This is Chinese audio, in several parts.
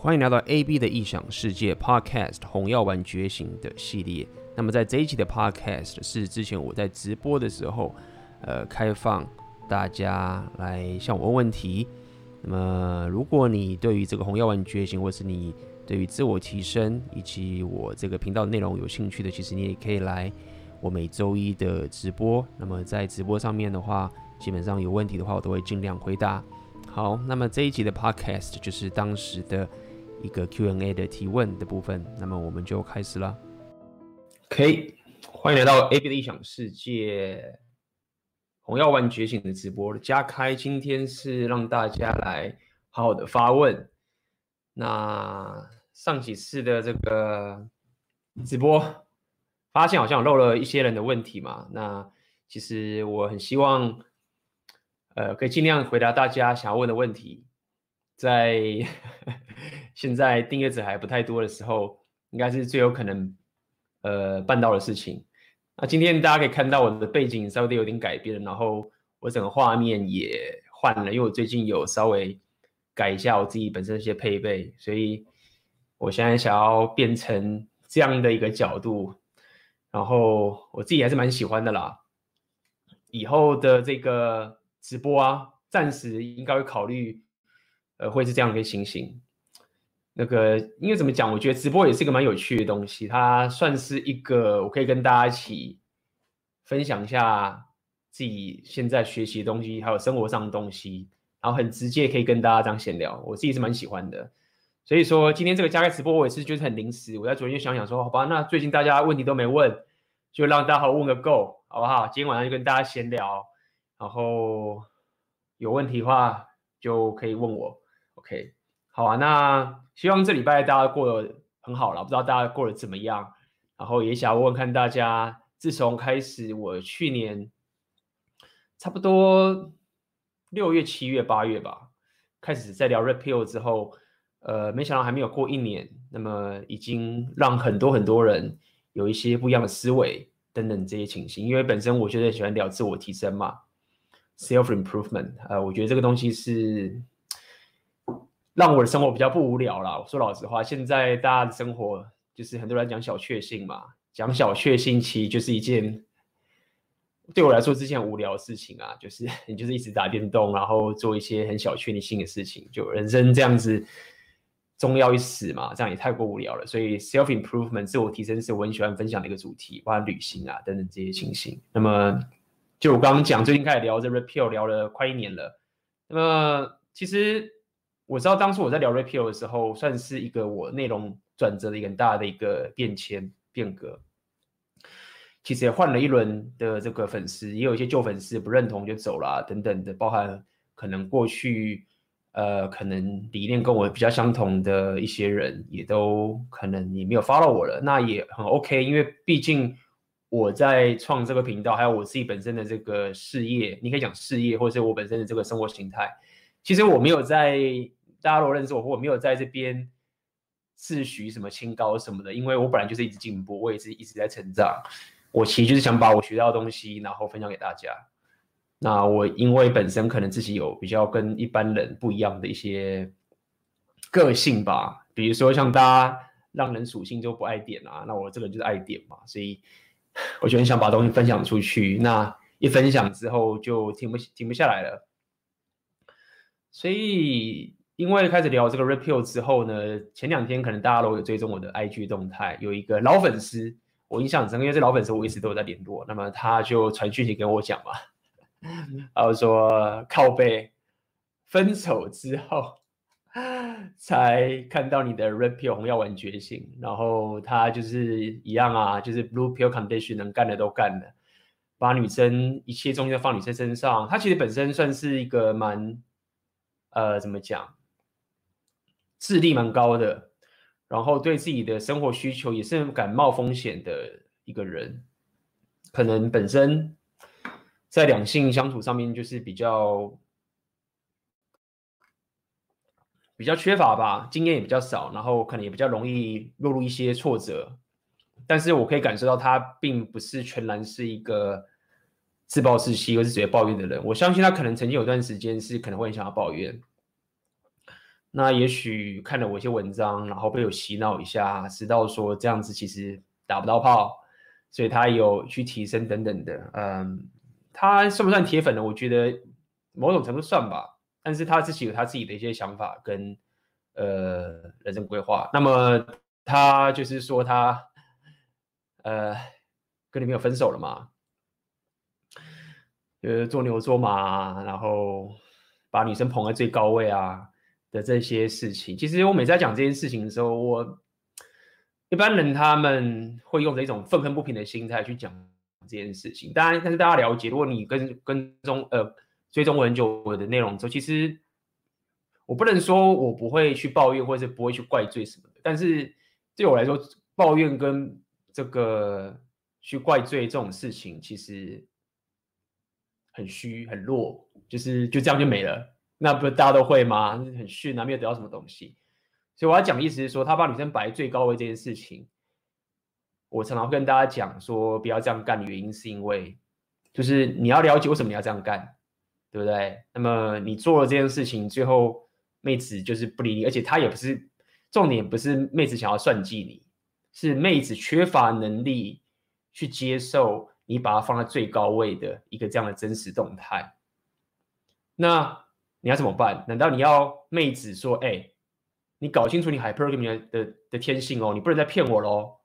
欢迎来到 AB 的异想世界 Podcast《红药丸觉醒》的系列。那么在这一期的 Podcast 是之前我在直播的时候，呃，开放大家来向我问问题。那么如果你对于这个红药丸觉醒，或是你对于自我提升以及我这个频道内容有兴趣的，其实你也可以来我每周一的直播。那么在直播上面的话，基本上有问题的话，我都会尽量回答。好，那么这一集的 Podcast 就是当时的一个 Q&A 的提问的部分。那么我们就开始了。OK，欢迎来到 AB 的异想世界，红药丸觉醒的直播加开。今天是让大家来好好的发问。那上几次的这个直播，发现好像漏了一些人的问题嘛。那其实我很希望，呃，可以尽量回答大家想要问的问题。在现在订阅者还不太多的时候，应该是最有可能。呃，办到的事情。那今天大家可以看到我的背景稍微有点改变，然后我整个画面也换了，因为我最近有稍微改一下我自己本身的一些配备，所以我现在想要变成这样的一个角度，然后我自己还是蛮喜欢的啦。以后的这个直播啊，暂时应该会考虑，呃，会是这样一个情形。那个应该怎么讲？我觉得直播也是一个蛮有趣的东西，它算是一个我可以跟大家一起分享一下自己现在学习的东西，还有生活上的东西，然后很直接可以跟大家这样闲聊，我自己是蛮喜欢的。所以说今天这个加开直播我也是觉得很临时，我在昨天就想想说，好吧，那最近大家问题都没问，就让大家好问个够，好不好？今天晚上就跟大家闲聊，然后有问题的话就可以问我，OK。好啊，那希望这礼拜大家过得很好了，不知道大家过得怎么样。然后也想问看大家，自从开始我去年差不多六月、七月、八月吧，开始在聊 Red Pill 之后，呃，没想到还没有过一年，那么已经让很多很多人有一些不一样的思维等等这些情形。因为本身我觉得喜欢聊自我提升嘛，self improvement，呃，我觉得这个东西是。让我的生活比较不无聊啦。我说老实话，现在大家的生活就是很多人讲小确幸嘛，讲小确幸其实就是一件对我来说是件很无聊的事情啊。就是你就是一直打电动，然后做一些很小确幸的事情，就人生这样子终要一死嘛，这样也太过无聊了。所以 self improvement 自我提升是我很喜欢分享的一个主题，包括旅行啊等等这些情形。那么就我刚刚讲，最近开始聊这 Red Pill 聊了快一年了。那么其实。我知道当初我在聊 Red Pill 的时候，算是一个我内容转折的一个很大的一个变迁变革。其实也换了一轮的这个粉丝，也有一些旧粉丝不认同就走了等等的，包含可能过去呃可能理念跟我比较相同的一些人，也都可能你没有 follow 我了。那也很 OK，因为毕竟我在创这个频道，还有我自己本身的这个事业，你可以讲事业，或者是我本身的这个生活形态，其实我没有在。大家都认识我，我没有在这边自诩什么清高什么的，因为我本来就是一直进步，我也是一直在成长。我其实就是想把我学到的东西，然后分享给大家。那我因为本身可能自己有比较跟一般人不一样的一些个性吧，比如说像大家让人属性就不爱点啊，那我这个人就是爱点嘛，所以我就很想把东西分享出去。那一分享之后就停不停不下来了，所以。因为开始聊这个 Red Pill 之后呢，前两天可能大家都有追踪我的 IG 动态，有一个老粉丝，我印象很深，因为这老粉丝我一直都有在联络，那么他就传讯息跟我讲嘛，然后说靠背，分手之后才看到你的 Red Pill 红药丸觉醒，然后他就是一样啊，就是 Blue Pill Condition 能干的都干了，把女生一切重心都放女生身上，他其实本身算是一个蛮呃怎么讲？智力蛮高的，然后对自己的生活需求也是敢冒风险的一个人，可能本身在两性相处上面就是比较比较缺乏吧，经验也比较少，然后可能也比较容易落入一些挫折。但是我可以感受到他并不是全然是一个自暴自弃或是直接抱怨的人，我相信他可能曾经有段时间是可能会想要抱怨。那也许看了我一些文章，然后被我洗脑一下，知道说这样子其实打不到炮，所以他有去提升等等的。嗯，他算不算铁粉呢？我觉得某种程度算吧，但是他自己有他自己的一些想法跟呃人生规划。那么他就是说他呃跟女朋友分手了嘛，呃做牛做马，然后把女生捧在最高位啊。的这些事情，其实我每次在讲这件事情的时候，我一般人他们会用着一种愤恨不平的心态去讲这件事情。当然，但是大家了解，如果你跟跟踪呃追踪我很久我的内容之后，其实我不能说我不会去抱怨，或者是不会去怪罪什么的。但是对我来说，抱怨跟这个去怪罪这种事情，其实很虚很弱，就是就这样就没了。那不是大家都会吗？很逊啊，没有得到什么东西。所以我要讲的意思是说，他把女生摆在最高位这件事情，我常常跟大家讲说，不要这样干的原因是因为，就是你要了解为什么你要这样干，对不对？那么你做了这件事情，最后妹子就是不理你，而且她也不是重点，不是妹子想要算计你，是妹子缺乏能力去接受你把她放在最高位的一个这样的真实动态。那。你要怎么办？难道你要妹子说：“哎、你搞清楚你 hypergamy 的的的天性哦，你不能再骗我喽！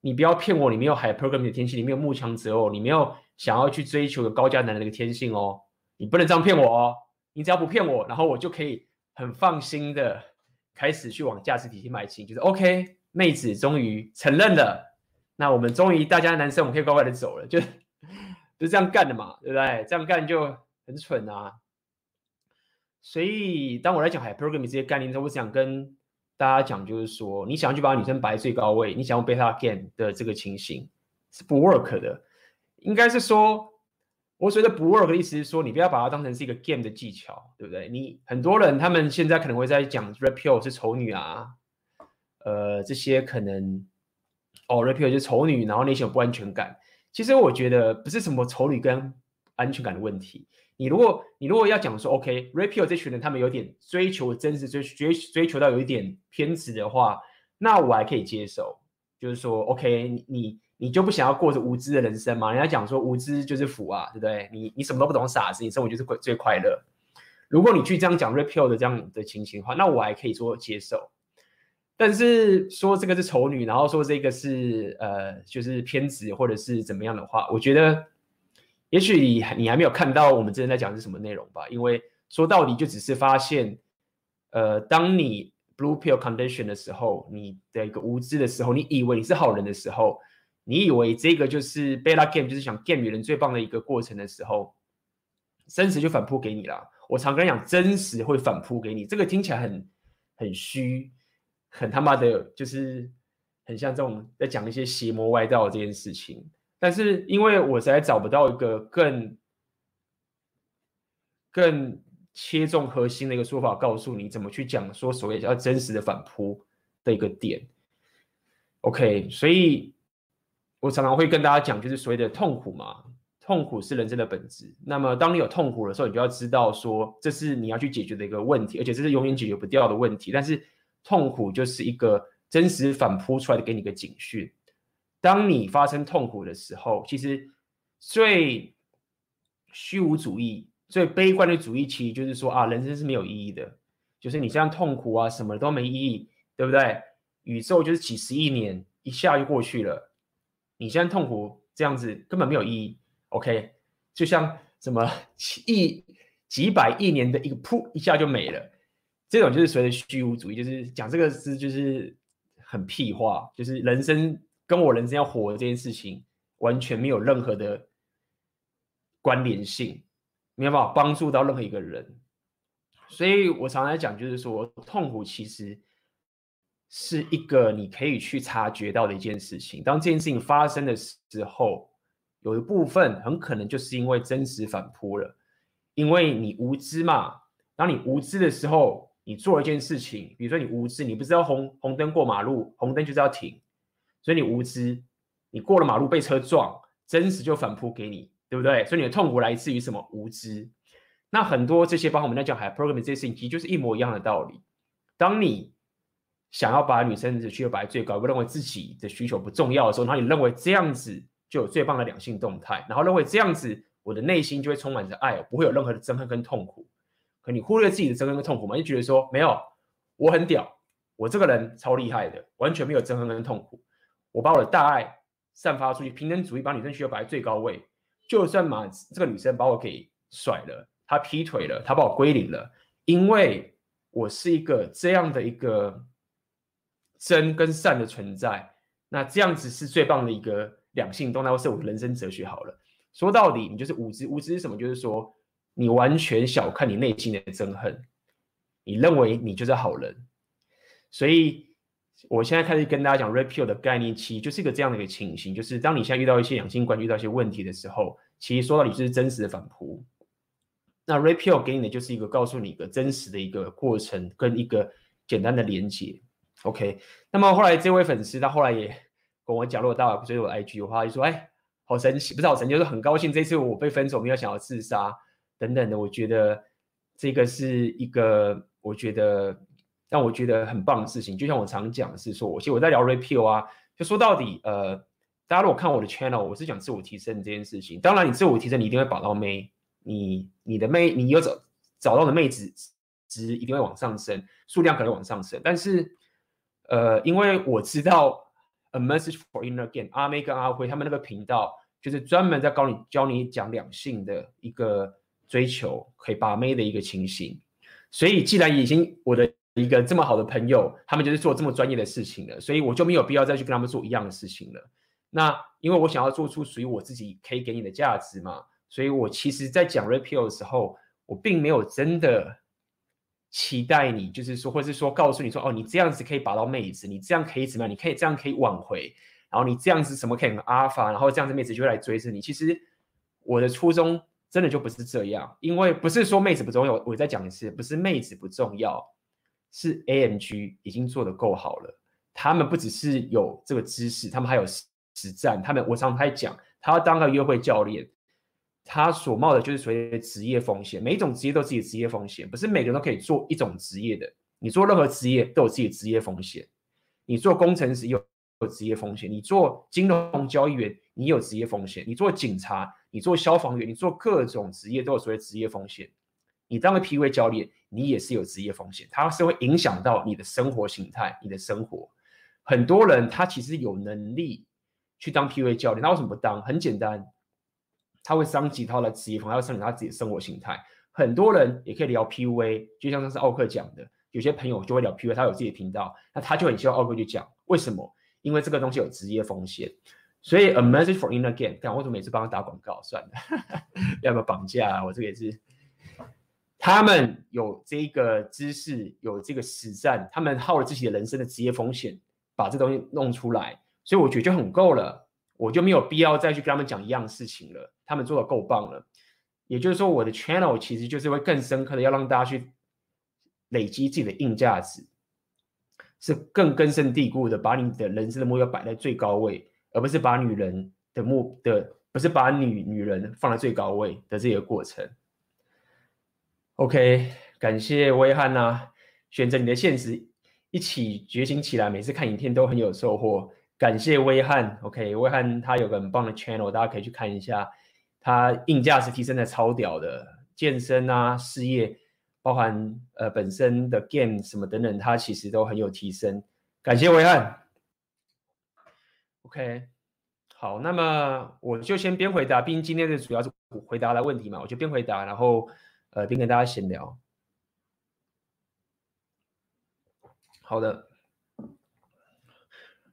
你不要骗我，你没有 hypergamy 的天性，你没有慕强择偶，你没有想要去追求个高价男人的天性哦，你不能这样骗我哦！你只要不骗我，然后我就可以很放心的开始去往价值体系迈进，就是 OK，妹子终于承认了，那我们终于大家男生我们可以乖乖的走了，就 就这样干的嘛，对不对？这样干就很蠢啊！”所以，当我来讲 hypergamy 这些概念的时候，我想跟大家讲，就是说，你想要去把女生摆最高位，你想要 beta game 的这个情形是不 work 的。应该是说，我所谓的不 work 的意思是说，你不要把它当成是一个 game 的技巧，对不对？你很多人他们现在可能会在讲 red pill 是丑女啊，呃，这些可能哦 red pill 就是丑女，然后内心有不安全感。其实我觉得不是什么丑女跟安全感的问题。你如果你如果要讲说，OK，Red Pill 这群人他们有点追求真实，追追追求到有一点偏执的话，那我还可以接受。就是说，OK，你你就不想要过着无知的人生吗？人家讲说无知就是福啊，对不对？你你什么都不懂，傻子，你生活就是最快乐。如果你去这样讲 Red Pill 的这样的情形的话，那我还可以说接受。但是说这个是丑女，然后说这个是呃就是偏执或者是怎么样的话，我觉得。也许你你还没有看到我们之前在讲的是什么内容吧？因为说到底就只是发现，呃，当你 blue pill condition 的时候，你的一个无知的时候，你以为你是好人的时候，你以为这个就是 beta game 就是想 game 女人最棒的一个过程的时候，真实就反扑给你了。我常跟你讲，真实会反扑给你。这个听起来很很虚，很他妈的，就是很像这种在讲一些邪魔歪道这件事情。但是因为我实在找不到一个更更切中核心的一个说法，告诉你怎么去讲说所谓叫真实的反扑的一个点。OK，所以我常常会跟大家讲，就是所谓的痛苦嘛，痛苦是人生的本质。那么当你有痛苦的时候，你就要知道说这是你要去解决的一个问题，而且这是永远解决不掉的问题。但是痛苦就是一个真实反扑出来的，给你一个警讯。当你发生痛苦的时候，其实最虚无主义、最悲观的主义，其实就是说啊，人生是没有意义的，就是你这样痛苦啊，什么都没意义，对不对？宇宙就是几十亿年一下就过去了，你现在痛苦这样子根本没有意义。OK，就像什么 亿几百亿年的一个噗一下就没了，这种就是所谓的虚无主义，就是讲这个是就是很屁话，就是人生。跟我人生要活的这件事情完全没有任何的关联性，没有办法帮助到任何一个人。所以我常常讲，就是说痛苦其实是一个你可以去察觉到的一件事情。当这件事情发生的时候，有一部分很可能就是因为真实反扑了，因为你无知嘛。当你无知的时候，你做一件事情，比如说你无知，你不知道红红灯过马路，红灯就是要停。所以你无知，你过了马路被车撞，真实就反扑给你，对不对？所以你的痛苦来自于什么？无知。那很多这些，包括我们在讲 hypergamy 这些事情，其实就是一模一样的道理。当你想要把女生的需求摆最高，不认为自己的需求不重要的时候，然后你认为这样子就有最棒的两性动态，然后认为这样子我的内心就会充满着爱，不会有任何的憎恨跟痛苦。可你忽略自己的憎恨跟痛苦吗？就觉得说没有，我很屌，我这个人超厉害的，完全没有憎恨跟痛苦。我把我的大爱散发出去，平等主义把女生需求摆在最高位。就算嘛，这个女生把我给甩了，她劈腿了，她把我归零了，因为我是一个这样的一个真跟善的存在。那这样子是最棒的一个两性动态，或是我人生哲学。好了，说到底，你就是无知。无知是什么？就是说。你完全小看你内心的憎恨，你认为你就是好人，所以我现在开始跟大家讲 Red Pill 的概念，其实就是一个这样的一个情形，就是当你现在遇到一些两性关系、遇到一些问题的时候，其实说到底就是真实的反扑。那 Red Pill 给你的就是一个告诉你一个真实的一个过程跟一个简单的连接。OK，那么后来这位粉丝他后来也跟我讲，如果大家追我 IG 的话，就说：“哎，好神奇，不是好神奇，就是很高兴这次我被分手，没有想要自杀。”等等的，我觉得这个是一个我觉得让我觉得很棒的事情。就像我常讲的是说，我其实我在聊 Repeal 啊，就说到底，呃，大家如果看我的 channel，我是讲自我提升这件事情。当然，你自我提升，你一定会把到妹，你你的妹，你有找找到的妹子值一定会往上升，数量可能往上升。但是，呃，因为我知道 A Message for Inner Game 阿妹跟阿辉他们那个频道，就是专门在教你教你讲两性的一个。追求可以把妹的一个情形，所以既然已经我的一个这么好的朋友，他们就是做这么专业的事情了，所以我就没有必要再去跟他们做一样的事情了。那因为我想要做出属于我自己可以给你的价值嘛，所以我其实在讲 Red Pill 的时候，我并没有真的期待你，就是说，或是说告诉你说，哦，你这样子可以拔到妹子，你这样可以怎么样？你可以这样可以挽回，然后你这样子什么可以很阿法，然后这样子妹子就会来追着你。其实我的初衷。真的就不是这样，因为不是说妹子不重要，我再讲一次，不是妹子不重要，是 AMG 已经做得够好了。他们不只是有这个知识，他们还有实战。他们我常常在讲，他要当个约会教练，他所冒的就是所谓的职业风险。每一种职业都有自己的职业风险，不是每个人都可以做一种职业的。你做任何职业都有自己的职业风险。你做工程师有有职业风险，你做金融交易员你有职业风险，你做警察。你做消防员，你做各种职业都有所谓职业风险。你当个 PUA 教练，你也是有职业风险，它是会影响到你的生活形态、你的生活。很多人他其实有能力去当 PUA 教练，他为什么不当？很简单，他会伤及他的职业风，他会伤及他自己的生活形态。很多人也可以聊 PUA，就像上次奥克讲的，有些朋友就会聊 PUA，他有自己的频道，那他就很希望奥克去讲，为什么？因为这个东西有职业风险。所以，a message for inner game。看，我怎么每次帮他打广告？算了，要不要绑架啊？我这个也是。他们有这个知识，有这个实战，他们耗了自己的人生的职业风险，把这东西弄出来，所以我觉得就很够了，我就没有必要再去跟他们讲一样事情了。他们做的够棒了。也就是说，我的 channel 其实就是会更深刻的，要让大家去累积自己的硬价值，是更根深蒂固的，把你的人生的目标摆在最高位。而不是把女人的目的，不是把女女人放在最高位的这个过程。OK，感谢威汉呐、啊，选择你的现实，一起觉醒起来。每次看影片都很有收获，感谢威汉。OK，威汉他有个很棒的 channel，大家可以去看一下，他硬价值提升的超屌的，健身啊、事业，包含呃本身的 game 什么等等，他其实都很有提升。感谢威汉。OK，好，那么我就先边回答，毕竟今天的主要是回答的问题嘛，我就边回答，然后呃边跟大家闲聊。好的，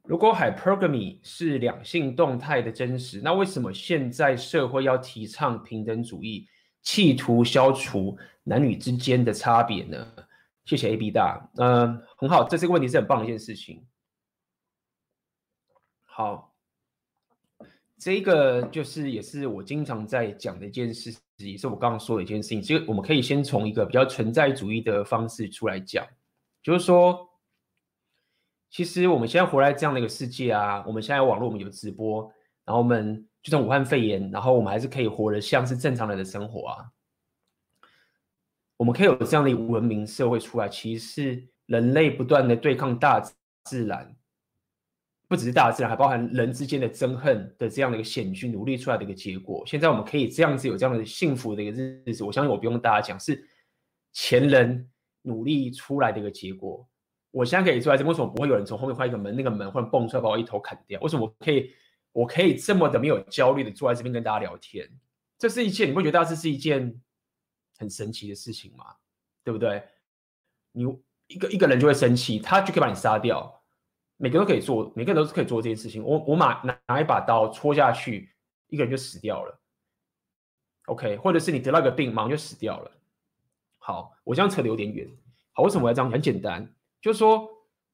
如果 Hypergamy 是两性动态的真实，那为什么现在社会要提倡平等主义，企图消除男女之间的差别呢？谢谢 AB 大，嗯、很好，这是个问题，是很棒的一件事情。好，这个就是也是我经常在讲的一件事，也是我刚刚说的一件事情。其实我们可以先从一个比较存在主义的方式出来讲，就是说，其实我们现在活在这样的一个世界啊，我们现在网络我们有直播，然后我们就算武汉肺炎，然后我们还是可以活得像是正常人的生活啊。我们可以有这样的文明社会出来，其实是人类不断的对抗大自然，不只是大自然，还包含人之间的憎恨的这样的一个险峻努力出来的一个结果。现在我们可以这样子有这样的幸福的一个日子，我相信我不用大家讲，是前人努力出来的一个结果。我现在可以坐在这，为什么不会有人从后面换一个门，那个门会蹦出来把我一头砍掉？为什么我可以，我可以这么的没有焦虑的坐在这边跟大家聊天？这是一件你会觉得这是一件很神奇的事情吗？对不对？你一个一个人就会生气，他就可以把你杀掉。每个都可以做，每个都是可以做这件事情。我我拿拿一把刀戳下去，一个人就死掉了。OK，或者是你得到一个病，马上就死掉了。好，我这样扯得有点远。好，为什么我要这样？很简单。就是说，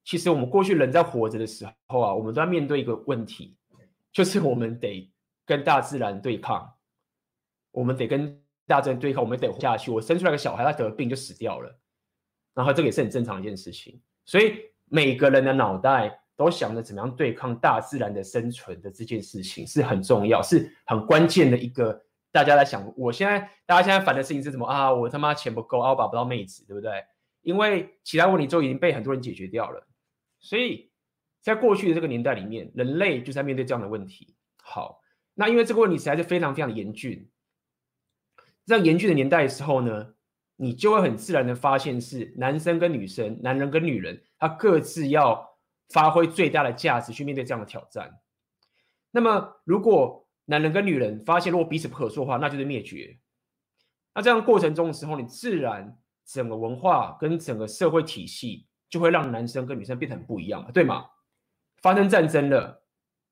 其实我们过去人在活着的时候啊，我们都要面对一个问题，就是我们得跟大自然对抗，我们得跟大自然对抗，我们得活下去。我生出来个小孩，他得病就死掉了，然后这个也是很正常一件事情。所以每个人的脑袋都想着怎么样对抗大自然的生存的这件事情是很重要，是很关键的一个。大家在想，我现在大家现在烦的事情是什么啊？我他妈钱不够啊，我把不到妹子，对不对？因为其他问题都已经被很多人解决掉了，所以在过去的这个年代里面，人类就在面对这样的问题。好，那因为这个问题实在是非常非常的严峻，这样严峻的年代的时候呢，你就会很自然的发现是男生跟女生、男人跟女人，他各自要发挥最大的价值去面对这样的挑战。那么，如果男人跟女人发现如果彼此不合作的话，那就是灭绝。那这样过程中的时候，你自然。整个文化跟整个社会体系就会让男生跟女生变得很不一样，对吗？发生战争了，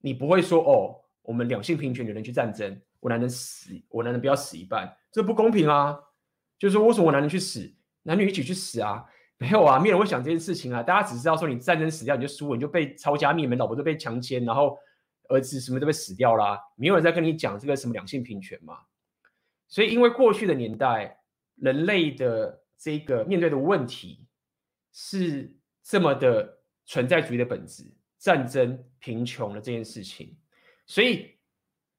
你不会说哦，我们两性平权，女人去战争，我男人死，我男人不要死一半，这不公平啊！就是说，为什么男人去死，男女一起去死啊？没有啊，没有人会想这件事情啊。大家只知道说，你战争死掉你就输了，你就被抄家灭门，老婆都被强奸，然后儿子什么都被死掉啦。没有人在跟你讲这个什么两性平权嘛。所以，因为过去的年代，人类的这个面对的问题是这么的存在主义的本质，战争、贫穷的这件事情，所以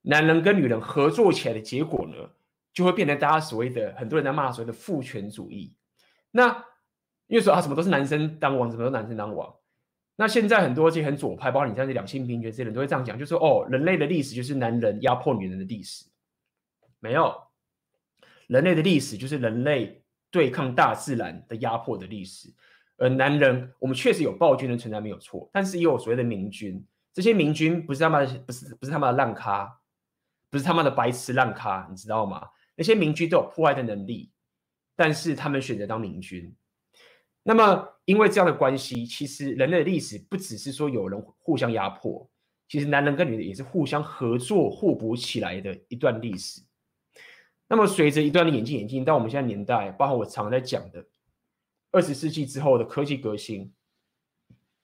男人跟女人合作起来的结果呢，就会变成大家所谓的很多人在骂所谓的父权主义。那因为说啊，什么都是男生当王，什么都是男生当王。那现在很多这些很左派，包括你像这两性平权这些人都会这样讲，就是说哦，人类的历史就是男人压迫女人的历史，没有，人类的历史就是人类。对抗大自然的压迫的历史，而男人，我们确实有暴君的存在没有错，但是也有所谓的明君。这些明君不是他妈的，不是不是他妈的烂咖，不是他妈的白痴烂咖，你知道吗？那些明军都有破坏的能力，但是他们选择当明军。那么因为这样的关系，其实人类的历史不只是说有人互相压迫，其实男人跟女人也是互相合作、互补起来的一段历史。那么，随着一段的演进演进，到我们现在年代，包括我常在讲的二十世纪之后的科技革新、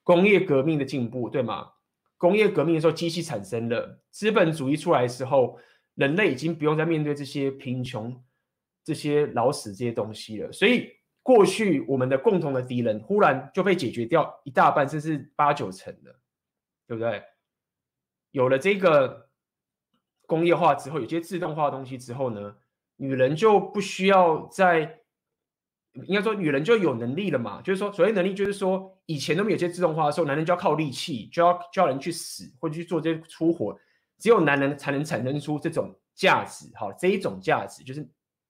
工业革命的进步，对吗？工业革命的时候，机器产生了，资本主义出来的时候，人类已经不用再面对这些贫穷、这些老死这些东西了。所以，过去我们的共同的敌人，忽然就被解决掉一大半，甚至八九成了，对不对？有了这个工业化之后，有些自动化的东西之后呢？女人就不需要再，应该说女人就有能力了嘛？就是说，所谓能力，就是说以前都没有些自动化的时候，男人就要靠力气，就要叫人去死或者去做这些粗活，只有男人才能产生出这种价值。好，这一种价值就是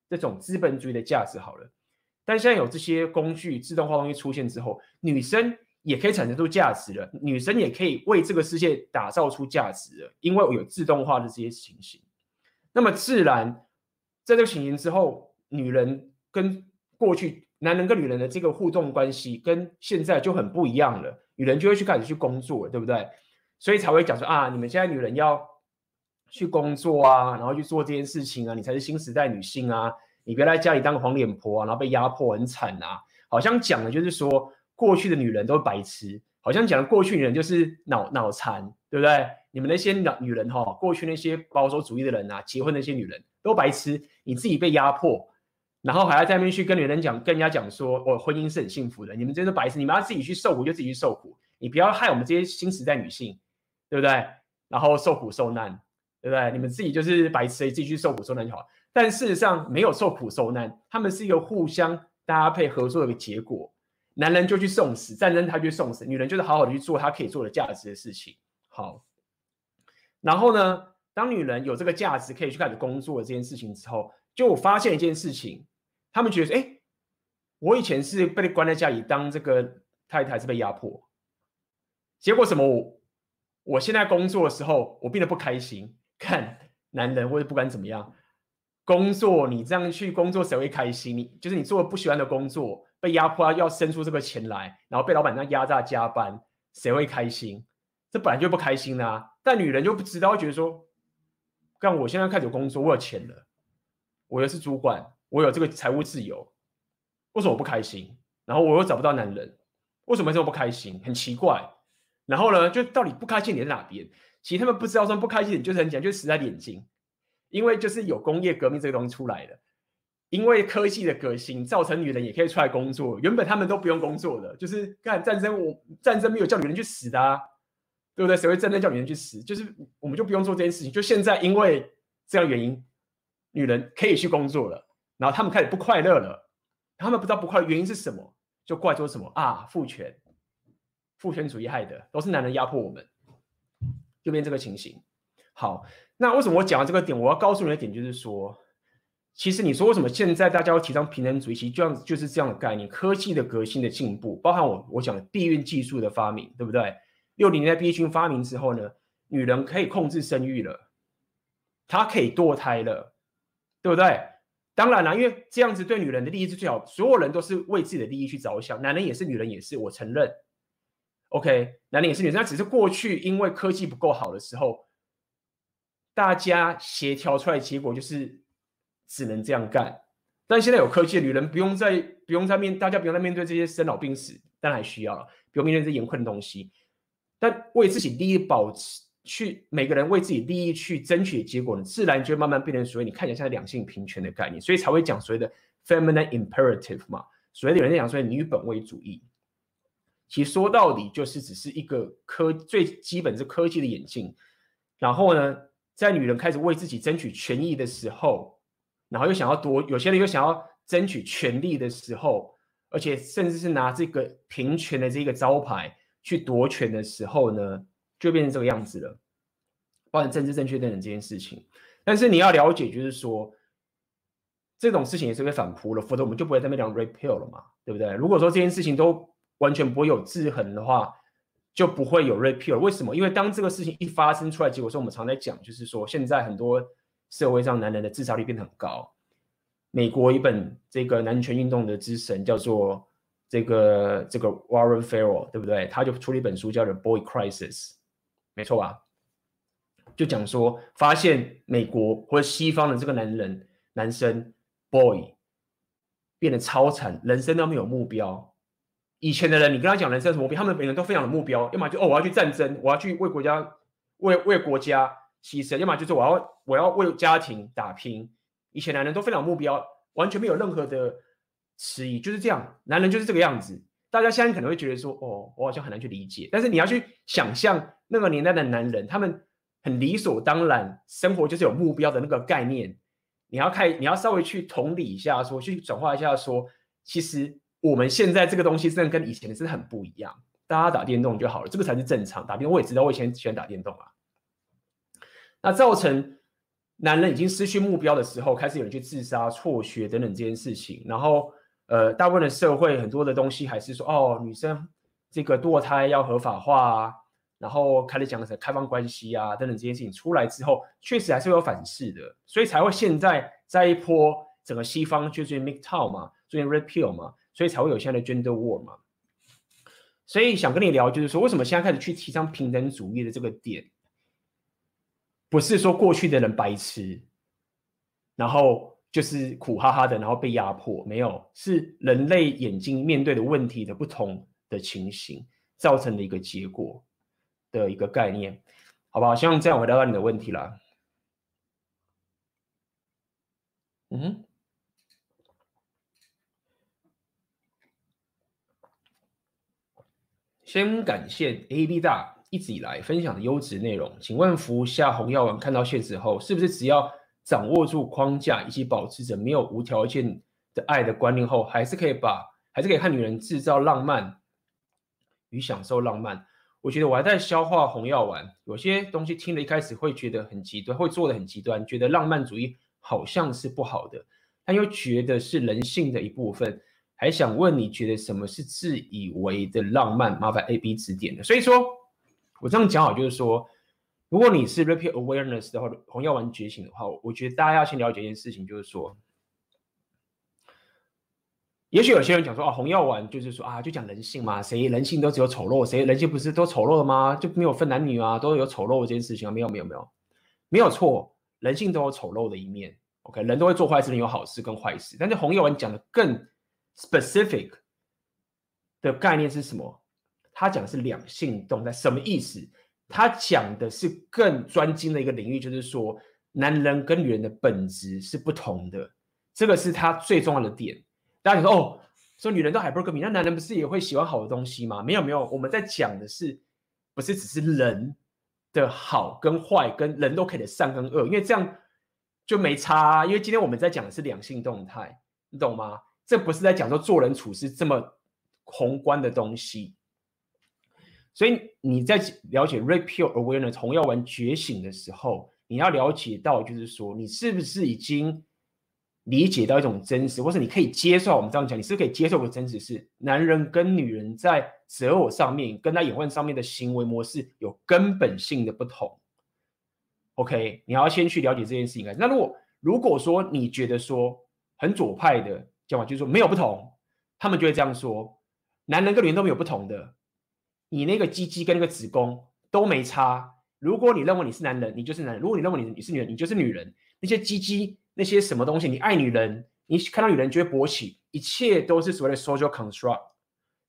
这种资本主义的价值。好了，但现在有这些工具、自动化东西出现之后，女生也可以产生出价值了，女生也可以为这个世界打造出价值了，因为我有自动化的这些情形，那么自然。在这个情形之后，女人跟过去男人跟女人的这个互动关系跟现在就很不一样了。女人就会去开始去工作，对不对？所以才会讲说啊，你们现在女人要去工作啊，然后去做这件事情啊，你才是新时代女性啊，你别在家里当黄脸婆啊，然后被压迫很惨啊。好像讲的就是说，过去的女人都白痴，好像讲的过去女人就是脑脑残，对不对？你们那些女女人哈，过去那些保守主义的人啊，结婚那些女人。都白痴，你自己被压迫，然后还要在那边去跟女人讲，跟人家讲说，我、婚姻是很幸福的。你们真是白痴，你们要自己去受苦就自己去受苦，你不要害我们这些新时代女性，对不对？然后受苦受难，对不对？你们自己就是白痴，自己去受苦受难就好。但事实上没有受苦受难，他们是一个互相搭配合作的一个结果。男人就去送死，战争他去送死，女人就是好好的去做她可以做的价值的事情。好，然后呢，当女人有这个价值可以去开始工作这件事情之后，就我发现一件事情，他们觉得，哎，我以前是被关在家里当这个太太，是被压迫，结果什么？我我现在工作的时候，我变得不开心。看男人或者不管怎么样，工作你这样去工作，谁会开心？你就是你做了不喜欢的工作。被压迫要生出这个钱来，然后被老板这样压榨加班，谁会开心？这本来就不开心啊！但女人就不知道，觉得说，干我现在开始工作，我有钱了，我又是主管，我有这个财务自由，为什么我不开心？然后我又找不到男人，为什么这么不开心？很奇怪。然后呢，就到底不开心点在哪边？其实他们不知道说不开心就是很简单，就是时代的眼睛，因为就是有工业革命这个东西出来的。因为科技的革新，造成女人也可以出来工作。原本他们都不用工作的，就是干战争，我战争没有叫女人去死的，对不对？谁会真的叫女人去死？就是我们就不用做这件事情。就现在因为这样原因，女人可以去工作了，然后他们开始不快乐了。他们不知道不快乐原因是什么，就怪说什么啊？父权，父权主义害的，都是男人压迫我们，就变这个情形。好，那为什么我讲到这个点？我要告诉你的点就是说。其实你说为什么现在大家要提倡平等主义？其实就像就是这样的概念，科技的革新的进步，包含我我讲的避孕技术的发明，对不对？六零年代避孕发明之后呢，女人可以控制生育了，她可以堕胎了，对不对？当然了，因为这样子对女人的利益是最好，所有人都是为自己的利益去着想，男人也是，女人也是，我承认。OK，男人也是，女人，那只是过去因为科技不够好的时候，大家协调出来的结果就是。只能这样干，但现在有科技的女人不用再不用再面，大家不用再面对这些生老病死，当然还需要了，不用面对这些严困的东西。但为自己利益保持，去每个人为自己利益去争取的结果呢，自然就会慢慢变成所谓你看起来像两性平权的概念，所以才会讲所谓的 feminine imperative 嘛。所谓有人在讲所谓女本位主义，其实说到底就是只是一个科最基本是科技的眼镜。然后呢，在女人开始为自己争取权益的时候。然后又想要夺，有些人又想要争取权力的时候，而且甚至是拿这个平权的这个招牌去夺权的时候呢，就变成这个样子了，包含政治正确等等这件事情。但是你要了解，就是说这种事情也是被反扑了，否则我们就不会在那讲 rape pill 了嘛，对不对？如果说这件事情都完全不会有制衡的话，就不会有 rape pill。为什么？因为当这个事情一发生出来，结果说我们常在讲，就是说现在很多。社会上男人的自杀率变得很高。美国一本这个男权运动的之神叫做这个这个 Warren Farrell，对不对？他就出了一本书叫做《Boy Crisis》，没错吧？就讲说发现美国或者西方的这个男人男生 boy 变得超惨，人生都没有目标。以前的人，你跟他讲人生什么目标，他们每人都非常有目标，要么就哦我要去战争，我要去为国家为为国家。牺牲，要么就是我要我要为家庭打拼。以前男人都非常有目标，完全没有任何的迟疑，就是这样。男人就是这个样子。大家现在可能会觉得说，哦，我好像很难去理解。但是你要去想象那个年代的男人，他们很理所当然，生活就是有目标的那个概念。你要看，你要稍微去同理一下说，去转化一下说，说其实我们现在这个东西真的跟以前的真的很不一样。大家打电动就好了，这个才是正常。打电动我也知道，我以前喜欢打电动啊。那造成男人已经失去目标的时候，开始有人去自杀、辍学等等这件事情。然后，呃，大部分的社会很多的东西还是说，哦，女生这个堕胎要合法化啊。然后开始讲的是开放关系啊等等这件事情出来之后，确实还是会有反噬的，所以才会现在在一波整个西方就最近 MGTOW 嘛，最近 Red Pill 嘛，所以才会有现在的 Gender War 嘛。所以想跟你聊，就是说为什么现在开始去提倡平等主义的这个点。不是说过去的人白痴，然后就是苦哈哈的，然后被压迫，没有，是人类眼睛面对的问题的不同的情形造成的一个结果的一个概念，好不好？希望这样回答到你的问题了。嗯，先感谢 AB 大。一直以来分享的优质内容，请问服下红药丸看到现实后，是不是只要掌握住框架以及保持着没有无条件的爱的观念后，还是可以把还是可以看女人制造浪漫与享受浪漫。我觉得我还在消化红药丸，有些东西听了一开始会觉得很极端，会做得很极端，觉得浪漫主义好像是不好的，但又觉得是人性的一部分。还想问你觉得什么是自以为的浪漫？麻烦 A B 指点的。所以说，我这样讲好，就是说，如果你是 r e p e a t Awareness 的话，红药丸觉醒的话，我觉得大家要先了解一件事情，就是说。也许有些人讲说啊，红药丸就是说啊，就讲人性嘛，谁人性都只有丑陋，谁人性不是都丑陋的吗？就没有分男女啊，都有丑陋这件事情啊，没有没有没有，没有错，人性都有丑陋的一面。OK，人都会做坏事，人有好事跟坏事。但是红药丸讲的更 specific 的概念是什么？他讲的是两性动态，什么意思？他讲的是更专精的一个领域，就是说男人跟女人的本质是不同的，这个是他最重要的点。大家说哦，说女人都 hypergamy，那男人不是也会喜欢好的东西吗？没有没有，我们在讲的是，不是只是人的好跟坏，跟人都可以的善跟恶，因为这样就没差啊。因为今天我们在讲的是两性动态，你懂吗？这不是在讲说做人处事这么宏观的东西。所以你在了解 Red Pill Awareness 红药丸觉醒的时候，你要了解到，就是说你是不是已经。理解到一种真实，或是你可以接受，我们这样讲，你是可以接受的真实是，男人跟女人在择偶上面，跟他演换上面的行为模式有根本性的不同。OK，你要先去了解这件事情。那如果如果说你觉得说很左派的讲完，就是说没有不同，他们就会这样说，男人跟女人都没有不同的，你那个鸡鸡跟那个子宫都没差。如果你认为你是男人，你就是男人；如果你认为你你是女人，你就是女人。那些鸡鸡。那些什么东西，你爱女人，你看到女人就会勃起，一切都是所谓的 social construct，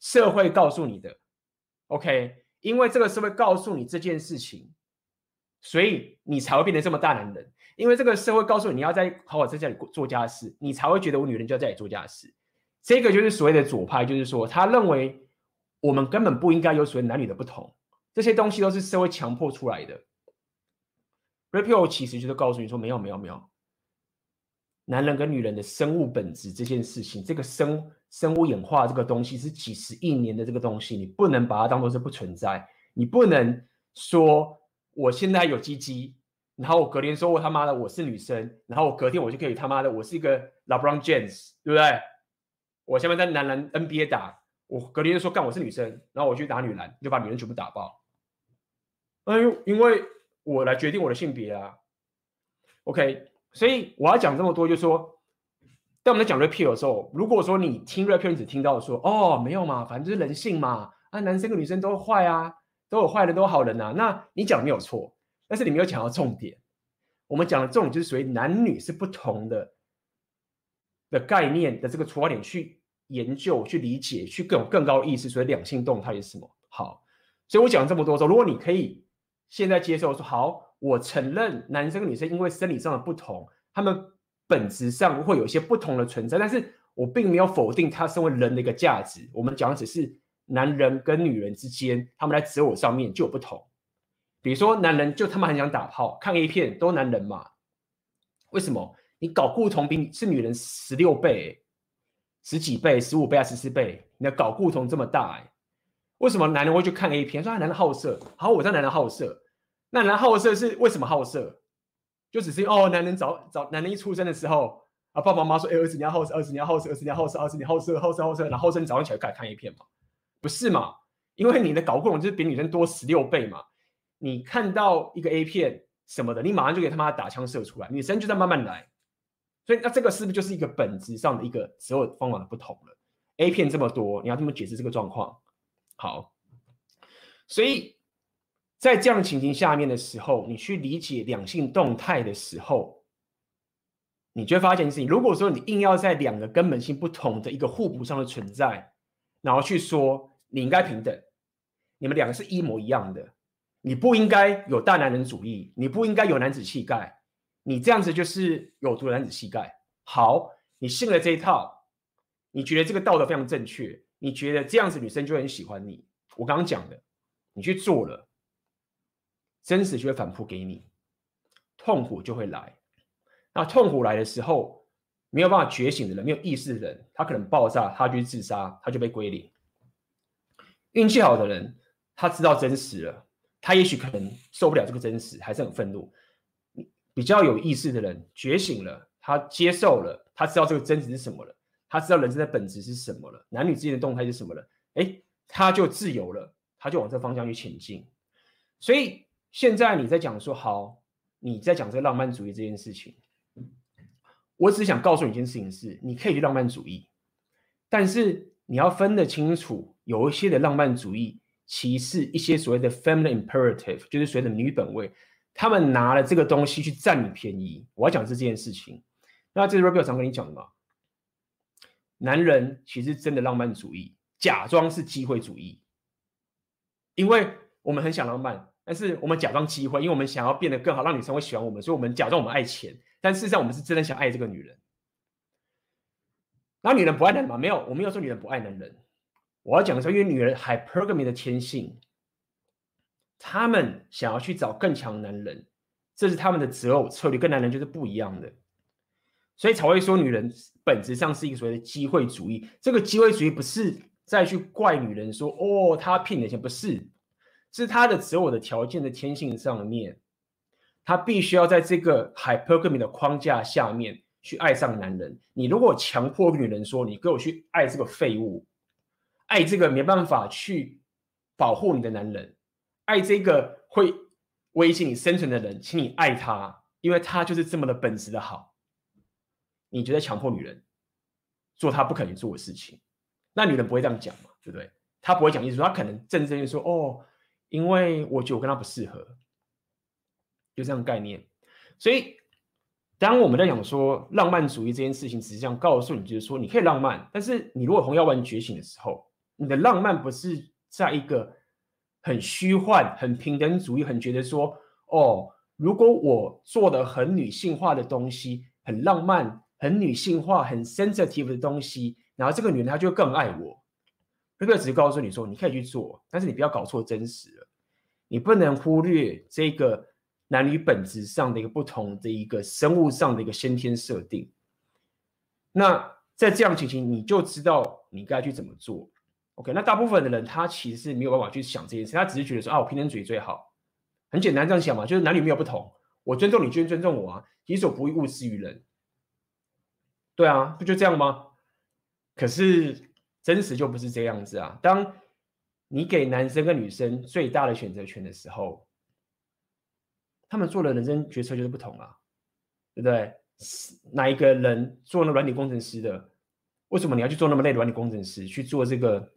社会告诉你的，OK？因为这个社会告诉你这件事情，所以你才会变得这么大男人。因为这个社会告诉你，你要在好好在家里做家事，你才会觉得我女人就要在家里做家事。这个就是所谓的左派，就是说他认为我们根本不应该有所谓男女的不同，这些东西都是社会强迫出来的。Red Pill 其实就是告诉你说，没有，没有，没有。男人跟女人的生物本质这件事情，这个生生物演化这个东西是几十亿年的这个东西，你不能把它当做是不存在。你不能说我现在有鸡鸡，然后我隔天说我他妈的我是女生，然后我隔天我就可以他妈的我是一个 LeBron James，对不对？我下面在男篮 NBA 打，我隔天就说干我是女生，然后我去打女篮，就把女人全部打爆。哎呦，因为我来决定我的性别啊。OK。所以我要讲这么多，就是说，当我们在讲 Repeal 的时候，如果说你听 Repeal，你只听到说，哦，没有嘛，反正就是人性嘛，啊，男生跟女生都坏啊，都有坏人，都有好人呐，那你讲的没有错，但是你没有讲到重点。我们讲的重点就是属于男女是不同的的概念的这个出发点去研究、去理解、去更有更高的意识，所以两性动态是什么？好，所以我讲这么多说，如果你可以现在接受说好。我承认男生跟女生因为生理上的不同，他们本质上会有一些不同的存在，但是我并没有否定他身为人的一个价值。我们讲的只是男人跟女人之间，他们在择偶上面就有不同。比如说，男人就他妈很想打炮，看 A 片都男人嘛？为什么？你睾固酮比是女人十六倍、十几倍、十五倍啊、十四倍，你的睾固酮这么大哎？为什么男人会去看 A 片？说他男人好色，好，我知道男人好色。那男人好色是为什么好色？就只是哦，男人早早，男人一出生的时候啊，爸爸妈妈说，哎，儿子你要好色，儿子你要好色，儿子你要好色，儿子你好色，好色好色，然后后生早上起来开始看 A 片嘛？不是嘛？因为你的睾固酮就是比女生多十六倍嘛。你看到一个 A 片什么的，你马上就给他妈打枪射出来，女生就在慢慢来。所以那这个是不是就是一个本质上的一个所有方法的不同了？A 片这么多，你要这么解释这个状况？好，所以。在这样的情形下面的时候，你去理解两性动态的时候，你就会发现一件事情：如果说你硬要在两个根本性不同的一个互补上的存在，然后去说你应该平等，你们两个是一模一样的，你不应该有大男人主义，你不应该有男子气概，你这样子就是有毒的男子气概。好，你信了这一套，你觉得这个道德非常正确，你觉得这样子女生就很喜欢你。我刚刚讲的，你去做了。真实就会反扑给你，痛苦就会来。那痛苦来的时候，没有办法觉醒的人，没有意识的人，他可能爆炸，他就自杀，他就被归零。运气好的人，他知道真实了，他也许可能受不了这个真实，还是很愤怒。比较有意识的人觉醒了，他接受了，他知道这个真实是什么了，他知道人生的本质是什么了，男女之间的动态是什么了，诶，他就自由了，他就往这方向去前进。所以现在你在讲说，好，你在讲这个浪漫主义这件事情，我只想告诉你一件事情是，你可以去浪漫主义，但是你要分得清楚。有一些的浪漫主义，歧视一些所谓的 family imperative，就是所谓的女本位，他们拿了这个东西去占你便宜。我要讲是这件事情。那这是 Rebel 常跟你讲的嘛？男人其实真的浪漫主义，假装是机会主义，因为我们很想浪漫，但是我们假装机会，因为我们想要变得更好，让女生会喜欢我们，所以我们假装我们爱钱，但事实上我们是真的想爱这个女人。然后女人不爱男人吗？没有，我没有说女人不爱男人。我要讲的是，因为女人 hypergamy 的天性，他们想要去找更强男人，这是他们的择偶策略，跟男人就是不一样的，所以才会说女人本质上是一个所谓的机会主义。这个机会主义不是再去怪女人说哦，她骗你钱，不是，是她的择偶的条件的天性上面，她必须要在这个 hypergamy 的框架下面去爱上男人。你如果强迫女人说你给我去爱这个废物。爱这个没办法去保护你的男人，爱这个会威胁你生存的人，请你爱他，因为他就是这么的本质的好。你觉得强迫女人做她不可能做的事情，那女人不会这样讲嘛？对不对？她不会讲意思，她可能正正就说哦，因为我觉得我跟他不适合，就这样概念。所以，当我们在讲说浪漫主义这件事情，实际上告诉你，就是说你可以浪漫，但是你如果红药丸觉醒的时候。你的浪漫不是在一个很虚幻、很平等主义、很觉得说，哦，如果我做的很女性化的东西，很浪漫、很女性化、很 sensitive 的东西，然后这个女人她就更爱我。这个只是告诉你说，你可以去做，但是你不要搞错真实了。你不能忽略这个男女本质上的一个不同的一个生物上的一个先天设定。那在这样情形，你就知道你该去怎么做。OK，那大部分的人他其实是没有办法去想这件事，他只是觉得说啊，我平等主义最好，很简单这样想嘛，就是男女没有不同，我尊重你，就尊重我啊，己所不欲，勿施于人。对啊，不就这样吗？可是真实就不是这样子啊。当你给男生跟女生最大的选择权的时候，他们做的人生决策就是不同啊，对不对？哪一个人做那软体工程师的，为什么你要去做那么累的软体工程师去做这个？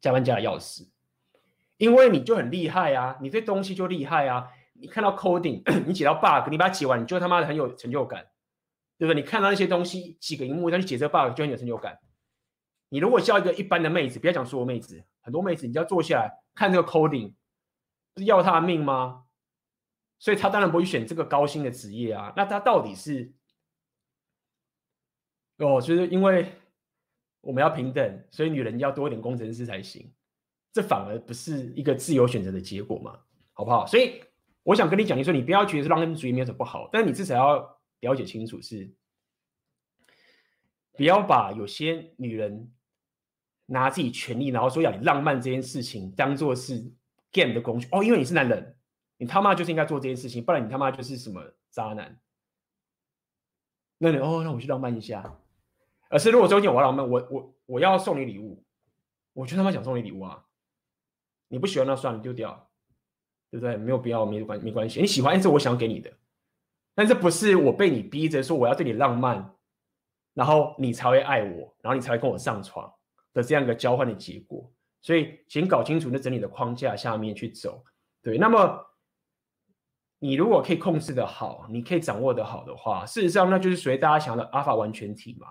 加班加的要死，因为你就很厉害啊，你这东西就厉害啊。你看到 coding，你解到 bug，你把它解完，你就他妈的很有成就感，对不对？你看到那些东西，几个荧幕上去解这个 bug，就很有成就感。你如果叫一个一般的妹子，不要讲说我妹子，很多妹子，你就要坐下来看这个 coding，不是要她的命吗？所以她当然不会选这个高薪的职业啊。那她到底是？哦，就是因为。我们要平等，所以女人要多一点工程师才行。这反而不是一个自由选择的结果嘛，好不好？所以我想跟你讲，你说你不要觉得是浪漫主义没有什么不好，但你至少要了解清楚是，不要把有些女人拿自己权利，然后说要你浪漫这件事情当做是 game 的工具哦，因为你是男人，你他妈就是应该做这件事情，不然你他妈就是什么渣男。那你哦，那我去浪漫一下。而是如果中间我要浪漫，我我我要送你礼物，我就他妈想送你礼物啊！你不喜欢那算了，丢掉，对不对？没有必要，没关没关系。你喜欢，这我想给你的，但这不是我被你逼着说我要对你浪漫，然后你才会爱我，然后你才会跟我上床的这样一个交换的结果。所以，请搞清楚那整理的框架下面去走。对，那么你如果可以控制的好，你可以掌握的好的话，事实上那就是属于大家想要的阿法完全体嘛。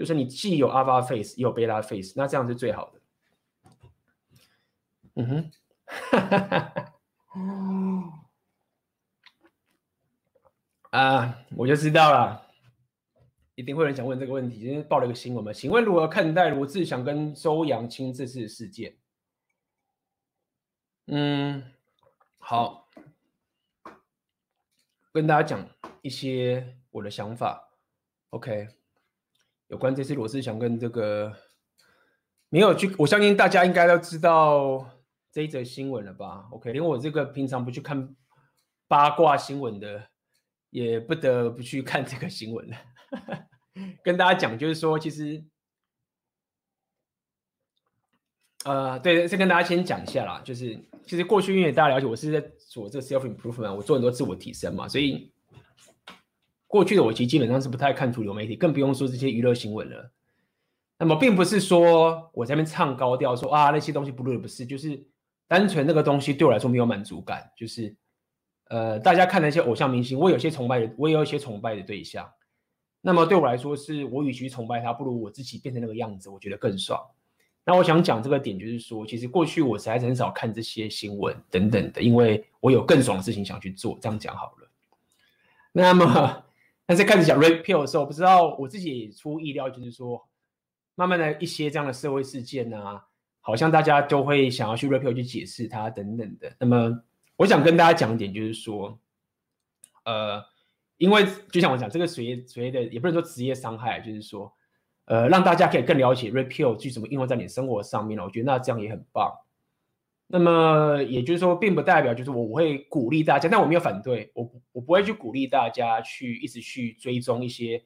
就是你既有 Alpha face 也有 Beta face，那这样是最好的。嗯哼，啊，我就知道了，一定会有人想问这个问题。今天报了一个新闻嘛，请问如何看待罗志祥跟周扬青这次的事件？嗯，好，跟大家讲一些我的想法。OK。有关这次罗志祥跟这个没有去，我相信大家应该都知道这一则新闻了吧？OK，连我这个平常不去看八卦新闻的，也不得不去看这个新闻了。跟大家讲，就是说，其实，呃，对，先跟大家先讲一下啦，就是其实过去因为大家了解，我是在做这个 self improvement，我做很多自我提升嘛，所以。过去的我其实基本上是不太看主流媒体，更不用说这些娱乐新闻了。那么并不是说我在那边唱高调说啊那些东西不录不是，就是单纯那个东西对我来说没有满足感。就是呃，大家看那些偶像明星，我有些崇拜的，我也有一些崇拜的对象。那么对我来说，是我与其崇拜他，不如我自己变成那个样子，我觉得更爽。那我想讲这个点，就是说，其实过去我实在是很少看这些新闻等等的，因为我有更爽的事情想去做。这样讲好了。那么。但是开始讲 Red Pill 的时候，我不知道我自己也出意料，就是说，慢慢的一些这样的社会事件啊，好像大家都会想要去 Red Pill 去解释它等等的。那么，我想跟大家讲一点，就是说，呃，因为就像我讲，这个所谓所谓的也不能说职业伤害，就是说，呃，让大家可以更了解 Red Pill 去怎么应用在你生活上面了。我觉得那这样也很棒。那么也就是说，并不代表就是我我会鼓励大家，但我没有反对，我我不会去鼓励大家去一直去追踪一些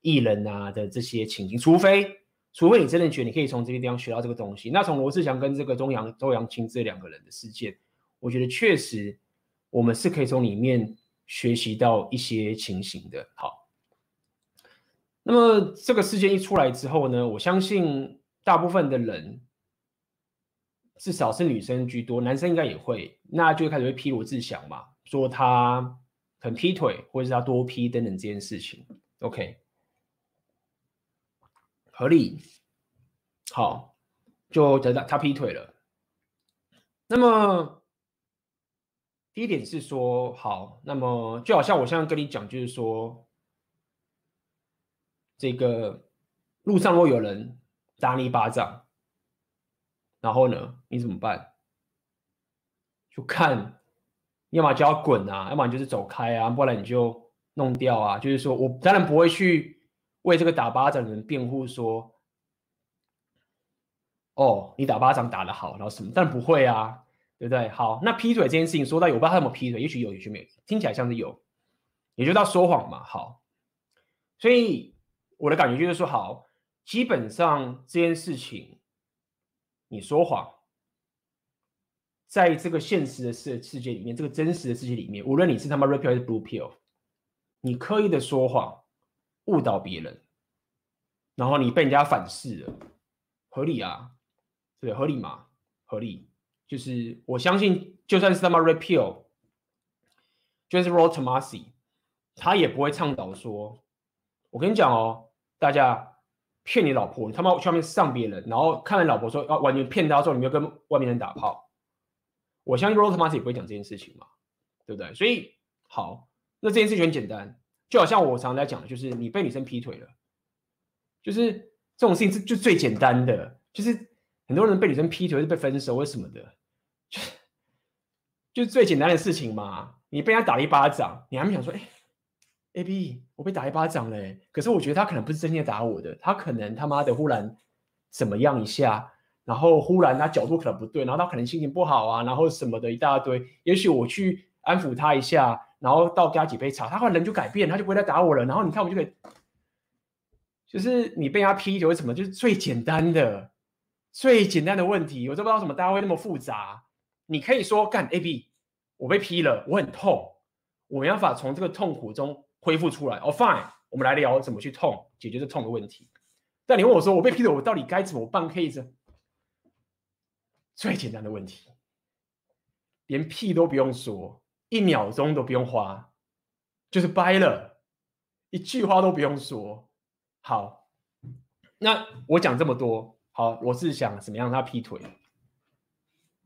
艺人啊的这些情形，除非除非你真的觉得你可以从这个地方学到这个东西。那从罗志祥跟这个周扬周扬青这两个人的事件，我觉得确实我们是可以从里面学习到一些情形的。好，那么这个事件一出来之后呢，我相信大部分的人。至少是女生居多，男生应该也会，那就开始会批罗志祥嘛，说他很劈腿，或者是他多批等等这件事情。OK，合理，好，就等到他劈腿了。那么第一点是说，好，那么就好像我现在跟你讲，就是说，这个路上如果有人打你一巴掌。然后呢，你怎么办？就看，要么就要滚啊，要么你就是走开啊，不然你就弄掉啊。就是说我当然不会去为这个打巴掌的人辩护说，哦，你打巴掌打得好，然后什么？但不会啊，对不对？好，那劈腿这件事情说到有，我不知道他有没有劈腿，也许有，也许没有，听起来像是有，也就到说谎嘛。好，所以我的感觉就是说，好，基本上这件事情。你说谎，在这个现实的世世界里面，这个真实的世界里面，无论你是他妈 red pill 还是 blue pill，你刻意的说谎，误导别人，然后你被人家反噬了，合理啊？对，合理吗？合理。就是我相信，就算是他妈 red pill，就是 Rollo Tomassi，他也不会倡导说，我跟你讲哦，大家。骗你老婆，你他妈去外面上别人，然后看了老婆说要完全骗他之后，你没有跟外面人打炮。我相信 Rollo Tomassi 也不会讲这件事情嘛，对不对？所以好，那这件事情很简单，就好像我常在讲的，就是你被女生劈腿了，就是这种事情是就最简单的，就是很多人被女生劈腿是被分手或什么的，就就是最简单的事情嘛。你被他打了一巴掌，你还没想说，哎。A B，我被打一巴掌嘞，可是我觉得他可能不是真的打我的，他可能他妈的忽然怎么样一下，然后忽然他角度可能不对，然后他可能心情不好啊，然后什么的一大堆。也许我去安抚他一下，然后倒给他几杯茶，他忽然人就改变，他就不会再打我了。然后你看我就可以，就是你被他劈腿什么，就是最简单的、最简单的问题，我都不知道怎么大家会那么复杂。你可以说干 A B，我被劈了，我很痛，我没办法从这个痛苦中。恢复出来哦，fine，我们来聊怎么去痛解决这痛的问题。但你问我说，我被劈腿，我到底该怎么办？case 最简单的问题，连屁都不用说，一秒钟都不用花，就是掰了，一句话都不用说。好，那我讲这么多，好，我是想怎么样让他劈腿？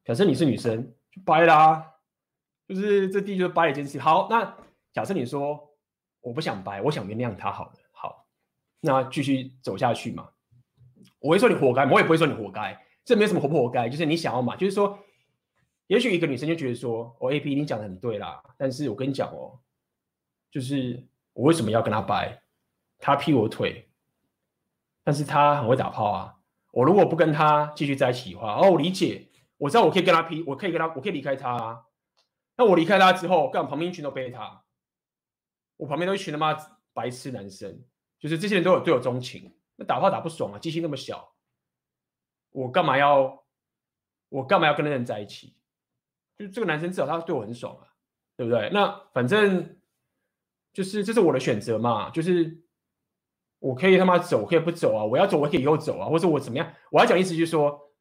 假设你是女生，就掰啦，就是这第一就是掰一件事。好，那假设你说。我不想掰，我想原谅他好了。好，那继续走下去嘛。我会说你活该，我也不会说你活该。这没有什么活不活该，就是你想要嘛。就是说，也许一个女生就觉得说，哦，A P 你讲的很对啦，但是我跟你讲哦，就是我为什么要跟他掰？他劈我腿，但是他很会打炮啊。我如果不跟他继续在一起的话，哦，我理解，我知道我可以跟他劈，我可以跟他，我可以离开他啊。那我离开他之后，干旁边一群都背他，我旁边都一群他妈白痴男生，就是这些人都有对我钟情，那打炮打不爽啊，机器那么小，我干嘛要，我干嘛要跟那人在一起？就这个男生至少他对我很爽啊，对不对？那反正就是这是我的选择嘛，就是。我可以他妈走，可以不走啊！我要走，我可以以后走啊，或者我怎么样？我要讲意思就是说，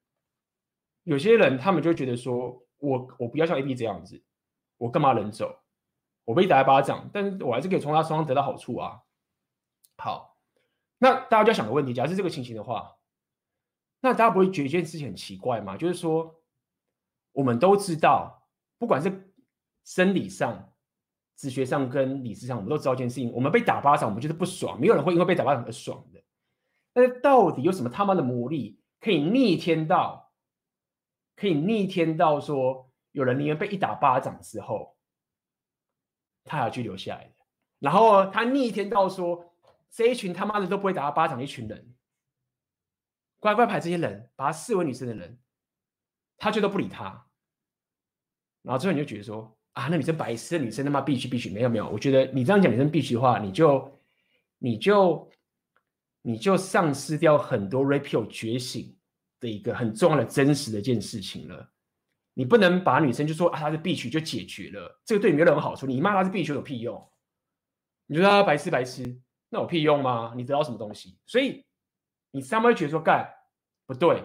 有些人他们就觉得说，我我不要像 A B 这样子，我干嘛能走？我被打一巴掌，但是我还是可以从他身上得到好处啊。好，那大家就要想个问题：假设这个情形的话，那大家不会觉得一件事情很奇怪吗？就是说，我们都知道，不管是生理上。哲学上跟理智上，我们都知道一件事情：我们被打巴掌，我们就是不爽。没有人会因为被打巴掌而爽的。但是到底有什么他妈的魔力，可以逆天到，可以逆天到说，有人宁愿被一打巴掌之后，他还要去留下来的。然后他逆天到说，这一群他妈的都不会打他巴掌的一群人，乖乖牌这些人，把他视为女生的人，他却都不理他。然后最后你就觉得说。啊，那女生白痴，女生他妈必须必须没有没有，我觉得你这样讲女生必须的话，你就你就你就丧失掉很多 Rapio 觉醒的一个很重要的真实的一件事情了。你不能把女生就说啊，她是必须就解决了，这个对你没有任何好处。你骂她是必须有屁用？你觉得她白痴白痴，那有屁用吗？你得到什么东西？所以你上面会觉得说干不对，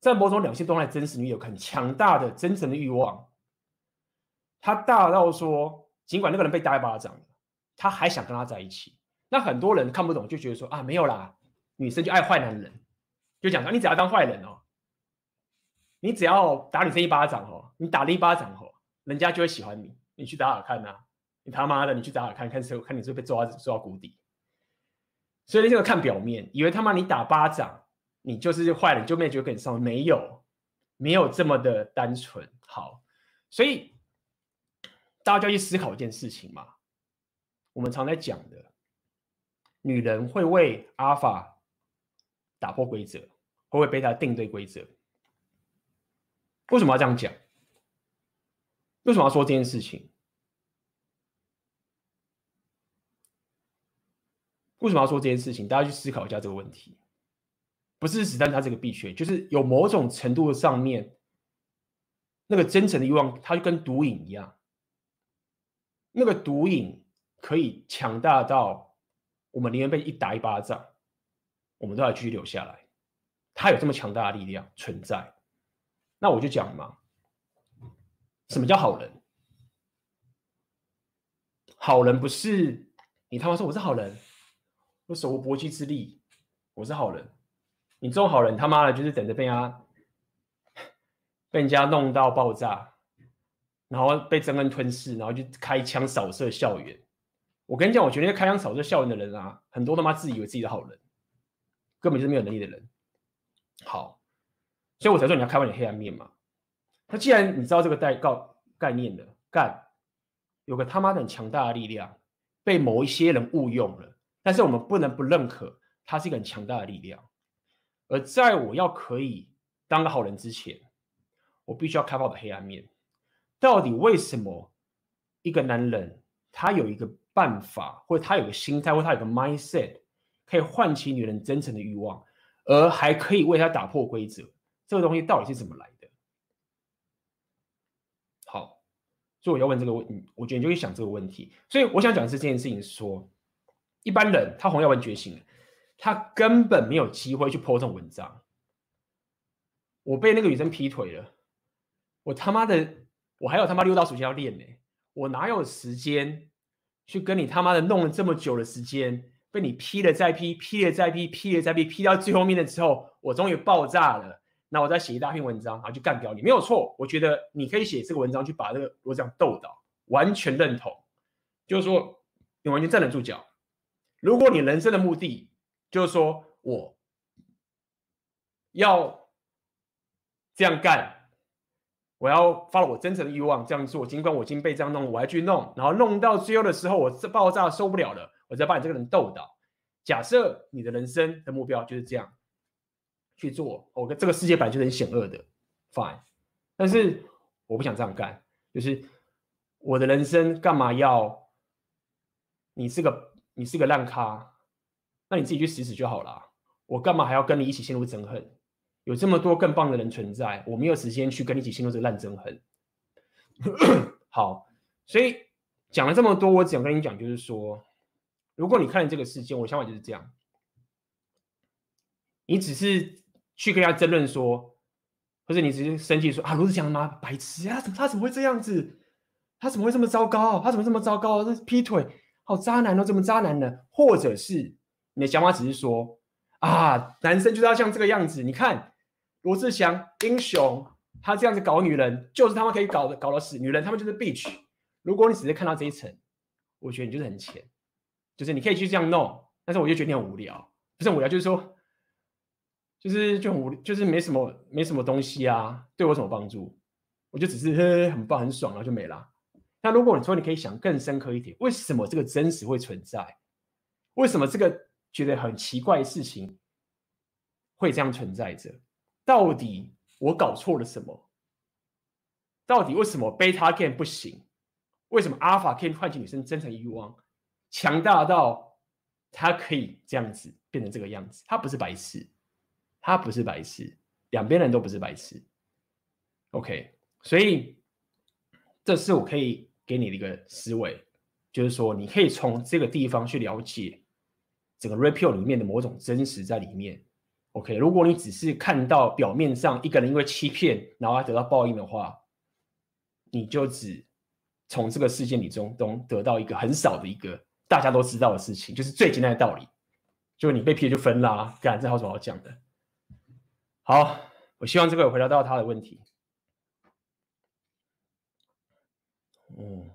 在某种两性动态真实里有很强大的真诚的欲望。他大到说，尽管那个人被打一巴掌，他还想跟他在一起。那很多人看不懂，就觉得说啊，没有啦，女生就爱坏男人，就讲说你只要当坏人哦，你只要打女生一巴掌哦，你打了一巴掌哦，人家就会喜欢你。你去打打看呐，你他妈的，你去打打看看，看看你是被抓抓到谷底。所以这个看表面，以为他妈你打巴掌，你就是坏人，就没有觉得跟你上，没有，没有这么的单纯。好，所以。大家就要去思考一件事情嘛，我们常在讲的，女人会为阿法打破规则，会为贝塔定对规则。为什么要这样讲？为什么要说这件事情？为什么要说这件事情？大家去思考一下这个问题。不是子弹它这个必须，就是有某种程度的上面，那个真诚的欲望，它就跟毒瘾一样。那个毒瘾可以强大到我们宁愿被一打一巴掌，我们都要继续留下来。它有这么强大的力量存在。那我就讲嘛，什么叫好人？好人不是你他妈说我是好人，我手无缚鸡之力，我是好人。你这种好人他妈的，就是等着被人家被人家弄到爆炸。然后被憎恨吞噬，然后就开枪扫射校园。我跟你讲，我觉得那开枪扫射校园的人啊，很多他妈自以为自己的好人，根本就是没有能力的人。好，所以我才说你要开放你黑暗面嘛。那既然你知道这个概告概念的，干有个他妈的很强大的力量，被某一些人误用了，但是我们不能不认可它是一个很强大的力量。而在我要可以当个好人之前，我必须要开放我的黑暗面。到底为什么一个男人他有一个办法，或者他有个心态，或者他有个 mindset，可以唤起女人真诚的欲望，而还可以为他打破规则？这个东西到底是怎么来的？好，所以我要问这个问，我觉得你就会想这个问题。所以我想讲的是这件事情说，说一般人他红药丸觉醒，他根本没有机会去 po 这种文章。我被那个女生劈腿了，我他妈的！我还有他妈六道属性要练呢，我哪有时间去跟你他妈的弄了这么久的时间，被你劈了再劈，劈了再劈，劈了再劈，劈到最后面的时候，我终于爆炸了。那我再写一大篇文章，然后就干掉你，没有错。我觉得你可以写这个文章去把这个罗这样斗倒，完全认同。就是说，你完全站得住脚。如果你人生的目的就是说我要这样干。我要发了我真诚的欲望这样做，尽管我已经被这样弄，我还去弄，然后弄到最后的时候，我这爆炸受不了了，我再把你这个人斗倒。假设你的人生的目标就是这样去做，我、跟这个世界本来就很险恶的，fine。但是我不想这样干，就是我的人生干嘛要你是个你是个烂咖，那你自己去死死就好了。我干嘛还要跟你一起陷入憎恨？有这么多更棒的人存在，我没有时间去跟你一起陷入这个烂憎恨。好，所以讲了这么多，我只想跟你讲，就是说，如果你看了这个世界，我想法就是这样，你只是去跟他争论说，或者你直接生气说啊，如此讲吗？白痴啊，怎么他怎么会这样子？他怎么会这么糟糕？他怎么这么糟糕？这劈腿，好渣男哦，这么渣男呢？或者是你的想法只是说啊，男生就是要像这个样子，你看罗志祥英雄。他这样子搞女人，就是他们可以搞的，搞的死女人，他们就是 bitch。如果你只是看到这一层，我觉得你就是很浅，就是你可以去这样弄，但是我就觉得你很无聊，不是无聊，就是说，就是就很无，就是没什么没什么东西啊，对我什么帮助？我就只是呵呵很棒很爽，然后就没了。那如果你说你可以想更深刻一点，为什么这个真实会存在？为什么这个觉得很奇怪的事情会这样存在着？到底？我搞错了什么？到底为什么贝塔 game 不行？为什么阿尔法 can 唤起女生真诚欲望，强大到他可以这样子变成这个样子？他不是白痴，他不是白痴，两边人都不是白痴。OK，所以这是我可以给你的一个思维，就是说你可以从这个地方去了解整个 Red Pill 里面的某种真实在里面。OK，如果你只是看到表面上一个人因为欺骗，然后他得到报应的话，你就只从这个事件里中中得到一个很少的一个大家都知道的事情，就是最简单的道理，就是你被骗就分啦，干，这还有什么好讲的？好，我希望这个有回答到他的问题。嗯，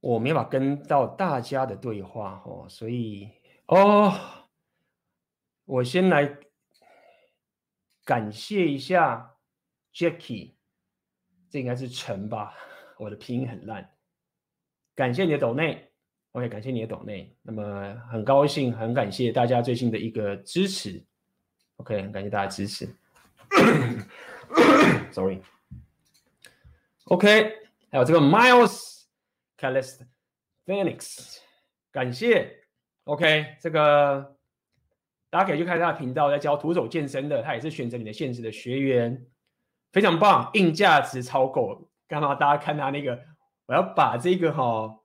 我没法跟到大家的对话哦，所以哦。我先来感谢一下 Jackie，这应该是陈吧？我的拼音很烂。感谢你的抖内，OK，感谢你的抖内。那么很高兴，很感谢大家最近的一个支持，OK，很感谢大家支持。Sorry，OK，、还有这个 Miles Calisthenics，感谢，OK，这个。大家可以去看他的频道，在教徒手健身的，他也是选择你的现实的学员，非常棒，硬价值超够。干嘛？大家看他那个，我要把这个哈、哦，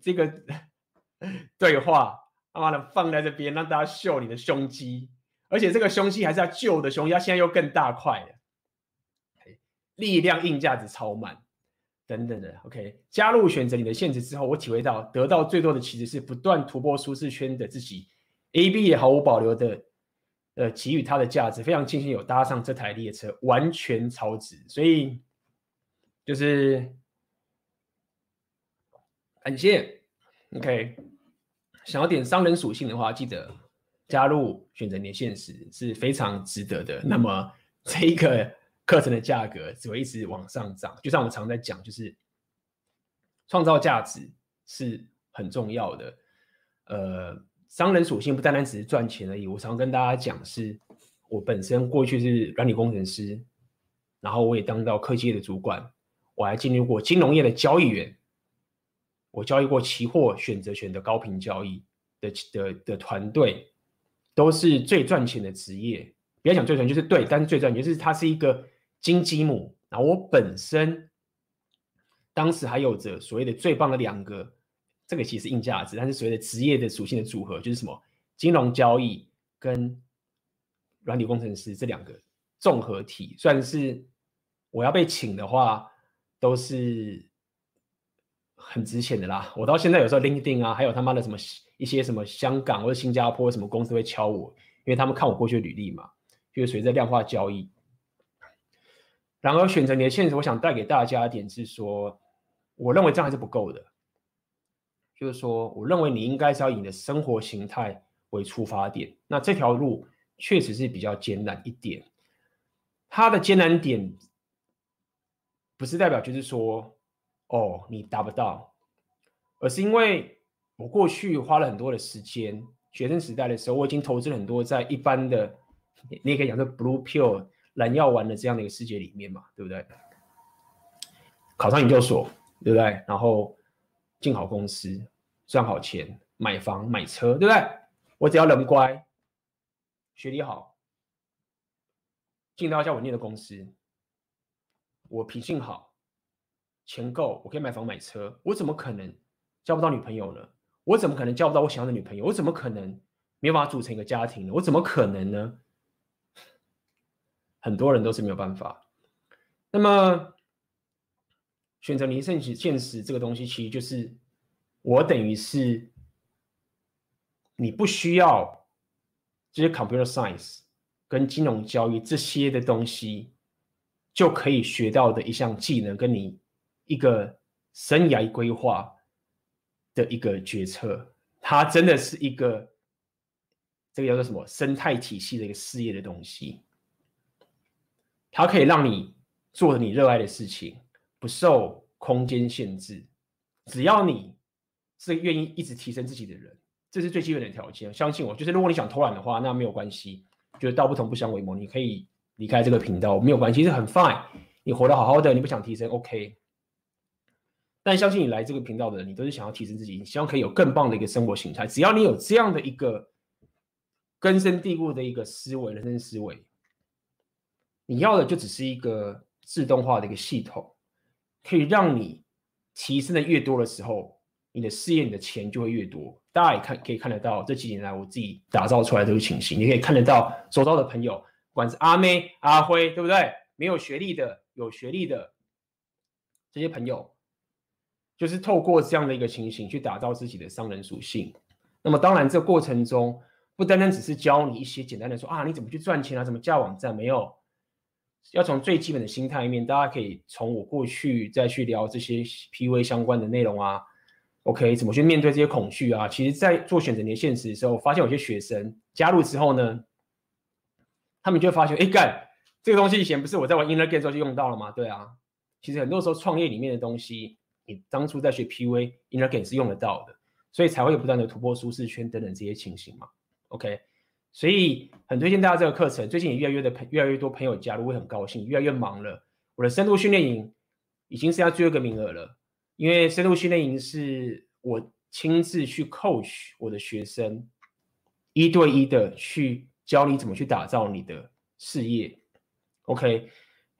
这个 对话他妈的放在这边，让大家秀你的胸肌，而且这个胸肌还是他旧的胸肌，他现在又更大块了，力量硬价值超满，等等的。OK，加入选择你的限制之后，我体会到得到最多的其实是不断突破舒适圈的自己。A B 也毫无保留的，呃，给予他的价值，非常庆幸有搭上这台列车，完全超值，所以就是感谢。OK，想要点商人属性的话，记得加入选择你的现实是非常值得的。那么这一个课程的价格只会一直往上涨，就像我们常在讲，就是创造价值是很重要的，呃。商人属性不单单只是赚钱而已。我常跟大家讲，是我本身过去是软体工程师，然后我也当到科技业的主管，我还经历过金融业的交易员，我交易过期货、选择权的高频交易的的的团队，都是最赚钱的职业。不要讲最赚，就是对，但是最赚钱就是它是一个金鸡母。然后我本身当时还有着所谓的最棒的两个。这个其实硬价值，但是所谓的职业的属性的组合，就是什么金融交易跟软体工程师这两个综合体，算是我要被请的话，都是很值钱的啦。我到现在有时候 LinkedIn 啊，还有他妈的什么一些什么香港或者新加坡什么公司会敲我，因为他们看我过去履历嘛，就是随着量化交易。然而选择你的现实，我想带给大家一点是说，我认为这样还是不够的。就是说，我认为你应该是要以你的生活形态为出发点。那这条路确实是比较艰难一点。它的艰难点不是代表就是说，哦，你达不到，而是因为我过去花了很多的时间，学生时代的时候，我已经投资了很多在一般的，你也可以讲说 blue pill 蓝药丸的这样的一个世界里面嘛，对不对？考上研究所，对不对？然后进好公司，赚好钱，买房买车，对不对？我只要人乖，学历好，进到一家稳定的公司，我品性好，钱够，我可以买房买车，我怎么可能交不到女朋友呢？我怎么可能交不到我想要的女朋友？我怎么可能没有办法组成一个家庭呢？我怎么可能呢？很多人都是没有办法。那么，选择离现实现实这个东西，其实就是我等于是你不需要这些 computer science 跟金融交易这些的东西，就可以学到的一项技能，跟你一个生涯规划。的一个决策，它真的是一个这个叫做什么生态体系的一个事业的东西，它可以让你做你热爱的事情，不受空间限制。只要你是愿意一直提升自己的人，这是最基本的条件。相信我，就是如果你想偷懒的话，那没有关系，就是道不同不相为谋，你可以离开这个频道，没有关系，是很 fine。你活得好好的，你不想提升，OK。但相信你来这个频道的人，你都是想要提升自己，你希望可以有更棒的一个生活形态。只要你有这样的一个根深蒂固的一个思维、人生思维，你要的就只是一个自动化的一个系统，可以让你提升的越多的时候，你的事业、你的钱就会越多。大家也看可以看得到，这几年来我自己打造出来这个情形，你可以看得到周遭的朋友，不管是阿妹、阿辉，对不对？没有学历的、有学历的这些朋友。就是透过这样的一个情形去打造自己的商人属性。那么当然，这过程中不单单只是教你一些简单的说啊，你怎么去赚钱啊，怎么架网站，没有，要从最基本的心态面，大家可以从我过去再去聊这些 P V 相关的内容啊。OK，怎么去面对这些恐惧啊？其实，在做选择年限时的时候，发现有些学生加入之后呢，他们就会发现，哎，干这个东西以前不是我在玩 Inner Game 时候就用到了吗？对啊，其实很多时候创业里面的东西。你当初在学 PUA Inner Game 是用得到的，所以才会有不断的突破舒适圈等等这些情形嘛。OK，所以很推荐大家这个课程，最近也越来越的朋越来越多朋友加入，会很高兴。越来越忙了，我的深度训练营已经剩下最后一个名额了，因为深度训练营是我亲自去 coach 我的学生，一对一的去教你怎么去打造你的事业。OK。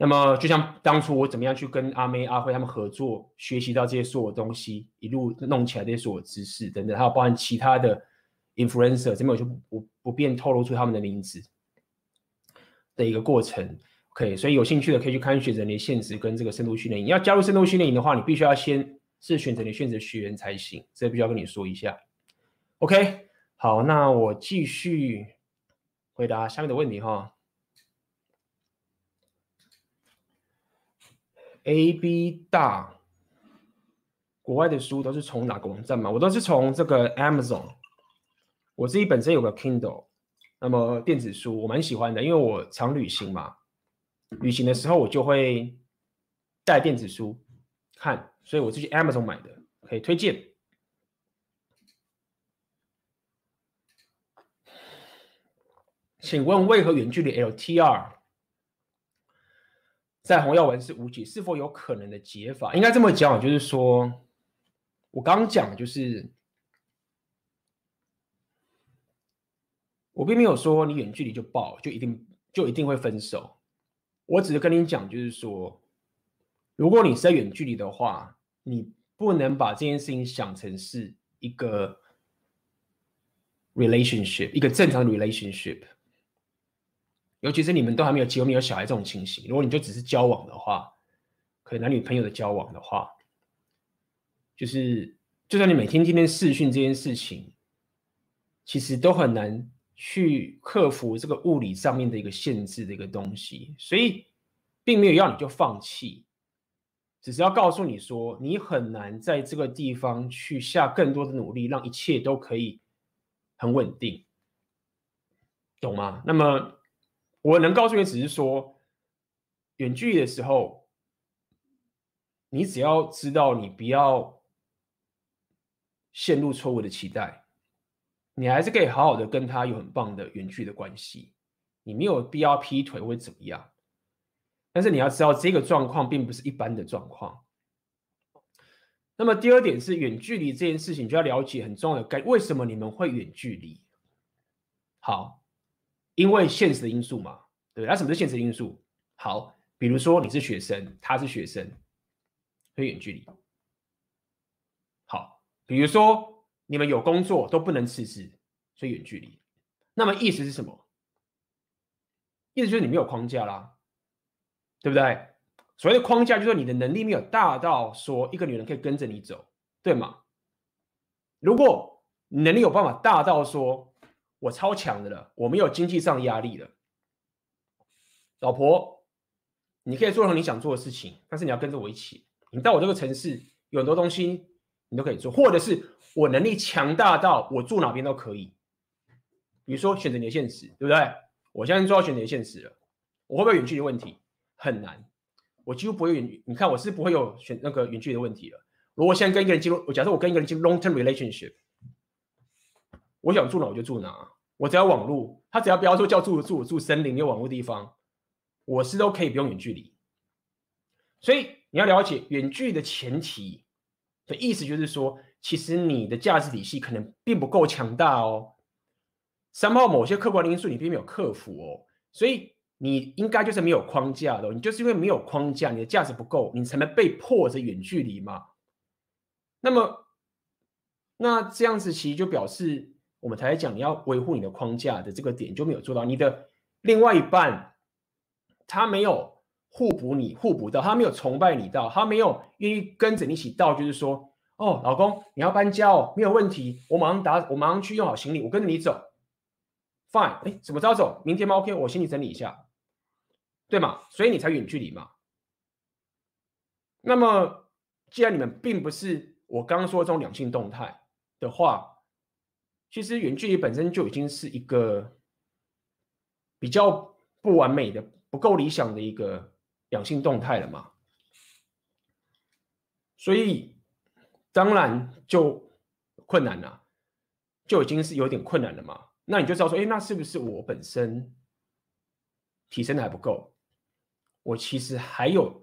那么，就像当初我怎么样去跟阿妹、阿辉他们合作，学习到这些所有东西，一路弄起来这些所有知识等等，还有包含其他的 influencer，这边我就不不便透露出他们的名字的一个过程。OK，所以有兴趣的可以去看选择你的现实跟这个深度训练营。要加入深度训练营的话，你必须要先是选择你选择学员才行，这必须要跟你说一下。OK，好，那我继续回答下面的问题哈。A B 大，国外的书都是从哪个网站买？我都是从这个 Amazon。我自己本身有个 Kindle，那么电子书我蛮喜欢的，因为我常旅行嘛，旅行的时候我就会带电子书看，所以我是去 Amazon 买的，可以推荐。请问为何远距离 LTR？在红药丸是无解，是否有可能的解法？应该这么讲，就是说，我刚刚讲就是，我并没有说你远距离就爆，就一定就一定会分手。我只是跟你讲，就是说，如果你是在远距离的话，你不能把这件事情想成是一个 relationship，一个正常的 relationship。尤其是你们都还没有结婚、没有小孩这种情形，如果你就只是交往的话，可能男女朋友的交往的话，就是就算你每天天天视讯这件事情，其实都很难去克服这个物理上面的一个限制的一个东西，所以并没有要你就放弃，只是要告诉你说，你很难在这个地方去下更多的努力，让一切都可以很稳定，懂吗？那么。我能告诉你，只是说，远距离的时候，你只要知道你不要陷入错误的期待，你还是可以好好的跟他有很棒的远距的关系，你没有必要劈腿或者怎么样。但是你要知道，这个状况并不是一般的状况。那么第二点是远距离这件事情，就要了解很重要的概，为什么你们会远距离？好，因为现实的因素嘛，对，那什么是现实因素？好，比如说你是学生，他是学生，所以远距离。好比如说，你们有工作都不能辞职，所以远距离。那么意思是什么？意思就是你没有框架啦，对不对？所谓的框架就是说你的能力没有大到说一个女人可以跟着你走，对吗？如果能力有办法大到说我超强的了，我没有经济上压力了，老婆，你可以做成你想做的事情，但是你要跟着我一起。你到我这个城市，有很多东西。你都可以做，或者是我能力强大到我住哪边都可以。比如说选择你的现实，对不对？我现在做到选择你的现实了，我会不会远距离问题？很难，我几乎不会远。你看我是不会有选那个远距离的问题了。如果现在跟一个人进入，我假设我跟一个人进入 long term relationship，我想住哪我就住哪，我只要网络，他只要不要说叫住住住森林有网络地方，我是都可以不用远距离。所以你要了解远距离的前提。的意思就是说，其实你的价值体系可能并不够强大哦。三号某些客观的因素你并没有克服哦，所以你应该就是没有框架的。你就是因为没有框架，你的价值不够，你才能被迫着远距离嘛。那么，那这样子其实就表示我们才讲要维护你的框架的这个点就没有做到。你的另外一半他没有。互补你互补到，他没有崇拜你到，他没有愿意跟着你一起到，就是说，哦，老公你要搬家哦，没有问题，我马上打，我马上去用好行李，我跟着你走，fine，哎，怎么着走？明天吗？OK，我行李整理一下，对吗？所以你才远距离嘛。那么，既然你们并不是我刚刚说的这种两性动态的话，其实远距离本身就已经是一个比较不完美的、不够理想的一个。两性动态了嘛，所以当然就困难了，就已经是有点困难了嘛。那你就知道说，哎，那是不是我本身提升的还不够？我其实还有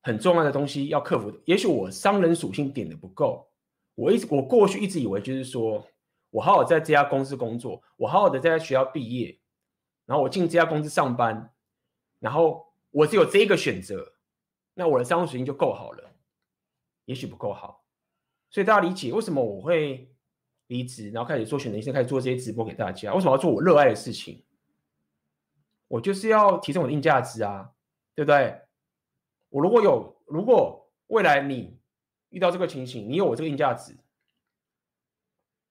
很重要的东西要克服。也许我商人属性点的不够。我一直我过去一直以为就是说我好好在这家公司工作，我好好的在学校毕业，然后我进这家公司上班，然后。我只有这一个选择，那我的商务属性就够好了，也许不够好，所以大家理解为什么我会离职，然后开始做选择医生，开始做这些直播给大家。为什么要做我热爱的事情？我就是要提升我的硬价值啊，对不对？我如果有，如果未来你遇到这个情形，你有我这个硬价值，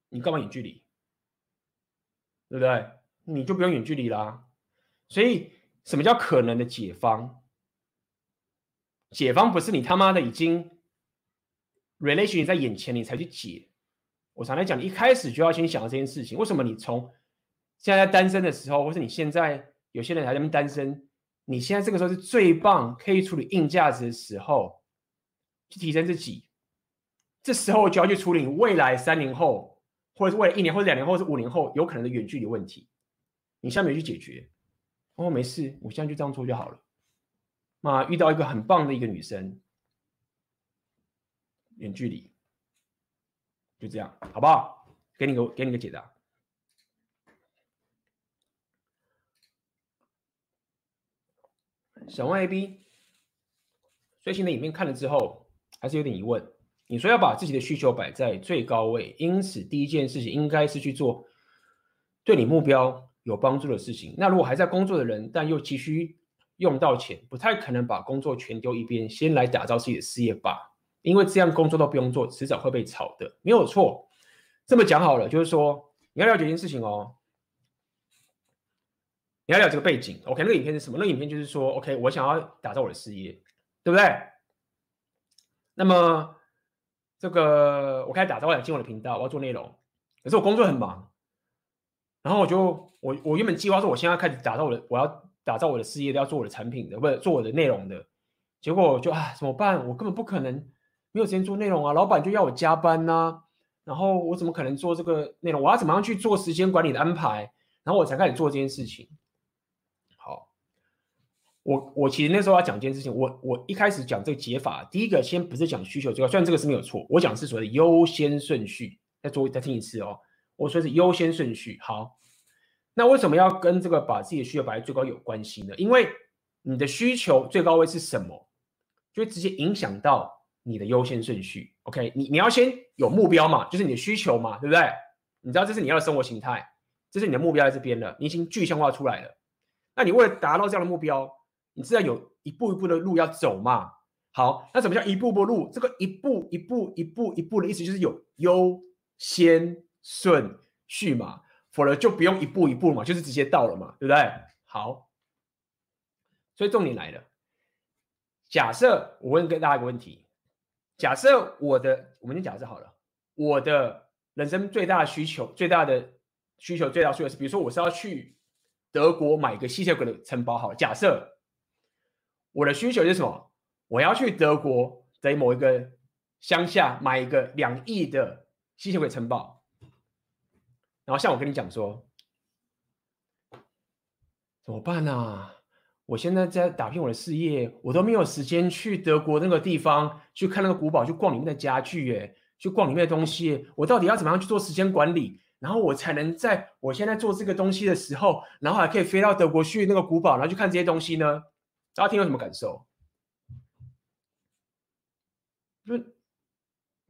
你干嘛远距离？对不对？你就不用远距离啦。所以。什么叫可能的解方？解方不是你他妈的已经 relation 在眼前，你才去解。我常来讲，你一开始就要先想到这件事情。为什么你从现在，在单身的时候，或是你现在有些人还在单身，你现在这个时候是最棒可以处理硬价值的时候，去提升自己。这时候就要去处理未来三年后，或者是未来一年，或者两年，或者是五年后有可能的远距离问题，你下面去解决。哦，没事，我现在就这样做就好了。那遇到一个很棒的一个女生，远距离，就这样，好不好？给你个给你个解答。小问 AB，最新的影片看了之后，还是有点疑问。你说要把自己的需求摆在最高位，因此第一件事情应该是去做对你目标有帮助的事情。那如果还在工作的人，但又急需用到钱，不太可能把工作全丢一边，先来打造自己的事业吧？因为这样工作都不用做，迟早会被炒的，没有错。这么讲好了，就是说你要了解一件事情哦。你要了解这个背景。OK，那个影片是什么？那个影片就是说，OK，我想要打造我的事业，对不对？那么这个我开始打造，我想进我的频道，我要做内容，可是我工作很忙。然后我就我我原本计划说，我现在开始打造我的，我要打造我的事业，要做我的产品的，不是做我的内容的。结果我就啊怎么办？我根本不可能没有时间做内容啊！老板就要我加班呐、然后我怎么可能做这个内容？我要怎么样去做时间管理的安排？然后我才开始做这件事情。我我其实那时候要讲一件事情，我我一开始讲这个解法，第一个先不是讲需求最高，虽然这个是没有错，我讲是所谓的优先顺序。再做再听一次哦，我说是优先顺序。好，那为什么要跟这个把自己的需求摆在最高有关系呢？因为你的需求最高位是什么，就会直接影响到你的优先顺序。OK，你你要先有目标嘛，就是你的需求嘛，对不对？你知道这是你要的生活形态，这是你的目标在这边了，你已经具象化出来了。那你为了达到这样的目标，你自然有一步一步的路要走嘛。好，那什么叫一步步路？这个一步一步一步一步的意思就是有优先顺序嘛，否则就不用一步一步嘛，就是直接到了嘛，对不对？好，所以重点来了。假设我问跟大家一个问题：假设我的，我们先假设好了，我的人生最大的需求、最大的需求、最大需求是，比如说我是要去德国买一个吸血鬼的城堡，好，假设我的需求是什么？我要去德国在某一个乡下买一个两亿的。吸血鬼城堡，然后像我跟你讲说，怎么办呢？我现在在打拼我的事业，我都没有时间去德国那个地方去看那个古堡，去逛里面的家具，哎，去逛里面的东西。我到底要怎么样去做时间管理，然后我才能在我现在做这个东西的时候，然后还可以飞到德国去那个古堡，然后去看这些东西呢？大家听有什么感受？就。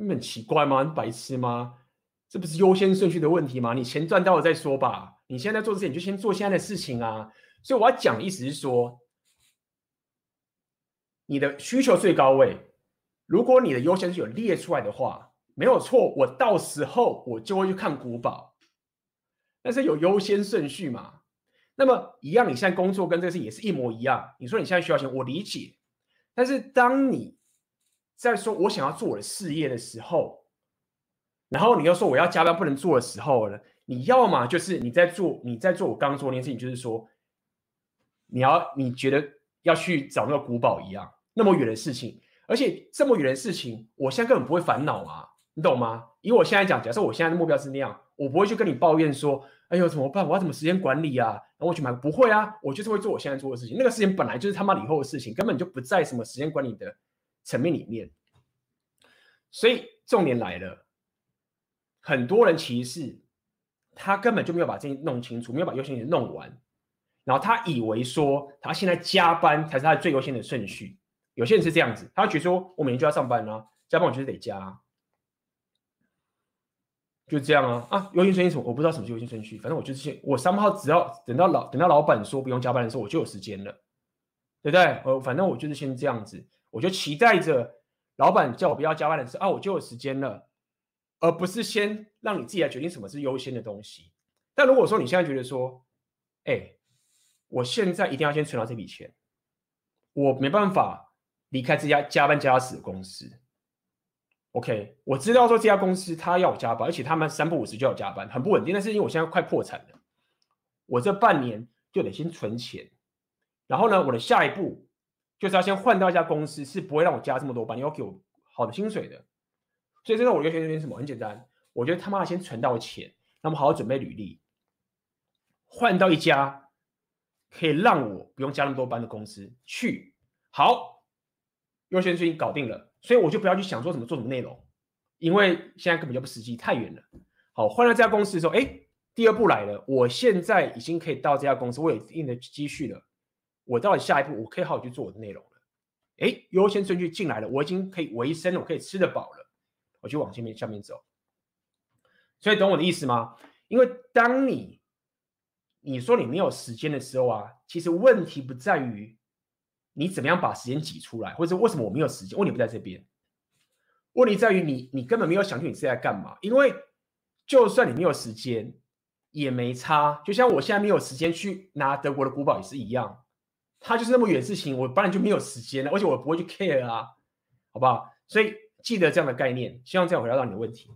你很奇怪吗？你白痴吗？这不是优先顺序的问题吗？你钱赚到了再说吧。你现在做这些，你就先做现在的事情啊。所以我要讲的意思是说，你的需求最高位，如果你的优先顺序有列出来的话，没有错。我到时候我就会去看古堡，但是有优先顺序嘛。那么一样，你现在工作跟这个事也是一模一样。你说你现在需要钱，我理解。但是当你在说我想要做我的事业的时候，然后你又说我要加班不能做的时候呢？你要么就是你在做你在做我刚刚做那件事情，就是说你要你觉得要去找那个古堡一样那么远的事情，而且这么远的事情，我现在根本不会烦恼啊，你懂吗？以我现在讲，假设我现在的目标是那样，我不会去跟你抱怨说，哎呦怎么办？我要怎么时间管理啊？然后我去买，不会啊，我就是会做我现在做的事情。那个事情本来就是他妈以后的事情，根本就不在什么时间管理的层面里面，所以重点来了，很多人其实他根本就没有把这些弄清楚，没有把优先顺序弄完，然后他以为说他现在加班才是他最优先的顺序。有些人是这样子，他觉得说我每天就要上班啊，加班我就是得加，就这样啊啊，优先顺序什么？我不知道什么是优先顺序，反正我就是先我三号只要等到老等到老板说不用加班的时候，我就有时间了，对不对？呃，反正我就是先这样子。我就期待着老板叫我不要加班的时候啊，我就有时间了，而不是先让你自己来决定什么是优先的东西。但如果说你现在觉得说，哎，我现在一定要先存到这笔钱，我没办法离开这家加班加死的公司。OK，我知道说这家公司他要加班，而且他们三不五时就要加班，很不稳定。但是因为我现在快破产了，我这半年就得先存钱，然后呢，我的下一步。就是要先换到一家公司，是不会让我加这么多班，你要给我好的薪水的。所以这个我就觉得什么很简单，我觉得他妈先存到钱，那么好好准备履历，换到一家可以让我不用加那么多班的公司去。好，优先顺序搞定了，所以我就不要去想说怎么做什么内容，因为现在根本就不实际，太远了。好，换了这家公司的时候，哎，第二步来了，我现在已经可以到这家公司，我有一定的积蓄了。我到了下一步，我可以好好去做我的内容了。哎，优先顺序进来了，我已经可以维生了，我可以吃得饱了，我就往前面下面走。所以懂我的意思吗？因为当你你说你没有时间的时候啊，其实问题不在于你怎么样把时间挤出来，或者为什么我没有时间？问题不在这边，问题在于你你根本没有想清你是在干嘛。因为就算你没有时间，也没差。就像我现在没有时间去拿德国的古堡也是一样。他就是那么远事情，我当然就没有时间了，而且我不会去 care 啊，好不好？所以记得这样的概念，希望这样回答到你的问题。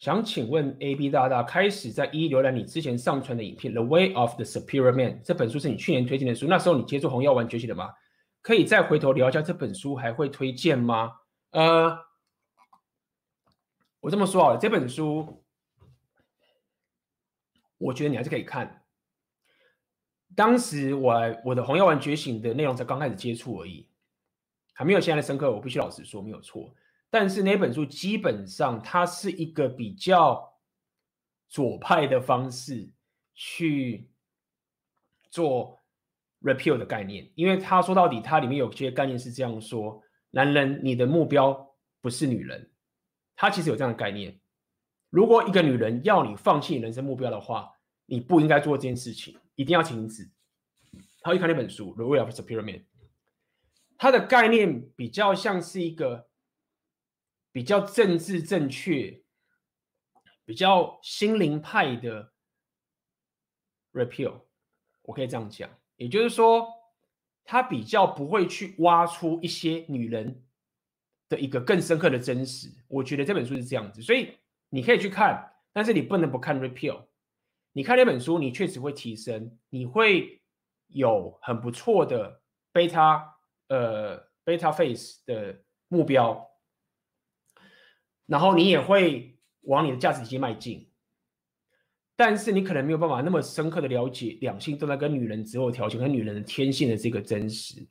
想请问 AB 大大，开始在一一浏览你之前上传的影片《The Way of the Superior Man》这本书是你去年推荐的书，那时候你接触红药丸崛起的吗？可以再回头聊一下这本书，还会推荐吗？呃，我这么说啊，这本书我觉得你还是可以看。当时我我的红药丸觉醒的内容才刚开始接触而已，还没有现在的深刻。我必须老实说，没有错。但是那本书基本上它是一个比较左派的方式去做 repeal 的概念，因为他说到底，它里面有些概念是这样说：男人，你的目标不是女人。他其实有这样的概念。如果一个女人要你放弃你人生目标的话，你不应该做这件事情，一定要停止。他会看那本书《The Way of Superior Man》，它的概念比较像是一个。比较政治正确、比较心灵派的 repeal，我可以这样讲，也就是说，他比较不会去挖出一些女人的一个更深刻的真实。我觉得这本书是这样子，所以你可以去看，但是你不能不看 repeal。你看那本书，你确实会提升，你会有很不错的 beta 呃 beta face 的目标。然后你也会往你的价值体系迈进，但是你可能没有办法那么深刻的了解两性都在跟女人择偶条件和女人的天性的这个真实。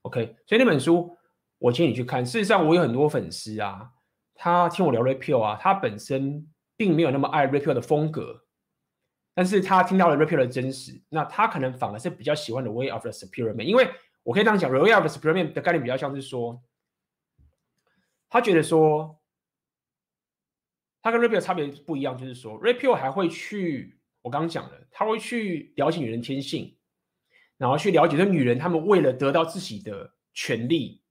OK，所以那本书我建议你去看。事实上，我有很多粉丝啊，他听我聊 Repeal 啊，他本身并没有那么爱 Repeal 的风格，但是他听到了 Repeal 的真实，那他可能反而是比较喜欢的 Way of the Superior Man，因为我可以这样讲，Way of the Superior Man 的概念比较像是说，他觉得说。他跟 Repeal 差别不一样，就是说 Repeal 还会去，我刚刚讲了，他会去了解女人天性，然后去了解这女人，她们为了得到自己的权利、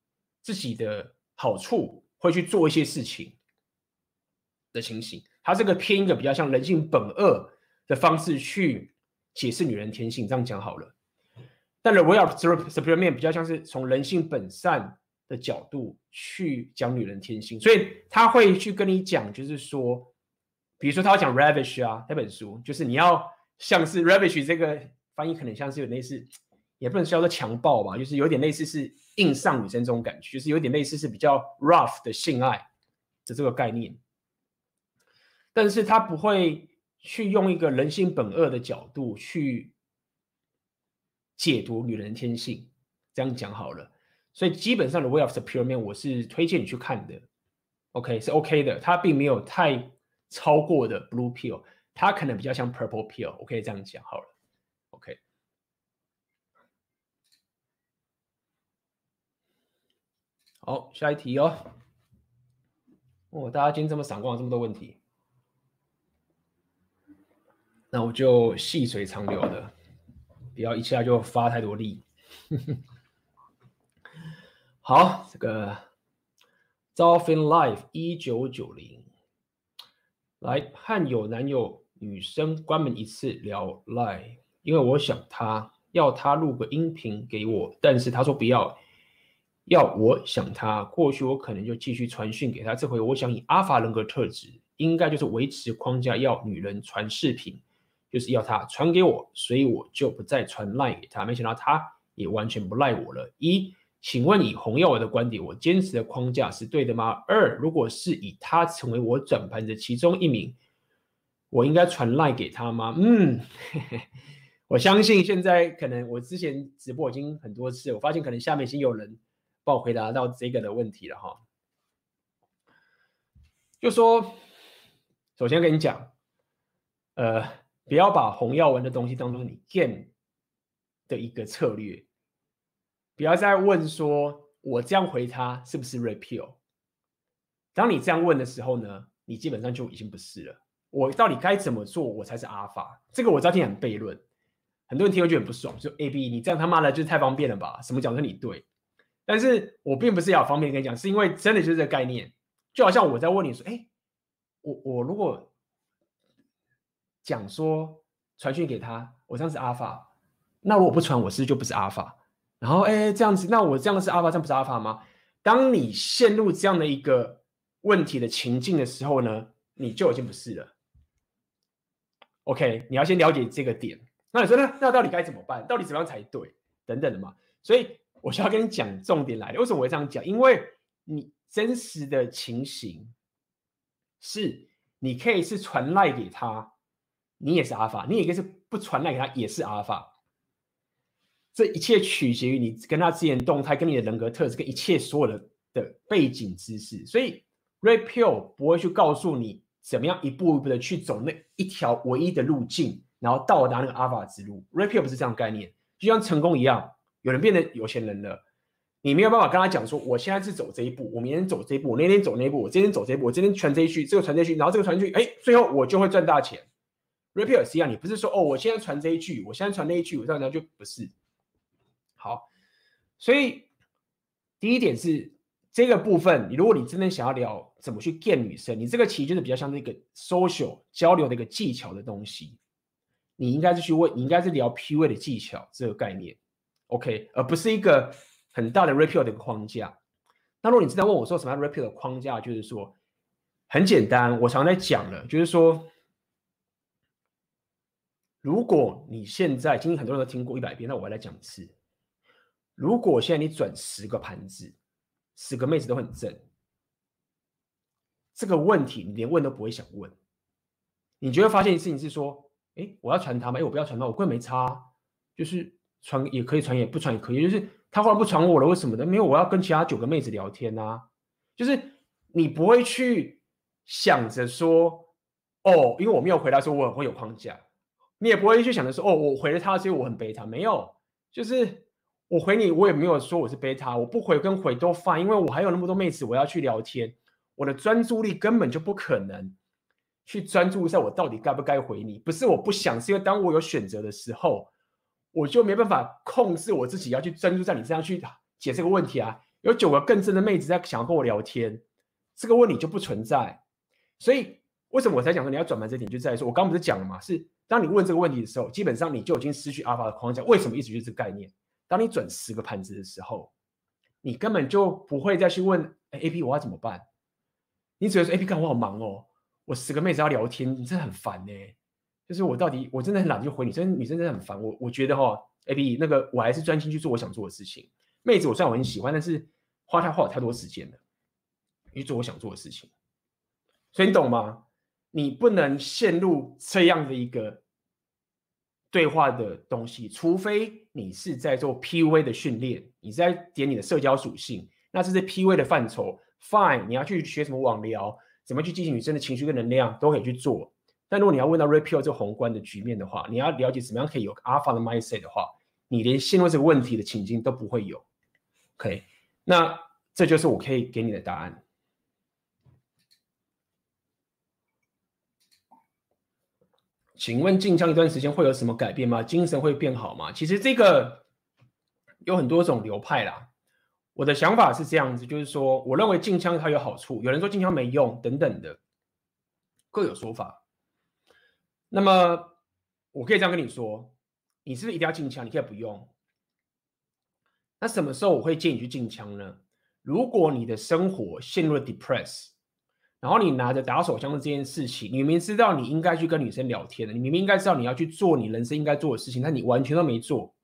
自己的好处，会去做一些事情的情形。他这个偏一个比较像人性本恶的方式去解释女人天性，这样讲好了。但 The Way of the Superior Man 比较像是从人性本善的角度去讲女人天性，所以他会去跟你讲，就是说，比如说他要讲 ravish 啊，那本书就是你要像是 ravish 这个翻译，可能像是有类似，也不能叫做强暴吧，就是有点类似是硬上女生这种感觉，就是有点类似是比较 rough 的性爱的这个概念，但是他不会去用一个人性本恶的角度去解读女人天性，这样讲好了。所以基本上的《Way of the Superior Man》我是推荐你去看的，OK 是 OK 的，它并没有太超过的 Blue Pill，它可能比较像 Purple Pill，我可以这样讲好了，OK。好，下一题哦。哦，大家今天这么闪光，这么多问题，那我就细水长流的，不要一下就发太多力。好，这个 Dolphin Life 一九九零来和有男友女生关门一次聊 Line，因为我想他要他录个音频给我，但是他说不要，要我想他，或许我可能就继续传讯给他。这回我想以阿法人格特质，应该就是维持框架，要女人传视频，就是要他传给我，所以我就不再传 Line 给他。没想到他也完全不赖我了。一请问以红药文的观点，我坚持的框架是对的吗？二，如果是以他成为我转盘的其中一名，我应该传赖给他吗？嗯，我相信现在可能我之前直播已经很多次，我发现可能下面已经有人帮我回答到这个的问题了哈。就说，首先跟你讲，呃，不要把红药文的东西当做你 game 的一个策略。不要再问说，我这样回他是不是 repeal？当你这样问的时候呢，你基本上就已经不是了。我到底该怎么做，我才是 alpha？这个我知道听很悖论，很多人听会觉得很不爽，就 A B，你这样他妈的就太方便了吧？什么讲说你对？但是我并不是要方便跟你讲，是因为真的就是这个概念，就好像我在问你说，哎，我我如果讲说传讯给他，我这样是 alpha，那如果不传，我是不是就不是 alpha？然后，哎，这样子，那我这样是阿法，这样不是阿法吗？当你陷入这样的一个问题的情境的时候呢，你就已经不是了。OK，你要先了解这个点。那你说那那到底该怎么办？到底怎么样才对？等等的嘛。所以我需要跟你讲重点来了。为什么我会这样讲？因为你真实的情形是，你可以是传赖给他，你也是阿法；你也可以是不传赖给他，也是阿法。这一切取决于你跟他之间的动态，跟你的人格特质，跟一切所有的的背景知识。所以，Red Pill 不会去告诉你怎么样一步一步的去走那一条唯一的路径，然后到达那个阿法之路。Red Pill 不是这样概念，就像成功一样，有人变得有钱人了，你没有办法跟他讲说，我现在是走这一步，我明天走这一步，我那天走那一步，我今天走这一步，我今天传这一句，这个传这一句，然后这个传这一句，哎，最后我就会赚大钱。Red Pill 是一样，你不是说哦，我现在传这一句，我现在传那一句，我这样就不是。好，所以第一点是这个部分，你如果你真的想要聊怎么去 get 女生，你这个其实就是比较像那个 social 交流的一个技巧的东西，你应该是去问，你应该是聊 PUA 的技巧这个概念，OK，而不是一个很大的 Red Pill 的一个框架。那如果你知道问我说什么样 Red Pill 的框架，就是说很简单，我常在讲了，就是说，如果你现在今天很多人都听过一百遍，那我来讲一次。如果现在你转十个盘子，十个妹子都很正，这个问题你连问都不会想问，你就会发现一件事情是说，哎，我要传他吗？哎，我不要传他，我根本没差，就是传也可以传，也不传也可以，就是他忽然不传我了，为什么呢？没有，我要跟其他九个妹子聊天啊，就是你不会去想着说，哦，因为我没有回答说我很会有框架，你也不会去想着说，哦，我回了他，所以我很贝塔，没有，就是。我回你，我也没有说我是贝塔，我不回跟回都 fine，因为我还有那么多妹子我要去聊天，我的专注力根本就不可能去专注在我到底该不该回你。不是我不想，是因为当我有选择的时候，我就没办法控制我自己要去专注在你身上去解这个问题啊。有九个更正的妹子在想要跟我聊天，这个问题就不存在。所以为什么我才讲说你要转盘这点，就在于说我刚不是讲了嘛？是当你问这个问题的时候，基本上你就已经失去阿法的框架。为什么？一直就是这个概念。当你转十个盘子的时候，你根本就不会再去问 AP 我要怎么办？你只会说 AP 看我好忙哦，我十个妹子要聊天，你真的很烦呢。就是我到底我真的很懒，就回你，真女生真的很烦。我我觉得哈、哦、AP 那个我还是专心去做我想做的事情。妹子我虽然我很喜欢，但是花太花了太多时间了，去做我想做的事情。所以你懂吗？你不能陷入这样的一个。对话的东西，除非你是在做 PUA 的训练，你在点你的社交属性，那这是 PUA 的范畴。Fine，你要去学什么网聊，怎么去激起女生的情绪跟能量，都可以去做。但如果你要问到 Red Pill 这宏观的局面的话，你要了解怎么样可以有 Alpha 的 mindset 的话，你连陷入这个问题的情境都不会有。OK，那这就是我可以给你的答案。请问进香一段时间会有什么改变吗？精神会变好吗？其实这个有很多种流派啦。我的想法是这样子，就是说，我认为进香它有好处，有人说进香没用等等的，各有说法。那么我可以这样跟你说，你是不是一定要进香？你可以不用。那什么时候我会建议你去进香呢？如果你的生活陷入了 depress。然后你拿着打手枪的这件事情，你明明知道你应该去跟女生聊天的，你明明应该知道你要去做你人生应该做的事情，但你完全都没做。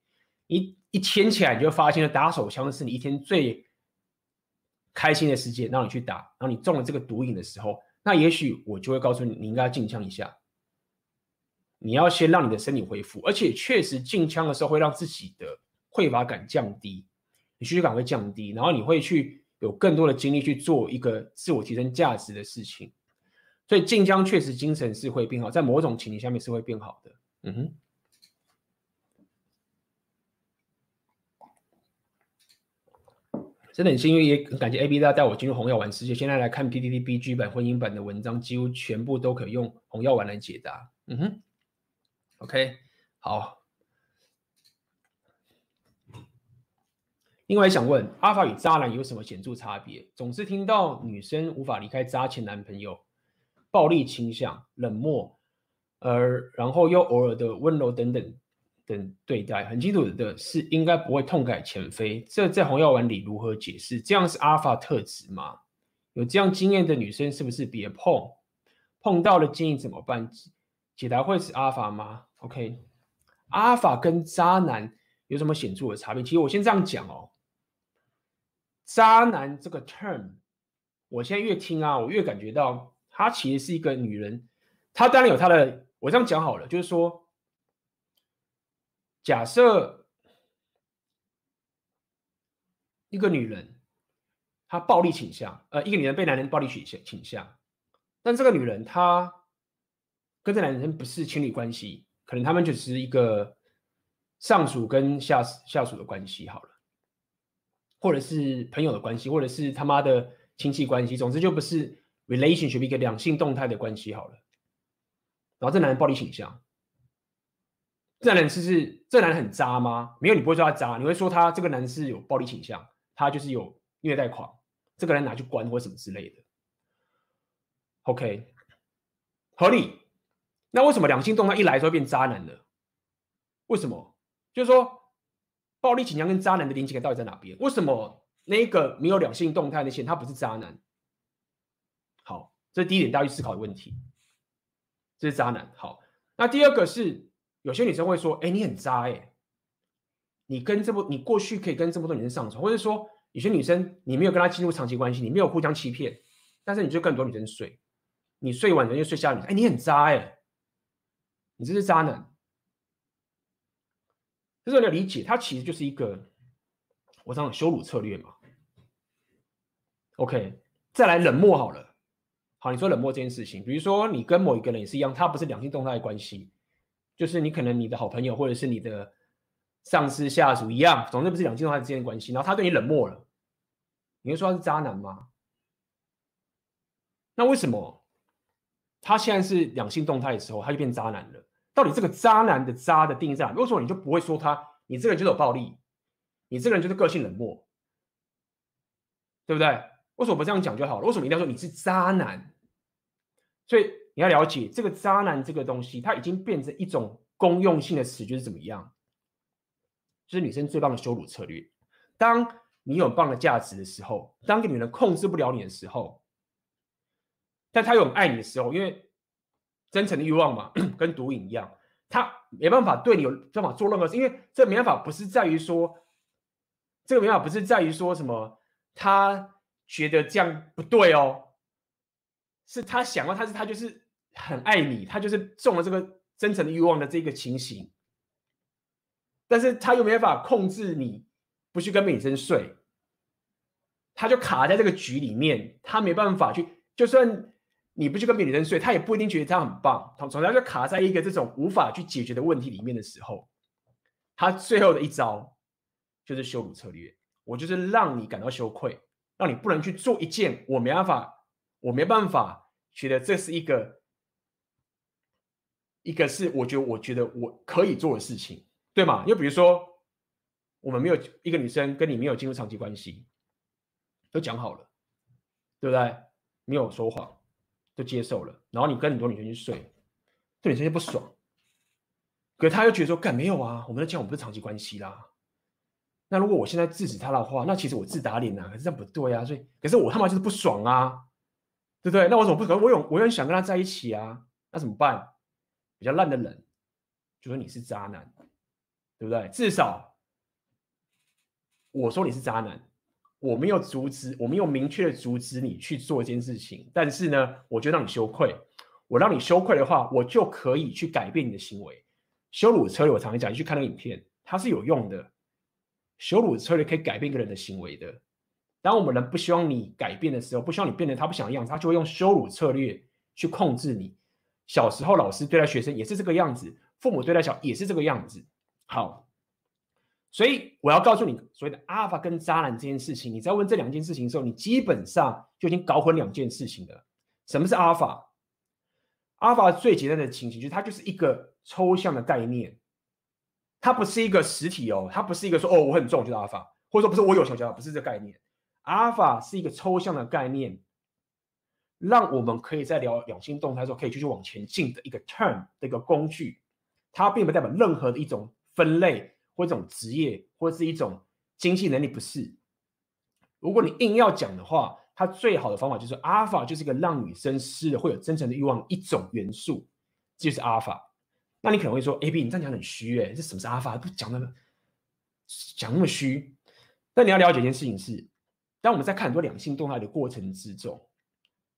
你一牵起来，你就发现了打手枪是你一天最开心的时间，让你去打，然后你中了这个毒瘾的时候，那也许我就会告诉你，你应该要进枪一下。你要先让你的身体恢复，而且确实进枪的时候会让自己的匮乏感降低，你需求感会降低，然后你会去。有更多的精力去做一个自我提升价值的事情，所以晋江确实精神是会变好，在某种情形下面是会变好的。嗯哼，真的很幸运，也感谢 AB 大带我进入红药丸世界。现在来看 PTT BG 版婚姻版的文章，几乎全部都可以用红药丸来解答。嗯哼，OK，好。另外想问，阿法与渣男有什么显著差别？总是听到女生无法离开渣前男朋友，暴力倾向、冷漠，而然后又偶尔的温柔等等等对待，很清楚的是应该不会痛改前非。这在红药丸里如何解释？这样是阿法特质吗？有这样经验的女生是不是别碰？碰到了建议怎么办？解答会是阿法吗？OK，阿法跟渣男有什么显著的差别？其实我先这样讲哦，渣男这个 term，我现在越听啊，我越感觉到他其实是一个女人，她当然有她的，我这样讲好了，就是说，假设一个女人她暴力倾向，呃，一个女人被男人暴力倾向倾向，但这个女人她。跟这男人不是情侣关系，可能他们就是一个上属跟下下属的关系好了，或者是朋友的关系，或者是他妈的亲戚关系，总之就不是 relationship 一个两性动态的关系好了。然后这男人暴力倾向，这男人是是这男人很渣吗？没有，你不会说他渣，你会说他这个男是有暴力倾向，他就是有虐待狂，这个人拿去关或什么之类的。OK，合理。那为什么两性动态一来就会变渣男呢？为什么？就是说，暴力倾向跟渣男的连接感到底在哪边？为什么那个没有两性动态的线他不是渣男？好，这是第一点大家去思考的问题。这是渣男。好，那第二个是有些女生会说：“哎，你很渣哎，你跟这么你过去可以跟这么多女生上床，或者说有些女生你没有跟她进入长期关系，你没有互相欺骗，但是你就跟很多女生睡，你睡完人就睡下女生，哎，你很渣哎。”你这是渣男，这是你要理解，他其实就是一个我讲的羞辱策略嘛。OK，再来冷漠好了。好，你说冷漠这件事情，比如说你跟某一个人也是一样，他不是两性动态的关系，就是你可能你的好朋友或者是你的上司下属一样，总之不是两性动态之间的关系，然后他对你冷漠了，你会说他是渣男吗？那为什么他现在是两性动态的时候，他就变渣男了？到底这个渣男的渣的定义在哪？为什么你就不会说他？你这个人就是有暴力，你这个人就是个性冷漠，对不对？为什么不这样讲就好了？为什么一定要说你是渣男？所以你要了解这个渣男这个东西，它已经变成一种公用性的词，就是怎么样？就是女生最棒的羞辱策略。当你有棒的价值的时候，当个女人控制不了你的时候，但她又很爱你的时候，因为。真诚的欲望嘛，跟毒瘾一样，他没办法对你有办法做任何事，因为这没办法不是在于说，这个没办法不是在于说什么，他觉得这样不对哦，是他想要，他是他就是很爱你，他就是中了这个真诚的欲望的这个情形，但是他又没办法控制你不去跟女生睡，他就卡在这个局里面，他没办法去，就算。你不去跟别的女生睡，他也不一定觉得他很棒。从从他就卡在一个这种无法去解决的问题里面的时候，他最后的一招就是羞辱策略。我就是让你感到羞愧，让你不能去做一件我没办法，我没办法觉得这是一个一个是我觉得我觉得我可以做的事情，对吗？又比如说，我们没有一个女生跟你没有进入长期关系，都讲好了，对不对？没有说谎。就接受了，然后你跟很多女生去睡，这女生就不爽，可是他又觉得说，干没有啊，我们在讲我们不是长期关系啦。那如果我现在制止他的话，那其实我自打脸呐，可是这样不对啊。所以，可是我他妈就是不爽啊，对不对？那我怎么不可能？我有，我有想跟他在一起啊，那怎么办？比较烂的人就说你是渣男，对不对？至少我说你是渣男。我没有阻止，我没有明确的阻止你去做一件事情，但是呢，我就让你羞愧。我让你羞愧的话，我就可以去改变你的行为。羞辱策略，我常常讲，你去看那个影片，它是有用的。羞辱策略可以改变一个人的行为的。当我们人不希望你改变的时候，不希望你变成他不想的样子，他就会用羞辱策略去控制你。小时候老师对待学生也是这个样子，父母对待小也是这个样子。好。所以我要告诉你，所谓的阿尔法跟渣男这件事情，你在问这两件事情的时候，你基本上就已经搞混两件事情了。什么是阿尔法？阿尔法最简单的情形就是它就是一个抽象的概念，它不是一个实体哦，它不是一个说哦我很重就是阿尔法，或者说不是我有钱就不是这概念。阿尔法是一个抽象的概念，让我们可以在聊两性动态的时候可以继续往前进的一个 term 的一个工具，它并不代表任何的一种分类。或一种职业，或是一种经济能力，不是。如果你硬要讲的话，它最好的方法就是阿尔法就是一个让女生湿的会有真诚的欲望一种元素，就是阿尔法。那你可能会说，A B 你这样讲很虚哎，这什么是阿尔法？不讲那么讲那么虚。但你要了解一件事情是，当我们在看很多两性动态的过程之中，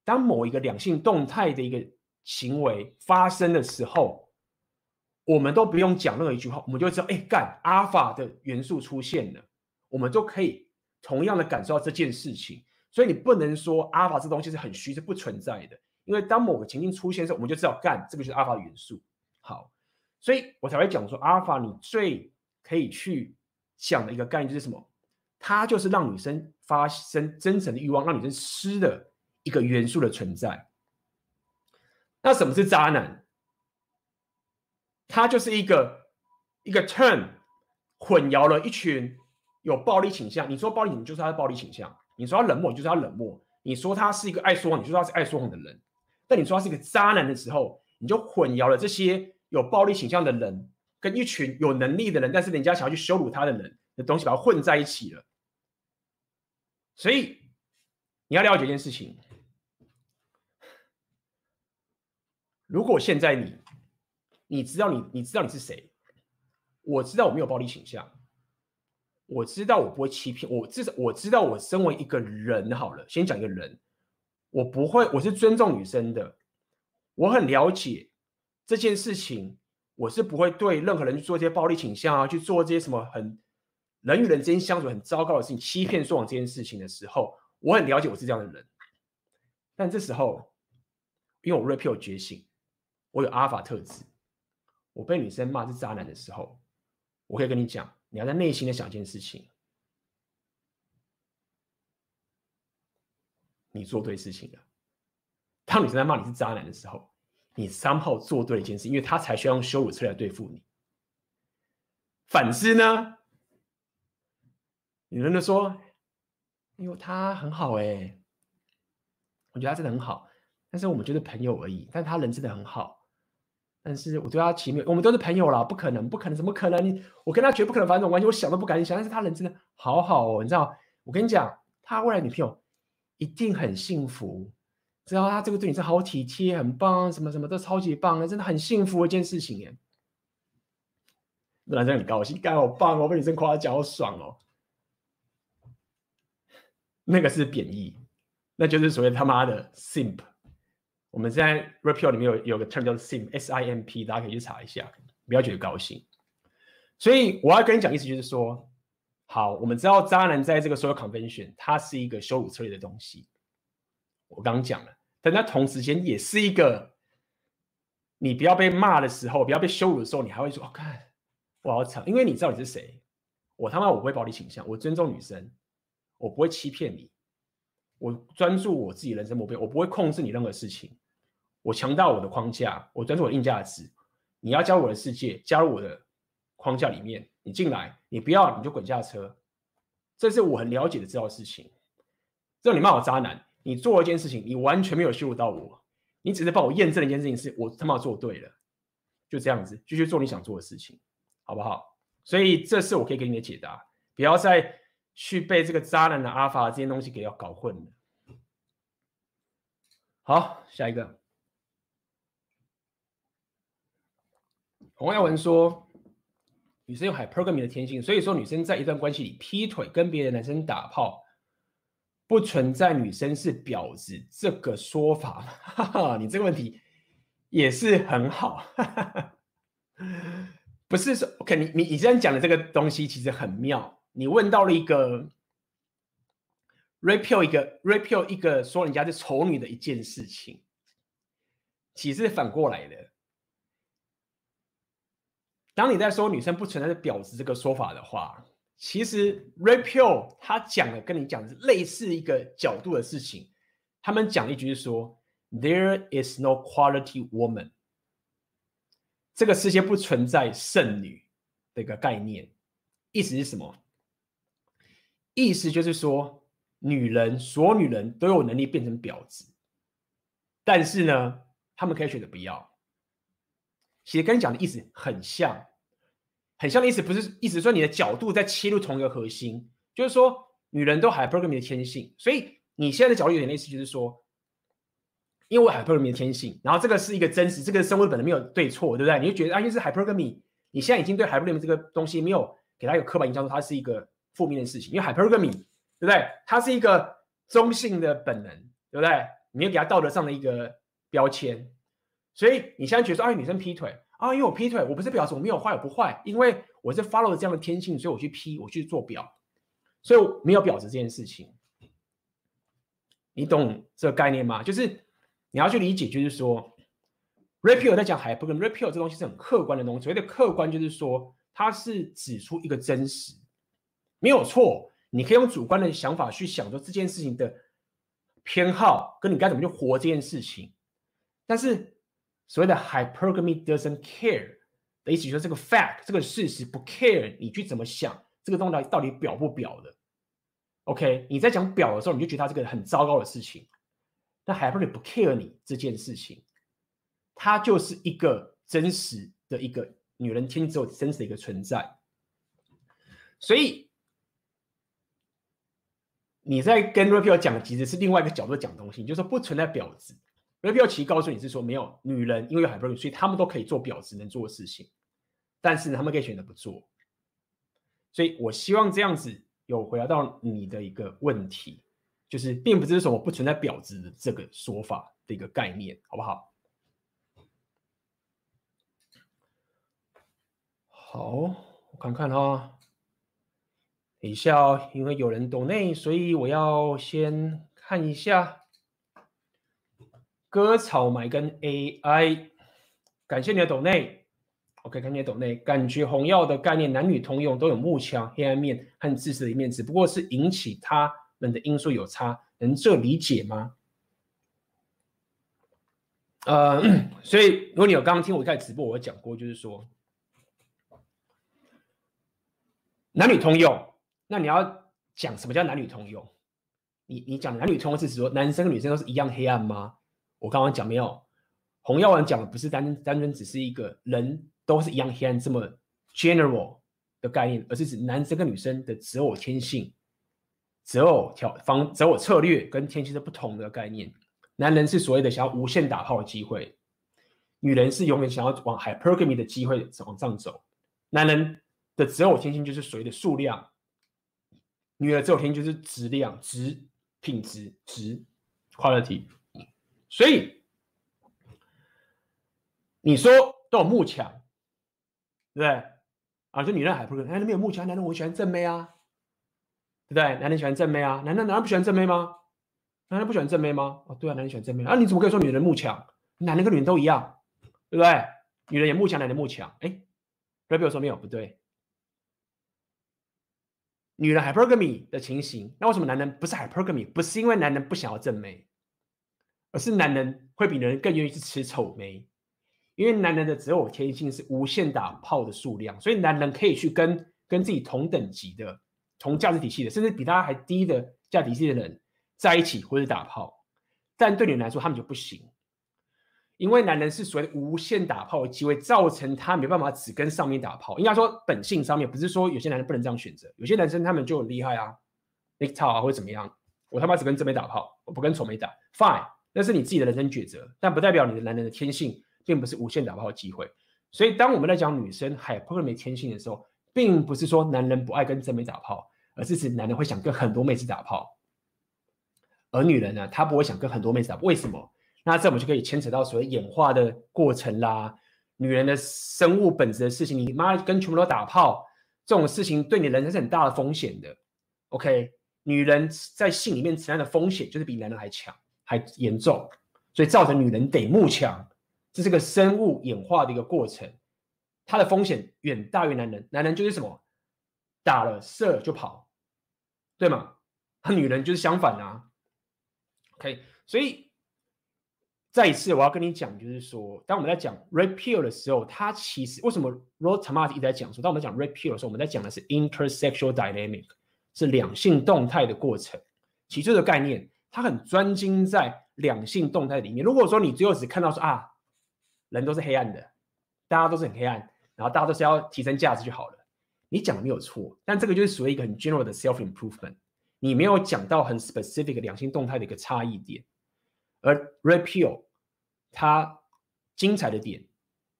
当某一个两性动态的一个行为发生的时候，我们都不用讲任何一句话，我们就知道，哎，干阿尔法的元素出现了，我们就可以同样的感受到这件事情。所以你不能说阿尔法这东西是很虚，是不存在的。因为当某个情境出现的时候，我们就知道，干这个就是阿尔法元素。好，所以我才会讲说，阿尔法你最可以去想的一个概念就是什么？它就是让女生发生真诚的欲望，让女生湿的一个元素的存在。那什么是渣男？他就是一个一个 turn，混淆了一群有暴力倾向。你说暴力，你就是他的暴力倾向。你说他冷漠，你就是他冷漠；你说他是一个爱说谎，你就说他是爱说谎的人。但你说他是一个渣男的时候，你就混淆了这些有暴力倾向的人跟一群有能力的人，但是人家想要去羞辱他的人的东西，把它混在一起了。所以你要了解一件事情：如果现在你你知道你你知道你是谁，我知道我没有暴力倾向。我知道我不会欺骗我，至少我知道我身为一个人好了。先讲一个人，我不会，我是尊重女生的，我很了解这件事情，我是不会对任何人去做这些暴力倾向啊，去做这些什么很人与人之间相处很糟糕的事情，欺骗说谎这件事情的时候，我很了解我是这样的人。但这时候，因为我 Red Pill 觉醒，我有阿尔法特质，我被女生骂是渣男的时候，我可以跟你讲。你要在内心的想一件事情，你做对事情了。当女生在骂你是渣男的时候，你三号做对一件事，因为他才需要用羞辱策略来对付你。反之呢，女人就说：“哎呦，他很好哎，我觉得他真的很好，但是我们就是朋友而已。但他人真的很好。”但是我对他情没，我们都是朋友啦，不可能，不可能，怎么可能？你我跟他绝不可能发生这种关系，我想都不敢想。但是他人真的好好哦，你知道？我跟你讲，他未来女朋友一定很幸福，知道他这个对你是好体贴，很棒，什么什么都超级棒的，真的很幸福一件事情耶。男生很高兴，干好棒哦，被女生夸奖好爽哦。那个是贬义，那就是所谓他妈的 simp。我们在 Red Pill 里面有有个 term 叫 sim，s i m p，大家可以去查一下，不要觉得高兴。所以我要跟你讲，意思就是说，好，我们知道渣男在这个 social convention，它是一个羞辱策略的东西。我刚刚讲了，但它同时间也是一个，你不要被骂的时候，不要被羞辱的时候，你还会说，哦，看，我好惨，因为你知道你是谁。我他妈我不会暴力倾向，我尊重女生，我不会欺骗你。我专注我自己人生目标，我不会控制你任何事情。我强大我的框架，我专注我的硬价值。你要加入我的世界，加入我的框架里面，你进来，你不要你就滚下车。这是我很了解的知道的事情。只要你骂我渣男，你做一件事情，你完全没有羞辱到我，你只是帮我验证了一件事情，是我他妈做对了，就这样子，继续做你想做的事情，好不好？所以这是我可以给你的解答，不要再。去被这个渣男的阿法这些东西给要搞混了。好，下一个。洪耀文说，女生有 hypergamy 的天性，所以说女生在一段关系里劈腿跟别的男生打炮，不存在女生是婊子这个说法。哈哈，你这个问题也是很好。哈哈，不是说，OK，你你你这样讲的这个东西其实很妙。你问到了一个 Red Pill 一个 Red Pill 一个说人家是丑女的一件事情，其实是反过来的。当你在说女生不存在是婊子这个说法的话，其实 Red Pill 他讲的跟你讲的是类似一个角度的事情。他们讲一句是说，There is no quality woman，这个世界不存在剩女的一个概念，意思是什么？意思就是说，女人，所有女人都有能力变成婊子，但是呢，她们可以选择不要。其实跟你讲的意思很像，很像的意思不是意思说你的角度在切入同一个核心，就是说女人都 hypergamy 的天性，所以你现在的角度有点类似，就是说，因为我 hypergamy 的天性，然后这个是一个真实，这个生物本来没有对错，对不对？你就觉得啊，因为是 hypergamy，你现在已经对 hypergamy 这个东西没有给他有刻板印象，说它是一个负面的事情，因为 hypergamy，对不对？它是一个中性的本能，对不对？你要给它道德上的一个标签，所以你现在觉得说，啊，女生劈腿啊，因为我劈腿，我不是表示我没有坏，我不坏，因为我是 follow 这样的天性，所以我去劈，我去做婊，所以我没有婊子这件事情。你懂这个概念吗？就是你要去理解，就是说，Red Pill 在讲 Hypergamy，Red Pill 这东西是很客观的东西。所谓的客观，就是说它是指出一个真实，没有错。你可以用主观的想法去想说这件事情的偏好，跟你该怎么去活这件事情。但是所谓的 Hypergamy doesn't care 的意思，就是这个 fact 这个事实不 care 你去怎么想这个东西到底表不表的。OK，你在讲表的时候，你就觉得他这个很糟糕的事情，但 Hypergamy 不 care 你这件事情，它就是一个真实的一个女人天之后真实的一个存在。所以你在跟 Red Pill 讲，其实是另外一个角度讲东西，就是说不存在婊子。Red Pill 其实告诉你是说，没有女人因为有海风所以他们都可以做婊子能做的事情，但是呢，他们可以选择不做。所以我希望这样子。有回答到你的一个问题，就是并不是说我不存在婊子的这个说法的一个概念，好不好？好，我看看哈，等一下哦，因为有人懂内所以我要先看一下割草买跟 AI，感谢你的懂内。OK，看你的懂内，感觉红药的概念男女通用，都有幕墙、黑暗面和自私的一面，只不过是引起他们的因素有差，能这理解吗？呃，所以如果你有刚刚听我在直播，我讲过，就是说男女通用，那你要讲什么叫男女通用？你你讲男女通用是指说男生跟女生都是一样黑暗吗？我刚刚讲没有，洪耀文讲的不是单单纯只是一个人。都是一样黑暗这么 general 的概念，而是指男生跟女生的择偶天性、择偶条方、择偶策略跟天性是不同的概念。男人是所谓的想要无限打炮的机会，女人是永远想要往 hypergamy 的机会往上走。男人的择偶天性就是所谓的数量，女人的择偶天性就是质量、质、品质、质 quality。所以你说都有慕强。对不对？啊，就女人还不是，男人没有慕强，男人我喜欢正妹啊，对不对？男人喜欢正妹啊，男人男人不喜欢正妹吗？男人不喜欢正妹吗？哦，对啊，男人喜欢正妹啊，你怎么可以说女人慕强？男人跟女人都一样，对不对？女人也慕强，男人慕强，哎，不要说没有，不对。女人 hypergamy 的情形，那为什么男人不是 hypergamy？不是因为男人不想要正妹，而是男人会比女人更愿意去吃丑妹。因为男人的择偶天性是无限打炮的数量，所以男人可以去跟跟自己同等级的、同价值体系的，甚至比他还低的价值体系的人在一起或者打炮。但对女人来说，他们就不行，因为男人是所谓的无限打炮的机会，造成他没办法只跟上面打炮。应该说本性上面，不是说有些男人不能这样选择，有些男生他们就很厉害啊，你操啊或者怎么样，我他妈只跟正妹打炮，我不跟丑妹打，fine，那是你自己的人生抉择，但不代表你的男人的天性。并不是无限打炮的机会，所以当我们在讲女生 hypergamy 天性的时候，并不是说男人不爱跟正妹打炮，而是指男人会想跟很多妹子打炮，而女人呢，她不会想跟很多妹子打。为什么？那这我们就可以牵扯到所谓演化的过程啦，女人的生物本质的事情。你妈跟全部都打炮，这种事情对你人生是很大的风险的。OK，女人在性里面承担的风险就是比男人还强，还严重，所以造成女人得慕强。这是个生物演化的一个过程，它的风险远大于男人。男人就是什么，打了射就跑，对吗？他女人就是相反啊。OK，所以再一次我要跟你讲，就是说，当我们在讲 Red Pill 的时候，它其实为什么 Rod Tamati 一直在讲说，当我们讲 Red Pill 的时候，我们在讲的是 intersexual dynamic，是两性动态的过程。其实这个概念，它很专精在两性动态里面。如果说你最后只看到说啊。人都是黑暗的，大家都是很黑暗，然后大家都是要提升价值就好了。你讲的没有错，但这个就是属于一个很 general 的 self improvement。你没有讲到很 specific 两性动态的一个差异点，而 Repeal，它精彩的点，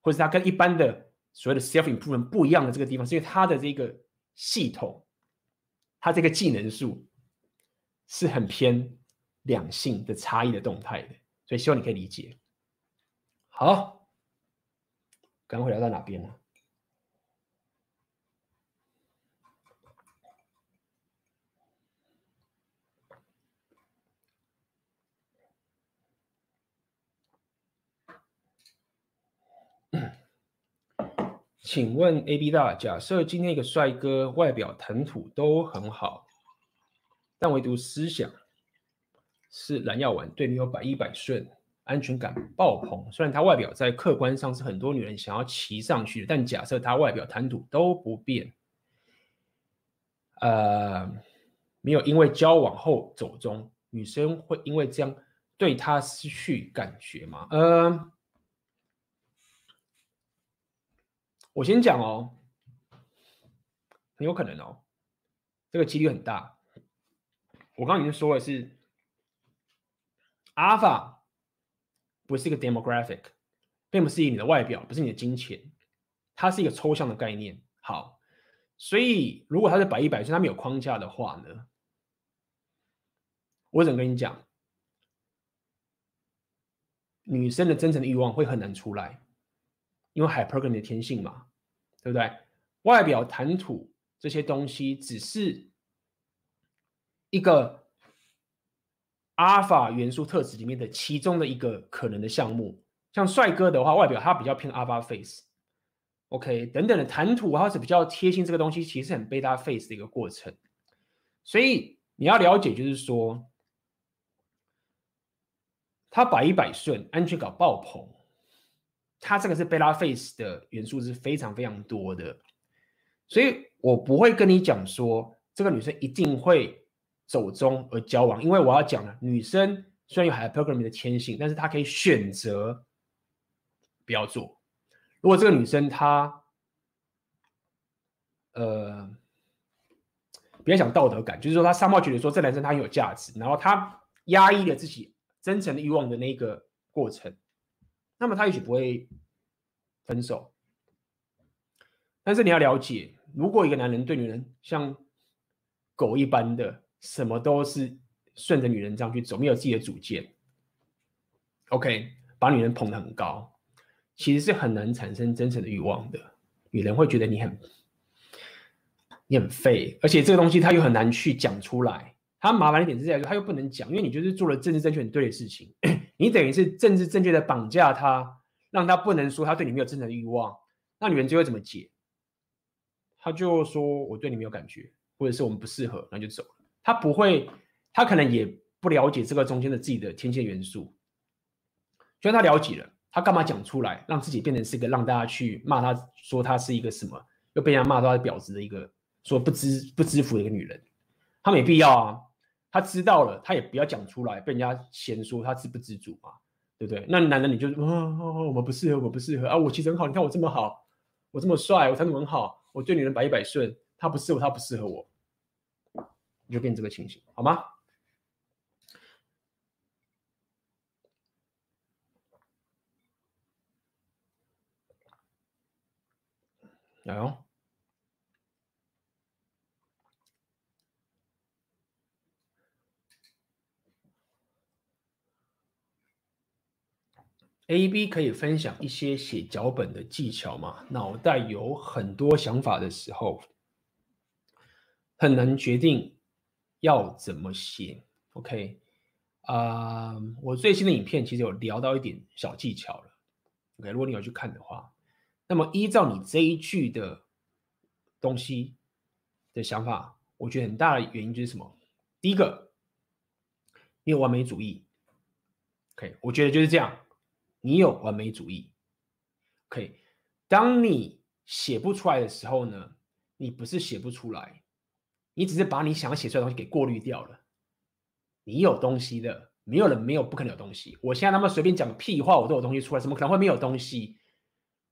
或者它跟一般的所谓的 self improvement 不一样的这个地方，是因为它的这个系统，它这个技能数是很偏两性的差异的动态的，所以希望你可以理解。好，刚刚会聊到哪边呢？请问 AB 大，假设今天一个帅哥外表谈吐都很好，但唯独思想是蓝药丸，对女友百依百顺，安全感爆棚。虽然他外表在客观上是很多女人想要骑上去的，但假设他外表谈吐都不变，呃，没有因为交往后走中，女生会因为这样对他失去感觉吗？呃。我先讲哦，很有可能哦，这个几率很大。我刚刚已经说了是，Alpha 不是一个 demographic，并不是以你的外表，不是你的金钱，它是一个抽象的概念。好，所以如果它是百依百顺，它没有框架的话呢，我只能跟你讲，女生的真诚的欲望会很难出来。因为 hypergamy 的天性嘛，对不对？外表谈吐这些东西只是一个 alpha 元素特质里面的其中的一个可能的项目。像帅哥的话，外表他比较偏 alpha face，OK，等等的谈吐，他是比较贴心。这个东西其实很 beta face 的一个过程。所以你要了解，就是说，他百依百顺，安全感爆棚。它这个是贝拉 face 的元素是非常非常多的，所以我不会跟你讲说这个女生一定会走中而交往，因为我要讲了，女生虽然有 hypergamy 的天性，但是她可以选择不要做。如果这个女生她呃，不要讲道德感，就是说她商贸觉得说这男生他很有价值，然后她压抑了自己真诚的欲望的那个过程。那么他也许不会分手，但是你要了解，如果一个男人对女人像狗一般的，什么都是顺着女人这样去走，没有自己的主见，OK，把女人捧得很高，其实是很难产生真诚的欲望的。女人会觉得你很你很废，而且这个东西他又很难去讲出来。他麻烦一点是在于，他又不能讲，因为你就是做了政治正确很对的事情。你等于是政治正确的绑架他，让他不能说他对你没有真正的欲望，那女人就会怎么解？他就说我对你没有感觉，或者是我们不适合，那就走了。他不会，他可能也不了解这个中间的自己的天线元素。就算他了解了，他干嘛讲出来，让自己变成是一个让大家去骂他，说他是一个什么，又被人家骂到他婊子的一个，说不知不知福的一个女人，他没必要啊。他知道了，他也不要讲出来，被人家嫌说他自不知足嘛，对不对？那男的你就啊、我们不适合，我不适合啊，我其实很好，你看我这么好，我这么帅，我才能很好，我对女人百依百顺，他不适合，他不适合我，你就变这个情形，好吗？来哦。A、B 可以分享一些写脚本的技巧吗？脑袋有很多想法的时候，很难决定要怎么写。OK，啊、我最新的影片其实有聊到一点小技巧了。OK，如果你有去看的话，那么依照你这一句的东西的想法，我觉得很大的原因就是什么？第一个，你有完美主义。OK，我觉得就是这样。你有完美主义，OK？当你写不出来的时候呢，你不是写不出来，你只是把你想写出来的东西给过滤掉了。你有东西的，没有人没有不可能有东西。我现在他妈随便讲个屁话，我都有东西出来，怎么可能会没有东西？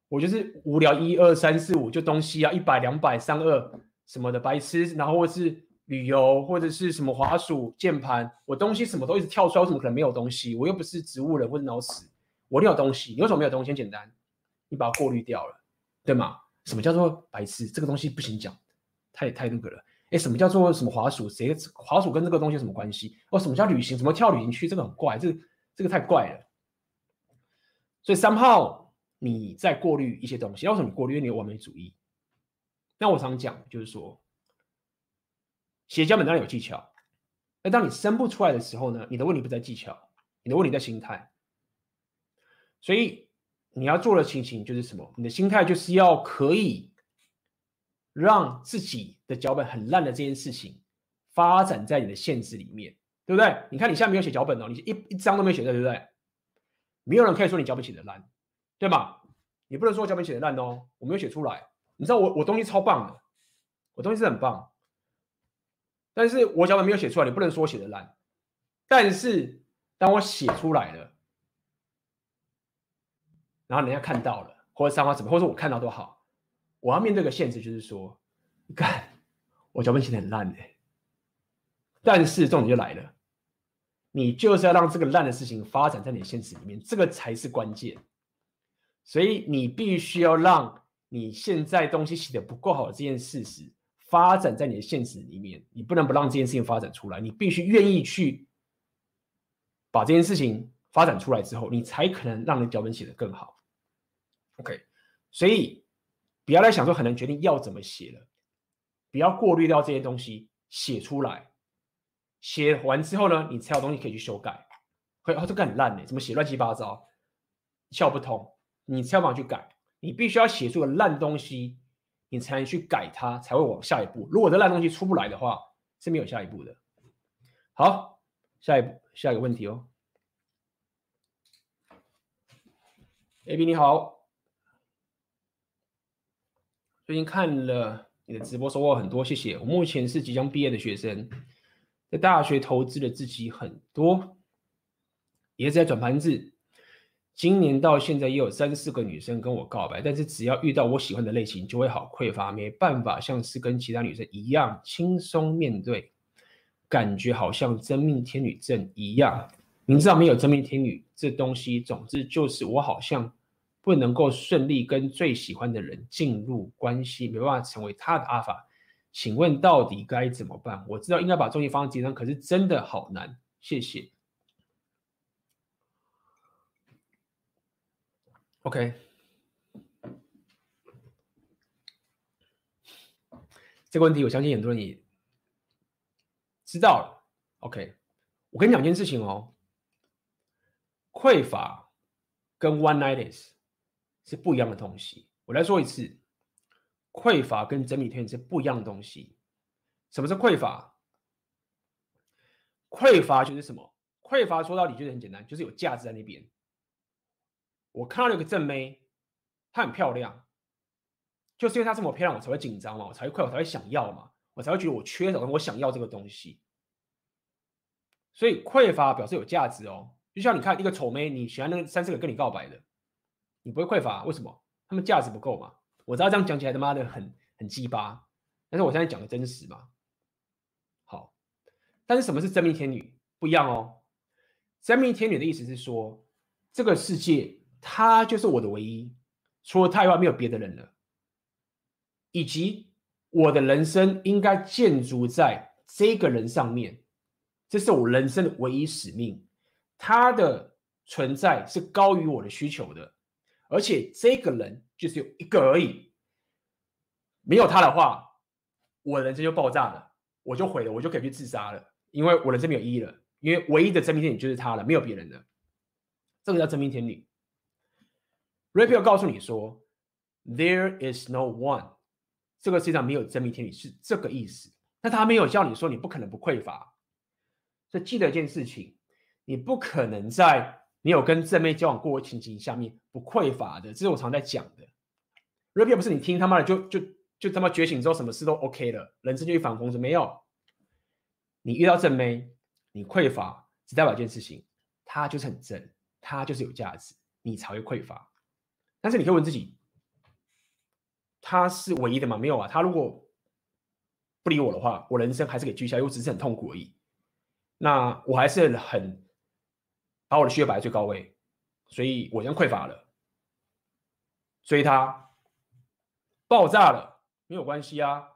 我就是无聊，一二三四五就东西啊，一百两百三二什么的白痴，然后或是旅游或者是什么滑鼠键盘，我东西什么都一直跳出来，我怎么可能没有东西？我又不是植物人或者脑死，我一定有东西。你为什么没有东西？很简单，你把它过滤掉了，对吗？什么叫做白痴？这个东西不行讲，太太那个了。哎，什么叫做什么滑鼠？谁滑鼠跟这个东西什么关系？哦，什么叫旅行？什么跳旅行区？这个很怪，这个这个太怪了。所以三号你在过滤一些东西，为什么你过滤？因为你完美主义。那我常讲就是说。写脚本当然有技巧，那当你生不出来的时候呢，你的问题不在技巧，你的问题在心态。所以你要做的情形就是什么？你的心态就是要可以让自己的脚本很烂的这件事情发展在你的限制里面，对不对？你看你现在没有写脚本哦，你一一张都没写对，对不对？没有人可以说你脚本写的烂，对吗？你不能说我脚本写的烂哦，我没有写出来。你知道我我东西超棒的，我东西是很棒。但是我脚本没有写出来，你不能说写的烂。但是当我写出来了，然后人家看到了，或者三花怎么，或者我看到都好，我要面对个现实，就是说，你看我脚本写的很烂的。但是重点就来了，你就是要让这个烂的事情发展在你的现实里面，这个才是关键。所以你必须要让你现在东西写的不够好的这件事实。发展在你的现实里面，你不能不让这件事情发展出来，你必须愿意去把这件事情发展出来之后，你才可能让你脚本写得更好。OK，所以不要来想说很难决定要怎么写了，不要过滤掉这些东西，写出来，写完之后呢，你才有东西可以去修改。可哦，这个很烂呢，怎么写乱七八糟，笑不通，你才有办法去改，你必须要写出个烂东西。你才能去改它，才会往下一步。如果这烂东西出不来的话，是没有下一步的。好，下一步，下一个问题哦。AB 你好，最近看了你的直播，收获很多，谢谢。我目前是即将毕业的学生，在大学投资了自己很多，也是在转盘子。今年到现在也有三四个女生跟我告白，但是只要遇到我喜欢的类型，就会好匮乏，没办法像是跟其他女生一样轻松面对，感觉好像真命天女症一样。明知道没有真命天女这东西，总之就是我好像不能够顺利跟最喜欢的人进入关系，没办法成为他的阿法。请问到底该怎么办？我知道应该把重心放在自己上，可是真的好难。谢谢。OK，这个问题我相信很多人也知道了。OK，我跟你讲一件事情哦，匮乏跟 one nights 是不一样的东西。我来说一次，匮乏跟真理天是不一样的东西。什么是匮乏？匮乏就是什么？匮乏说到底就是很简单，就是有价值在那边。我看到了一个正妹，她很漂亮，就是因为她这么漂亮，我才会紧张嘛，我才会匮乏，我才会想要嘛，我才会觉得我缺少，我想要这个东西。所以匮乏表示有价值哦，就像你看一个丑妹，你喜欢那三四个跟你告白的，你不会匮乏，为什么？他们价值不够嘛。我知道这样讲起来他妈的很很鸡巴，但是我现在讲的真实嘛。好，但是什么是真命天女？不一样哦。真命天女的意思是说，这个世界。他就是我的唯一，除了他以外没有别的人了，以及我的人生应该建筑在这个人上面，这是我人生的唯一使命。他的存在是高于我的需求的，而且这个人就是有一个而已，没有他的话，我的人生就爆炸了，我就毁了，我就可以去自杀了，因为我人生没有意义了，因为唯一的真命天女就是他了，没有别人了，这个叫真命天女。Raphael 告诉你说，There is no one，这个世界上没有真命天女是这个意思。但他没有叫你说你不可能不匮乏。所以记得一件事情，你不可能在你有跟正妹交往过的情形下面不匮乏的。这是我常在讲的。r e p 不是你听他妈的就就就他妈觉醒之后什么事都 OK 了，人生就一帆风顺没有。你遇到正妹，你匮乏，只代表一件事情，他就是很正，他就是有价值，你才会匮乏。但是你可以问自己，他是唯一的吗？没有啊。他如果不理我的话，我人生还是可以继续下去，我只是很痛苦而已。那我还是很把我的需求摆在最高位，所以我将匮乏了，所以它爆炸了，没有关系啊。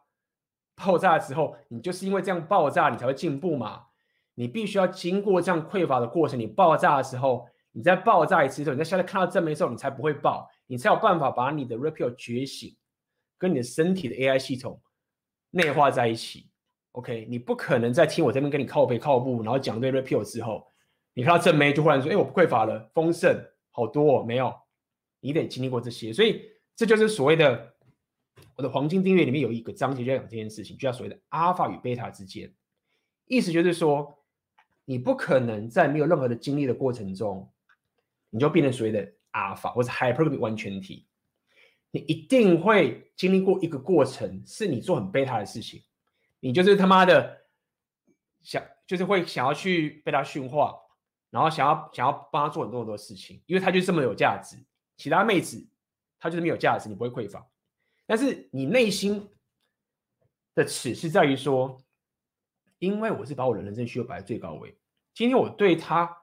爆炸的时候，你就是因为这样爆炸，你才会进步嘛。你必须要经过这样匮乏的过程，你爆炸的时候，你在爆炸一次之后，你在下面看到正面的时候，你才不会爆，你才有办法把你的 Rapio 觉醒跟你的身体的 AI 系统内化在一起。OK，你不可能在听我这边跟你靠背靠步，然后讲对 Rapio 之后，你看到正妹就忽然说：“哎，我不匮乏了，丰盛好多哦。”没有，你得经历过这些，所以这就是所谓的。我的黄金订阅里面有一个章节就要讲这件事情，就叫所谓的阿尔法与贝塔之间，意思就是说，你不可能在没有任何的经历的过程中，你就变成所谓的阿尔法或者 hypergamy 完全体，你一定会经历过一个过程，是你做很贝塔的事情，你就是他妈的想，就是会想要去被他驯化，然后想要想要帮他做很多很多事情，因为他就这么有价值，其他妹子他就是没有价值，你不会匮乏。但是你内心的尺是在于说，因为我是把我的人生需求摆在最高位，今天我对他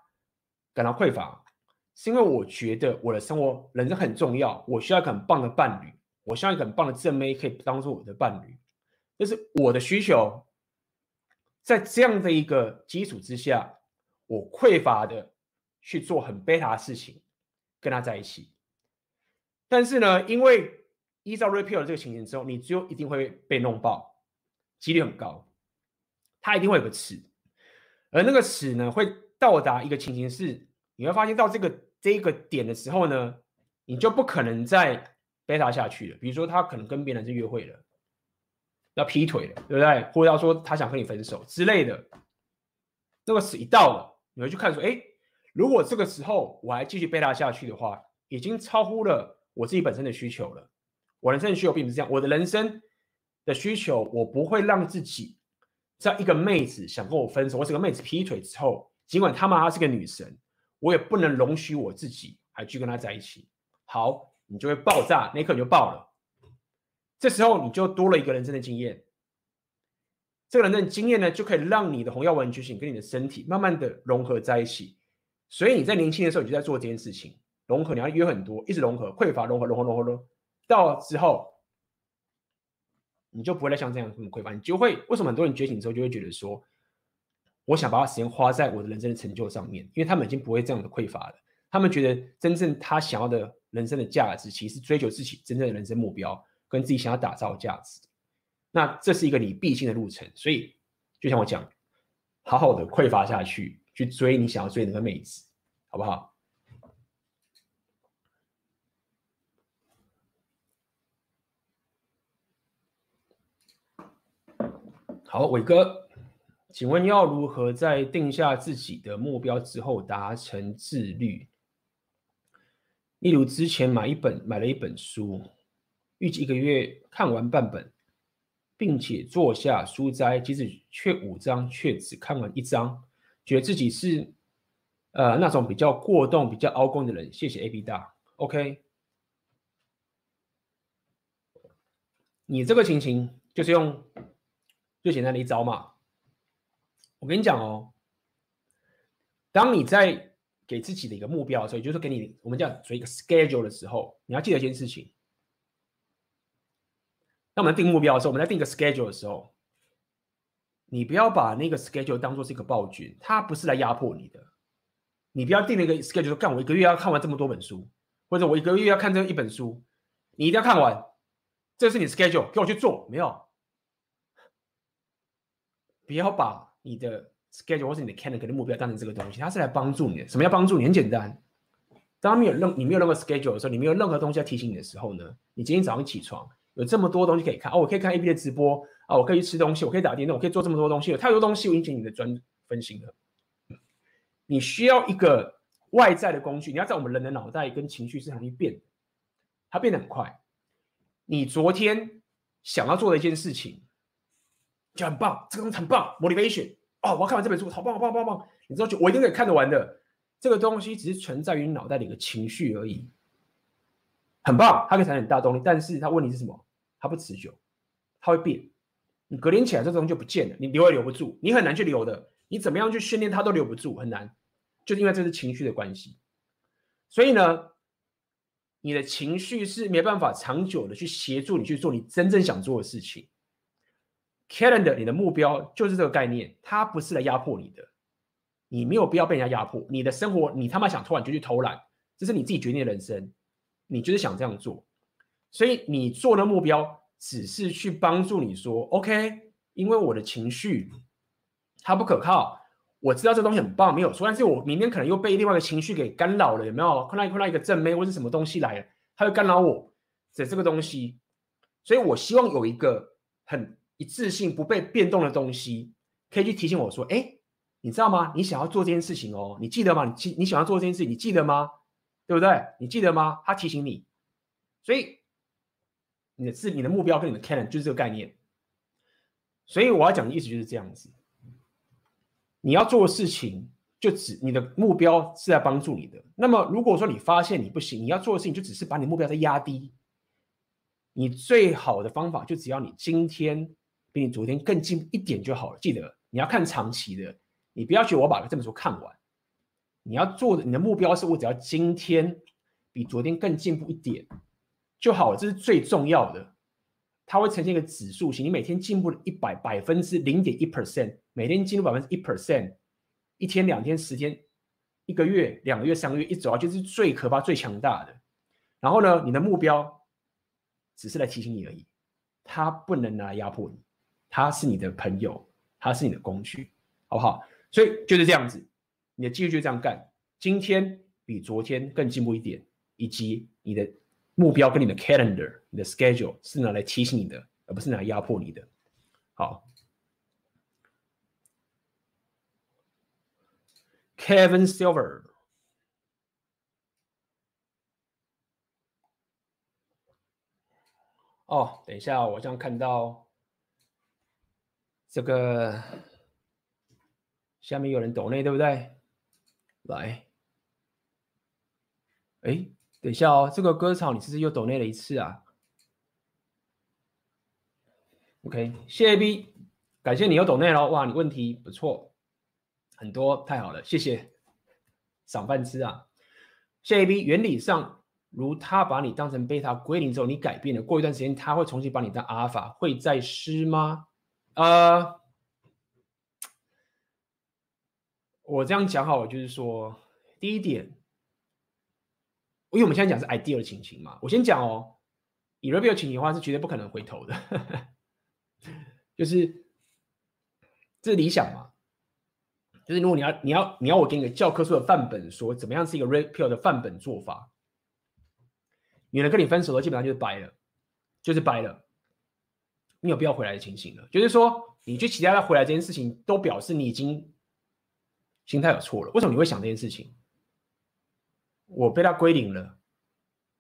感到匮乏，是因为我觉得我的生活人生很重要，我需要一个很棒的伴侣，我需要一个很棒的正妹可以当做我的伴侣，这是我的需求。在这样的一个基础之下，我匮乏的去做很贝塔的事情，跟他在一起。但是呢，因为依照 Rapio 的这个情形之后，你就一定会被弄爆，几率很高。它一定会有个尺，而那个尺呢，会到达一个情形是，你会发现到这个这一个点的时候呢，你就不可能再贝塔下去了。比如说，他可能跟别人是约会了，要劈腿了，对不对？或者要说他想跟你分手之类的。那个尺一到了，你会去看说，哎，如果这个时候我还继续贝塔下去的话，已经超乎了我自己本身的需求了。我人生的需求并不是这样，我的人生的需求，我不会让自己在一个妹子想跟我分手，或是个妹子劈腿之后，尽管他妈她是个女神，我也不能容许我自己还去跟她在一起。好，你就会爆炸，那一刻你就爆了。这时候你就多了一个人生的经验，这个人的经验呢，就可以让你的红药丸觉醒跟你的身体慢慢的融合在一起。所以你在年轻的时候你就在做这件事情，融合，你要约很多，一直融合，匮乏融合，融合，融合，融合。到之后，你就不会再像这样这么匮乏，你就会为什么很多人觉醒之后就会觉得说，我想把时间花在我的人生的成就上面，因为他们已经不会这样的匮乏了。他们觉得真正他想要的人生的价值，其实追求自己真正的人生目标，跟自己想要打造的价值。那这是一个你必经的路程，所以就像我讲，好好的匮乏下去，去追你想要追的那个妹子，好不好？好，伟哥，请问要如何在定下自己的目标之后达成自律？例如之前买一本买了一本书，预计一个月看完半本，并且坐下书斋，即使却五章，却只看完一章，觉得自己是呃那种比较过动、比较凹工的人。谢谢 AB 大，OK。你这个情形就是用。最简单的一招嘛，我跟你讲哦，当你在给自己的一个目标，所以就是给你我们叫做一个 schedule 的时候，你要记得一件事情。当我们定目标的时候，我们在定一个 schedule 的时候，你不要把那个 schedule 当做是一个暴君，它不是来压迫你的。你不要定了一个 schedule，说干我一个月要看完这么多本书，或者我一个月要看这一本书，你一定要看完，这是你 schedule，给我去做，没有。不要把你的 schedule 或是你的 calendar 的目标当成这个东西，它是来帮助你的。什么叫帮助你？很简单，当没有任你没有任何 schedule 的时候，你没有任何东西要提醒你的时候呢，你今天早上起床有这么多东西可以看哦，我可以看 AB 的直播啊，我可以吃东西，我可以打电动，我可以做这么多东西，有太多东西我引起你的专分心了。你需要一个外在的工具，你要在我们人的脑袋跟情绪是很容易变，它变得很快。你昨天想要做的一件事情。就很棒，这个东西很棒，motivation 哦！我要看完这本书，好棒，好棒，好棒，棒！你知道，我一定可以看得完的。这个东西只是存在于脑袋里的情绪而已，很棒，它可以产生很大动力。但是它问题是什么？它不持久，它会变。你隔天起来这东西就不见了，你留也留不住，你很难去留的。你怎么样去训练它都留不住，很难，就是因为这是情绪的关系。所以呢，你的情绪是没办法长久的去协助你去做你真正想做的事情。Calendar，你的目标就是这个概念，它不是来压迫你的，你没有必要被人家压迫。你的生活，你他妈想偷懒就去偷懒，这是你自己决定的人生，你就是想这样做。所以你做的目标只是去帮助你说，OK，因为我的情绪。它不可靠，我知道这东西很棒，没有错。但是我明天可能又被另外一个情绪给干扰了，有没有？看到看到一个正妹或是什么东西来了，它会干扰我的这个东西。所以我希望有一个很一致性、不被变动的东西，可以去提醒我说：“哎，你知道吗？你想要做这件事情哦，你记得吗？你记你想要做这件事情，你记得吗？对不对？你记得吗？”它提醒你，所以你的字、你的目标跟你的 canon 就是这个概念。所以我要讲的意思就是这样子。你要做的事情，就只你的目标是在帮助你的。那么，如果说你发现你不行，你要做的事情就只是把你目标再压低。你最好的方法就只要你今天比你昨天更进一点就好了。记得你要看长期的，你不要觉得我把这本书看完。你要做的，你的目标是我只要今天比昨天更进步一点就好，这是最重要的。它会呈现一个指数型，你每天进步了一百百分之零点一 percent，每天进步百分之一 percent，一天、两天、十天、一个月、两个月、三个月，一走啊，就是最可怕、最强大的。然后呢，你的目标只是来提醒你而已，它不能拿来压迫你，它是你的朋友，它是你的工具，好不好？所以就是这样子，你的继续就这样干，今天比昨天更进步一点，以及你的。目标跟你的 calendar、你的 schedule 是拿来提醒你的，而不是拿来压迫你的。好，Kevin Silver。哦，等一下，我这样看到这个下面有人抖内，对不对？来，哎。等一下哦，这个割草你是不是又抖内了一次啊？OK，谢 A B，感谢你又抖内了。哇，你问题不错，很多，太好了，谢谢，赏饭吃啊。谢 A B，原理上，如他把你当成贝塔归零之后，你改变了，过一段时间他会重新把你当阿尔法，会再施吗？呃，我这样讲好了，就是说，第一点。因为我们现在讲是 ideal 的情形嘛，我先讲哦，以 real 情形的话是绝对不可能回头的，就是这是理想嘛，就是如果你要你要你要我给你个教科书的范本，说怎么样是一个 real 的范本做法，女人跟你分手了基本上就是掰了，就是掰了，你有必要回来的情形了，就是说你去期待他回来这件事情，都表示你已经心态有错了，为什么你会想这件事情？我被他归零了，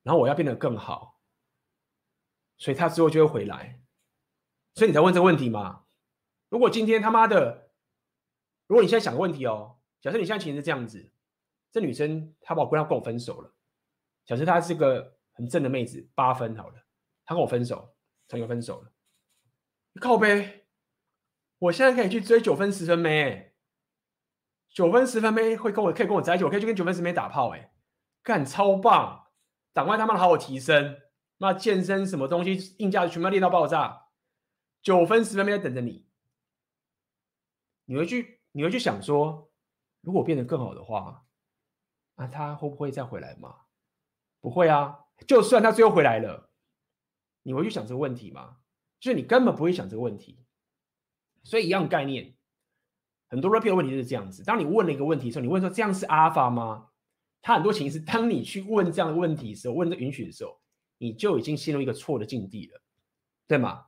然后我要变得更好，所以他之后就会回来。所以你才问这个问题嘛？如果今天他妈的，如果你现在想个问题哦，假设你现在情形是这样子，这女生她把我跟她跟我分手了，假设她是个很正的妹子，八分好了，她跟我分手，成个分手了，靠呗，我现在可以去追九分十分妹，九分十分妹会跟我可以跟我在一起，我可以去跟九分十分妹打炮，哎。干超棒，长官他妈的好好提升，那健身什么东西硬价全部练到爆炸，九分十分没在等着你。你会去，你会去想说，如果变得更好的话，那他会不会再回来吗？不会啊，就算他最后回来了，你会去想这个问题吗？就是你根本不会想这个问题。所以一样概念，很多 repeat 的问题就是这样子。当你问了一个问题的时候，你问说这样是阿尔法吗？他很多情形是，当你去问这样的问题的时候，问这允许的时候，你就已经陷入一个错的境地了，对吗？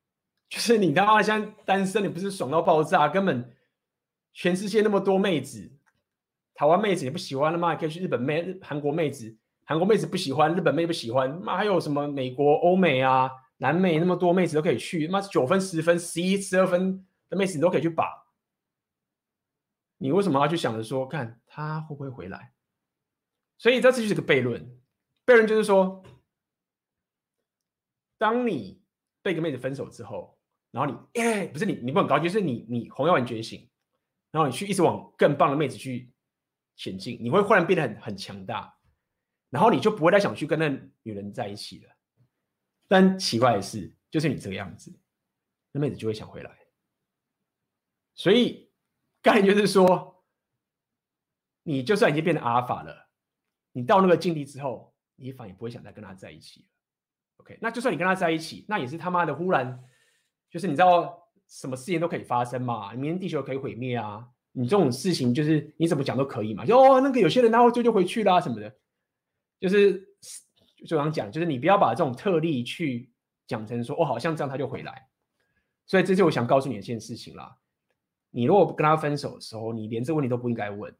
就是你他妈现在单身，你不是爽到爆炸，根本全世界那么多妹子，台湾妹子也不喜欢了嘛，可以去日本妹、韩国妹子，韩国妹子不喜欢，日本妹不喜欢，妈还有什么美国、欧美啊、南美那么多妹子都可以去，妈九分、十分、十一、十二分的妹子你都可以去把，你为什么要去想着说，看他会不会回来？所以这次就是个悖论，悖论就是说，当你被一个妹子分手之后，然后你哎，不是你，你不很高，就是你你红药丸觉醒，然后你去一直往更棒的妹子去前进，你会忽然变得很很强大，然后你就不会再想去跟那女人在一起了。但奇怪的是，就是你这个样子，那妹子就会想回来。所以概念就是说，你就算已经变成阿尔法了，你到那个境地之后，你反而也不会想再跟他在一起了。OK，那就算你跟他在一起，那也是他妈的忽然。就是你知道什么事情都可以发生嘛？明天地球可以毁灭啊！你这种事情就是你怎么讲都可以嘛。就哦，那个有些人他会就就回去啦什么的，就是就想讲，就是你不要把这种特例去讲成说哦，好像这样他就回来。所以这就我想告诉你一件事情啦。你如果跟他分手的时候，你连这问题都不应该问，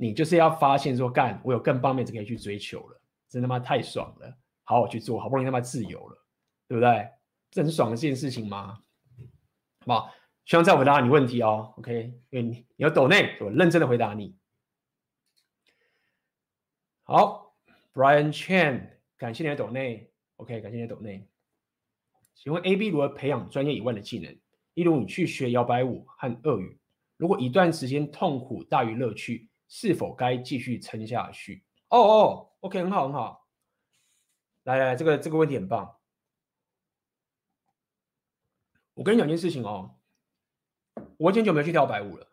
你就是要发现说，干，我有更棒妹子可以去追求了，真他妈太爽了，好好去做，好不容易他妈自由了，对不对？这很爽的一件事情吗？好，希望再回答你问题哦。OK，因为你你要抖内，我认真的回答你。好，Brian Chan，感谢你的抖内。OK，感谢你的抖内。请问 AB 如何培养专业以外的技能？例如你去学摇摆舞和俄语，如果一段时间痛苦大于乐趣，是否该继续撑下去？哦哦，OK，很好很好。来来，这个这个问题很棒。我跟你讲件事情哦，我已经久没去跳白舞了。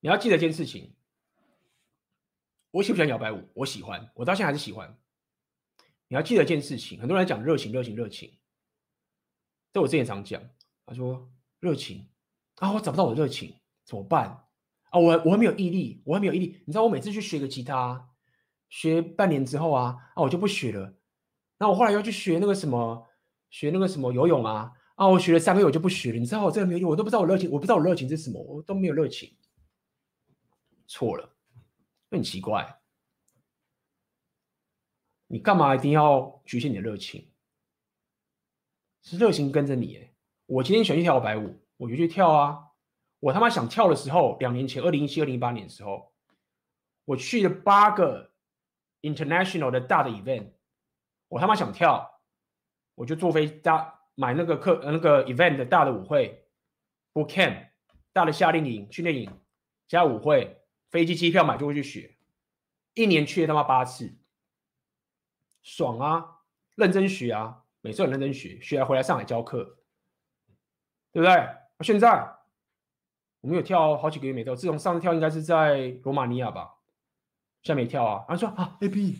你要记得一件事情，我喜不喜欢摇摆舞？我喜欢，我到现在还是喜欢。你要记得一件事情，很多人讲热情，热情，热情。这我之前常讲，他说热情啊，我找不到我的热情怎么办？啊，我我还没有毅力，我还没有毅力。你知道我每次去学个吉他，学半年之后啊，啊，我就不学了。那我后来要去学那个什么，学那个什么游泳啊。啊！我学了三个月，我就不学了。你知道我这个没有，我都不知道我热情，我不知道我热情是什么，我都没有热情。错了，很奇怪。你干嘛一定要局限你的热情？是热情跟着你诶。我今天选去跳摆舞，我就去跳啊。我他妈想跳的时候，两年前，二零一七、二零一八年的时候，我去了八个 international 的大的 event，我他妈想跳，我就坐飞大。买那个课，那个 event 的大的舞会，boot camp 大的夏令营、训练营加舞会，飞机机票买就会去学，一年去他妈八次，爽啊！认真学啊，每次很认真学，学完回来上海教课，对不对？现在我们有跳好几个月没跳，自从上次跳应该是在罗马尼亚吧，现在没跳啊。然后说啊，AB，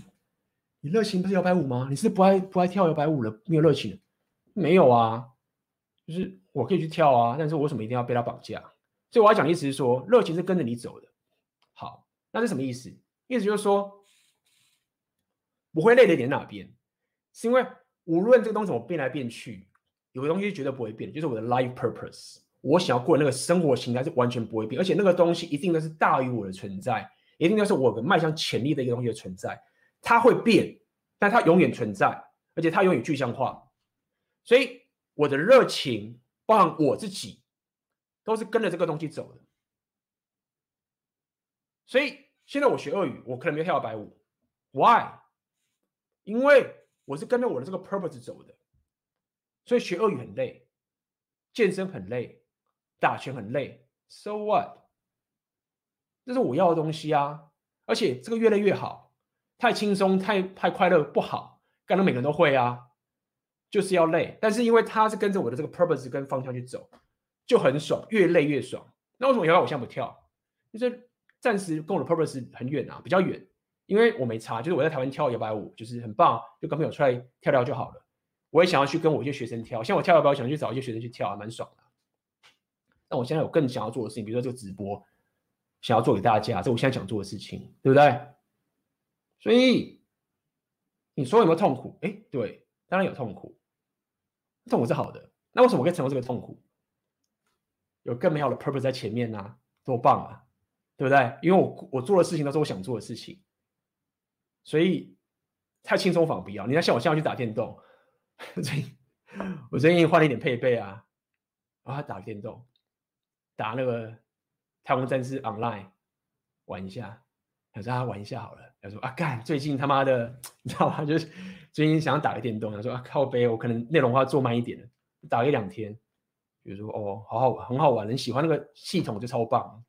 你热情不是摇摆舞吗？你是不爱不爱跳摇摆舞了，没有热情。没有啊，就是我可以去跳啊，但是我为什么一定要被他绑架？所以我要讲的意思是说，热情是跟着你走的。好，那是什么意思？意思就是说，我会累的点哪边？是因为无论这个东西怎么变来变去，有个东西绝对不会变，就是我的 life purpose。我想要过的那个生活形态是完全不会变，而且那个东西一定都是大于我的存在，一定都是我的迈向潜力的一个东西的存在。它会变，但它永远存在，而且它永远具象化。所以我的热情，包含我自己，都是跟着这个东西走的。所以现在我学俄语，我可能没有跳摇摆舞，Why？因为我是跟着我的这个 purpose 走的。所以学俄语很累，健身很累，打拳很累，So what？这是我要的东西啊！而且这个越来越好，太轻松、太太快乐不好，干到每个人都会啊。就是要累，但是因为他是跟着我的这个 purpose 跟方向去走，就很爽，越累越爽。那为什么摇摆我现在不跳？就是暂时跟我的 purpose 很远啊，比较远。因为我没差，就是我在台湾跳摇摆舞，就是很棒，就跟朋友出来跳跳就好了。我也想要去跟我一些学生跳，像我跳摇摆，我想去找一些学生去跳，还蛮爽的。但我现在有更想要做的事情，比如说这个直播，想要做给大家，这我现在想做的事情，对不对？所以你说有没有痛苦？哎，对，当然有痛苦。痛苦是好的，那为什么我可以承受这个痛苦？有更美好的 purpose 在前面呢、多棒啊，对不对？因为我我做的事情都是我想做的事情，所以太轻松反而不要。你要，像我现在去打电动，最近我最近换了一点配备啊，啊，打电动，打那个《太空战士 Online》玩一下，他说啊玩一下好了。他说啊干，最近他妈的，你知道吗？就是。最近想要打个电动，他说啊靠背，我可能内容化做慢一点了，打一两天，比如说哦，好好玩，很好玩，很喜欢那个系统就超棒，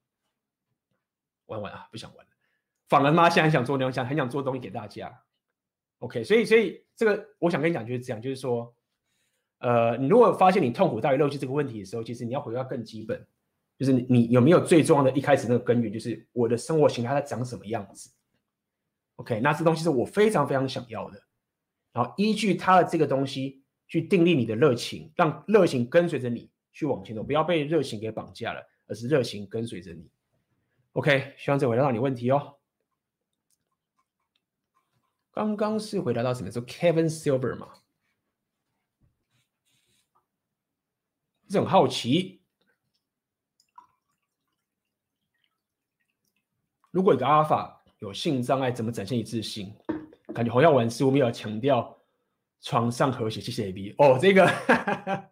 玩玩啊，不想玩了，反而妈现在想做那种，想很想做东西给大家。OK，所以所以这个我想跟你讲就是这样，就是说，呃，你如果发现你痛苦大于乐趣这个问题的时候，其实你要回到更基本，就是你，有没有最重要的一开始那个根源，就是我的生活形态它长什么样子。OK，那这东西是我非常非常想要的。然后依据他的这个东西去定立你的热情，让热情跟随着你去往前走，不要被热情给绑架了，而是热情跟随着你。OK，希望这回答到你问题哦。刚刚是回答到什么说？Kevin Silver 嘛，这很好奇。如果一个阿尔法有性障碍，怎么展现一致性？感觉洪耀文似乎没有强调床上和谐，谢谢 A B 哦，这个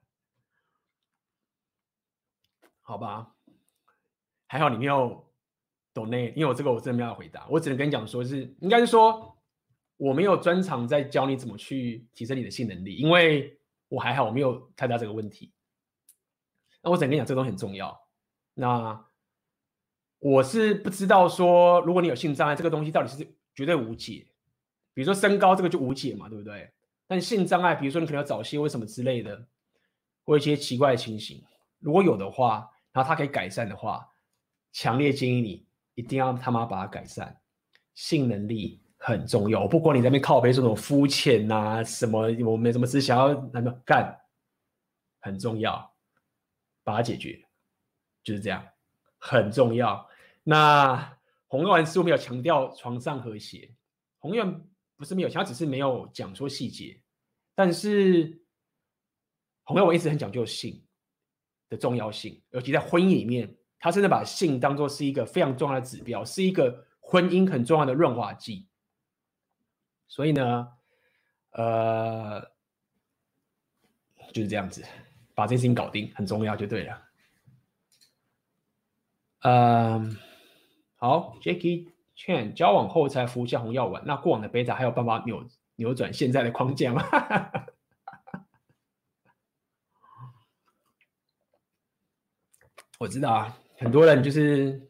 好吧，还好你没有懂内，因为我这个我真的没有回答，我只能跟你讲说是，应该是说我没有专长在教你怎么去提升你的性能力，因为我还好，我没有太大这个问题。那我只能跟你讲，这个东西很重要。那我是不知道说，如果你有性障碍，这个东西到底是绝对无解。比如说身高这个就无解嘛，对不对？但性障碍，比如说你可能要早泄或什么之类的，或一些奇怪的情形，如果有的话，然后它可以改善的话，强烈建议你一定要他妈把它改善。性能力很重要，不管你在那边靠北说那种肤浅呐，什么我没什么事想要那么干，很重要，把它解决，就是这样，很重要。那洪耀文师没有强调床上和谐，洪耀文。不是没有，他只是没有讲说细节。但是洪耀文一直很讲究性的重要性，尤其在婚姻里面，他真的把性当做是一个非常重要的指标，是一个婚姻很重要的润滑剂。所以呢，呃，就是这样子，把这件事情搞定很重要，就对了。嗯，好，Jackie。Chan 交往后才服下红药丸，那过往的贝塔还有办法扭扭转现在的框架吗？我知道啊，很多人就是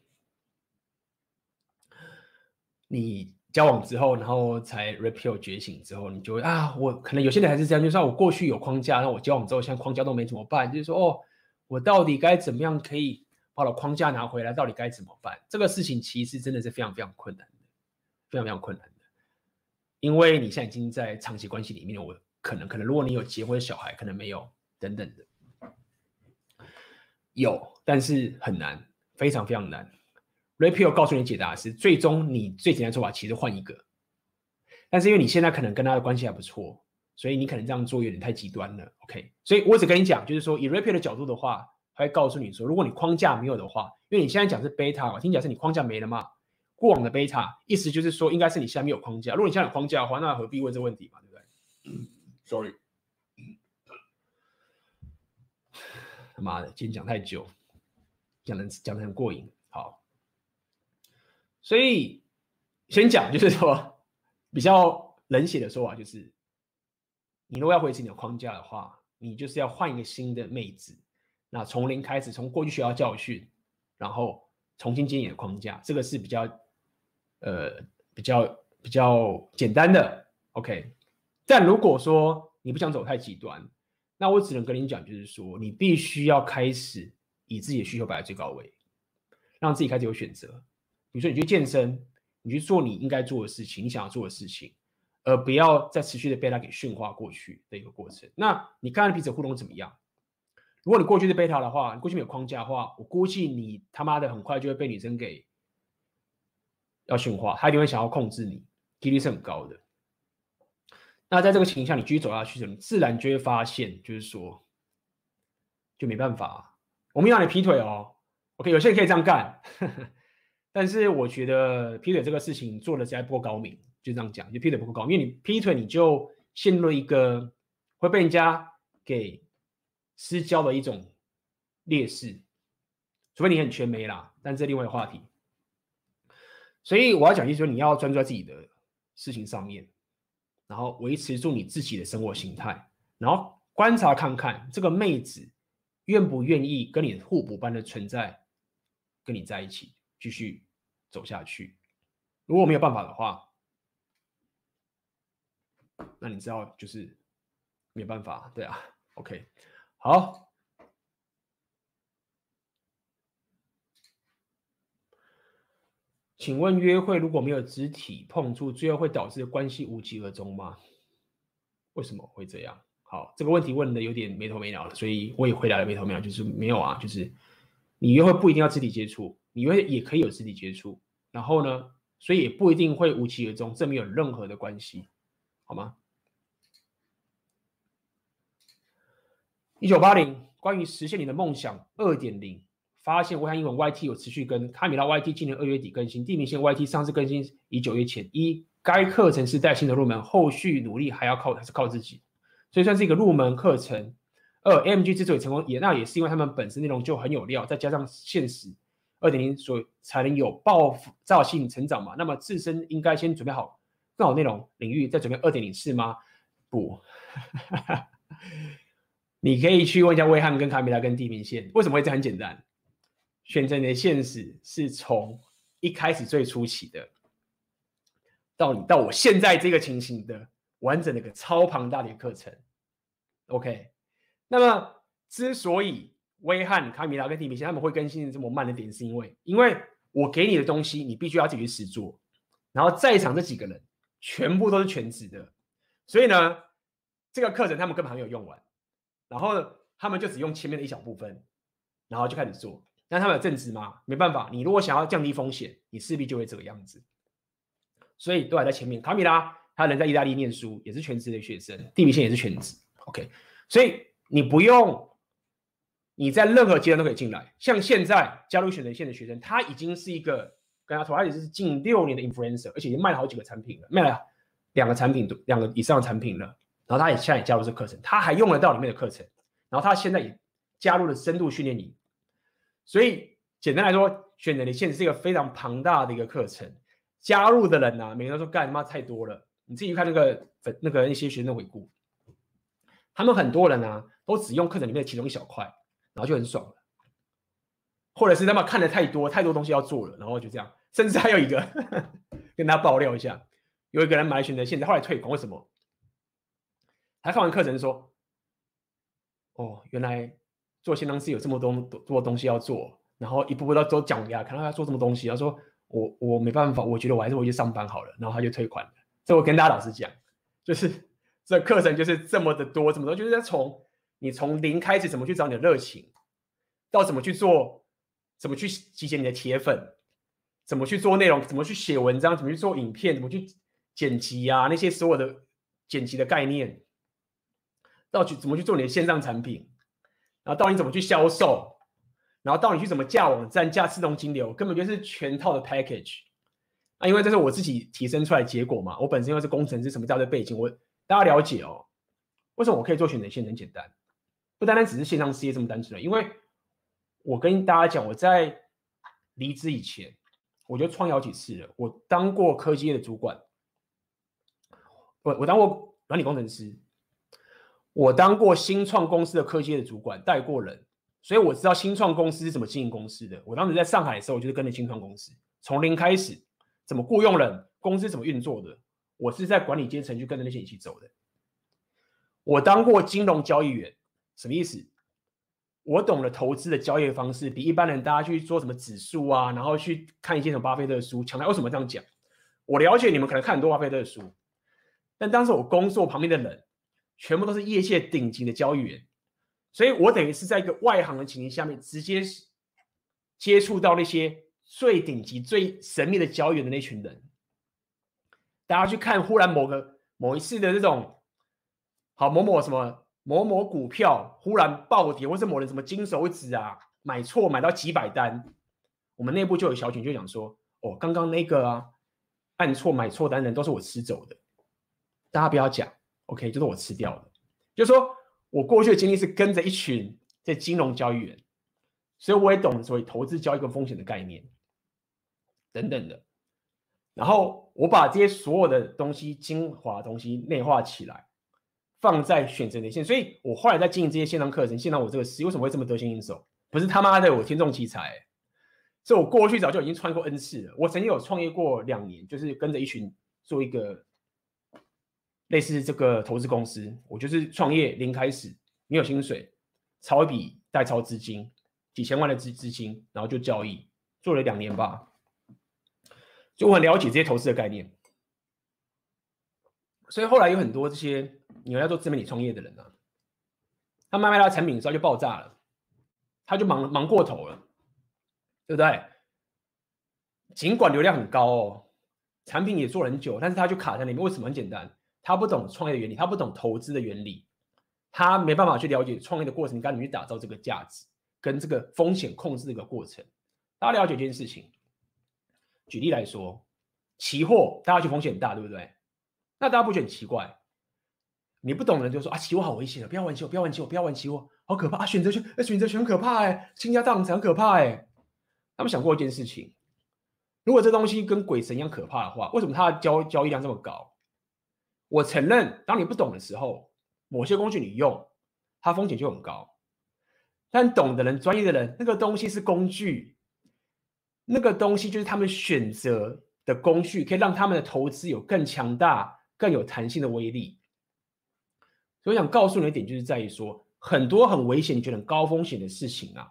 你交往之后，然后才 repeal 觉醒之后，你就会啊，我可能有些人还是这样，就算我过去有框架，那我交往之后现在框架都没怎么办，就是说哦，我到底该怎么样可以？把了框架拿回来，到底该怎么办？这个事情其实真的是非常非常困难的，非常非常困难的。因为你现在已经在长期关系里面，我可能可能，如果你有结婚小孩，可能没有等等的，有，但是很难，非常非常难。Rapio 告诉你解答是，最终你最简单的做法其实换一个，但是因为你现在可能跟他的关系还不错，所以你可能这样做有点太极端了。OK，所以我只跟你讲，就是说以 Rapio 的角度的话。他会告诉你说，如果你框架没有的话，因为你现在讲是贝塔嘛，听起来是你框架没了嘛。过往的贝塔意思就是说，应该是你现在没有框架。如果你现在有框架的话，那何必问这问题嘛，对不对？嗯，sorry，他 妈的，今天讲太久，讲的讲的很过瘾。好，所以先讲就是说，比较冷血的说法就是，你如果要维持你的框架的话，你就是要换一个新的妹子。那从零开始，从过去学到教训，然后重新建立的框架，这个是比较，呃，比较比较简单的，OK。但如果说你不想走太极端，那我只能跟你讲，就是说你必须要开始以自己的需求摆在最高位，让自己开始有选择。比如说你去健身，你去做你应该做的事情，你想要做的事情，而不要再持续的被他给驯化过去的一个过程。那你看彼此互动怎么样？如果你过去是贝塔的话，你过去没有框架的话，我估计你他妈的很快就会被女生给要驯化，她一定会想要控制你，几率是很高的。那在这个情况下，你继续走下去，你自然就会发现，就是说，就没办法。我没让你劈腿哦，OK，有些人可以这样干，但是我觉得劈腿这个事情做的实在不够高明，就这样讲，就劈腿不够高明，因为你劈腿你就陷入一个会被人家给。私交的一种劣势，除非你很全没啦，但这另外一个话题。所以我要讲，就是说你要专注在自己的事情上面，然后维持住你自己的生活形态，然后观察看看这个妹子愿不愿意跟你互补般的存在，跟你在一起继续走下去。如果没有办法的话，那你知道就是没办法，对啊，OK，好。请问约会如果没有肢体碰触，最后会导致关系无疾而终吗？为什么会这样？好，这个问题问的有点没头没脑了，所以我也回答了没头没脑，就是没有啊，就是你约会不一定要肢体接触，你约会也可以有肢体接触，然后呢，所以也不一定会无疾而终，这没有任何的关系，好吗？一九八零，关于实现你的梦想二点零。发现威翰英文 YT 有持续更，卡米拉 YT 今年二月底更新，地平线 YT 上次更新已九月前。一，该课程是带新的入门，后续努力还要靠还是靠自己，所以算是一个入门课程。二 MG 之所以成功，也那也是因为他们本身内容就很有料，再加上现实二点零，所以才能有爆炸性成长嘛。那么自身应该先准备好更好内容领域，再准备二点零是吗？不，你可以去问一下威翰跟卡米拉跟地平线，为什么会这样？很简单。选择你的现实是从一开始最初期的，到你到我现在这个情形的完整的一个超庞大的课程，OK。那么之所以威翰、卡米拉跟地平线他们会更新的这么慢的点，是因为因为我给你的东西你必须要自己去实做，然后在场这几个人全部都是全职的，所以呢，这个课程他们根本还没有用完，然后呢，他们就只用前面的一小部分，然后就开始做。但他们有正职吗？没办法，你如果想要降低风险，你势必就会这个样子。所以都还在前面。卡米拉他人在意大利念书，也是全职的学生。地平线也是全职。OK，所以你不用你在任何阶段都可以进来。像现在加入选择线的学生，他已经是一个跟他同，而且是近六年的 influencer，而且已经卖了好几个产品了，卖了两个产品，两个以上的产品了。然后他也现在也加入这课程，他还用得到里面的课程。然后他现在也加入了深度训练营。所以简单来说，选择你现在是一个非常庞大的一个课程，加入的人啊，每个人都说干他妈太多了。你自己去看那个粉那个一些学生的回顾，他们很多人啊，都只用课程里面的其中一小块，然后就很爽了。或者是他们看的太多，太多东西要做了，然后就这样。甚至还有一个呵呵 跟大家爆料一下，有一个人买选择，现在后来退款，为什么？他看完课程说：“哦，原来。”做线上是有这么多多东西要做，然后一步步都都讲给他，看到他做这么东西，他说我我没办法，我觉得我还是回去上班好了，然后他就退款了。这我跟大家老实讲，就是这课程就是这么的多，怎么多，就是从你从零开始怎么去找你的热情，到怎么去做，怎么去集结你的铁粉，怎么去做内容，怎么去写文章，怎么去做影片，怎么去剪辑啊，那些所有的剪辑的概念，到去怎么去做你的线上产品。然后到你怎么去销售，然后到你去怎么架网站、架自动金流，根本就是全套的 package。啊，因为这是我自己提升出来的结果嘛。我本身又是工程师，什么叫做背景？我大家了解哦。为什么我可以做选择线很简单？不单单只是线上事业这么单纯。因为我跟大家讲，我在离职以前，我就创业好几次了。我当过科技业的主管，我我当过软体工程师。我当过新创公司的科技的主管，带过人，所以我知道新创公司是怎么经营公司的。我当时在上海的时候，我就是跟着新创公司，从零开始，怎么雇佣人，公司怎么运作的，我是在管理阶层去跟着那些一起走的。我当过金融交易员，什么意思？我懂了投资的交易方式，比一般人大家去做什么指数啊，然后去看一些什么巴菲特的书，强调为什么这样讲？我了解你们可能看很多巴菲特的书，但当时我工作旁边的人。全部都是业界顶级的交易员，所以我等于是在一个外行的情形下面，直接接触到那些最顶级、最神秘的交易员的那群人。大家去看，忽然某个某一次的这种，好某某什么某某股票忽然暴跌，或是某人什么金手指啊买错买到几百单，我们内部就有小群就讲说，哦，刚刚那个啊按错买错单的人都是我吃走的，大家不要讲。OK，就是我吃掉的，就是说我过去的经历是跟着一群这金融交易员，所以我也懂所谓投资交易跟风险的概念等等的。然后我把这些所有的东西精华东西内化起来，放在选择年限，所以我后来在经营这些线上课程，见到我这个事为什么会这么得心应手？不是他妈的我天纵奇才、欸，所以我过去早就已经穿过 N 次了。我曾经有创业过两年，就是跟着一群做一个类似这个投资公司，我就是创业零开始，没有薪水，抄一笔代抄资金，几千万的资资金，然后就交易，做了两年吧，就我很了解这些投资的概念。所以后来有很多这些你要做自媒体创业的人、啊，他卖卖他的产品之后就爆炸了，他就忙忙过头了，对不对？尽管流量很高哦，产品也做了很久，但是他就卡在那边。为什么？很简单，他不懂创业的原理，他不懂投资的原理，他没办法去了解创业的过程，该怎么去打造这个价值跟这个风险控制这个过程。大家了解这件事情。举例来说，期货大家去风险很大，对不对？那大家不觉得很奇怪？你不懂的人就说啊，期货好危险啊，不要玩期货，不要玩期货，不要玩期货，好可怕啊！选择权，哎，选择权很可怕哎，倾家荡产很可怕哎。他们想过一件事情：如果这东西跟鬼神一样可怕的话，为什么它的交交易量这么高？我承认，当你不懂的时候，某些工具你用，它风险就很高。但懂的人、专业的人，那个东西是工具，那个东西就是他们选择的工具，可以让他们的投资有更强大。更有弹性的威力，所以我想告诉你的点，就是在于说，很多很危险、你觉得很高风险的事情啊，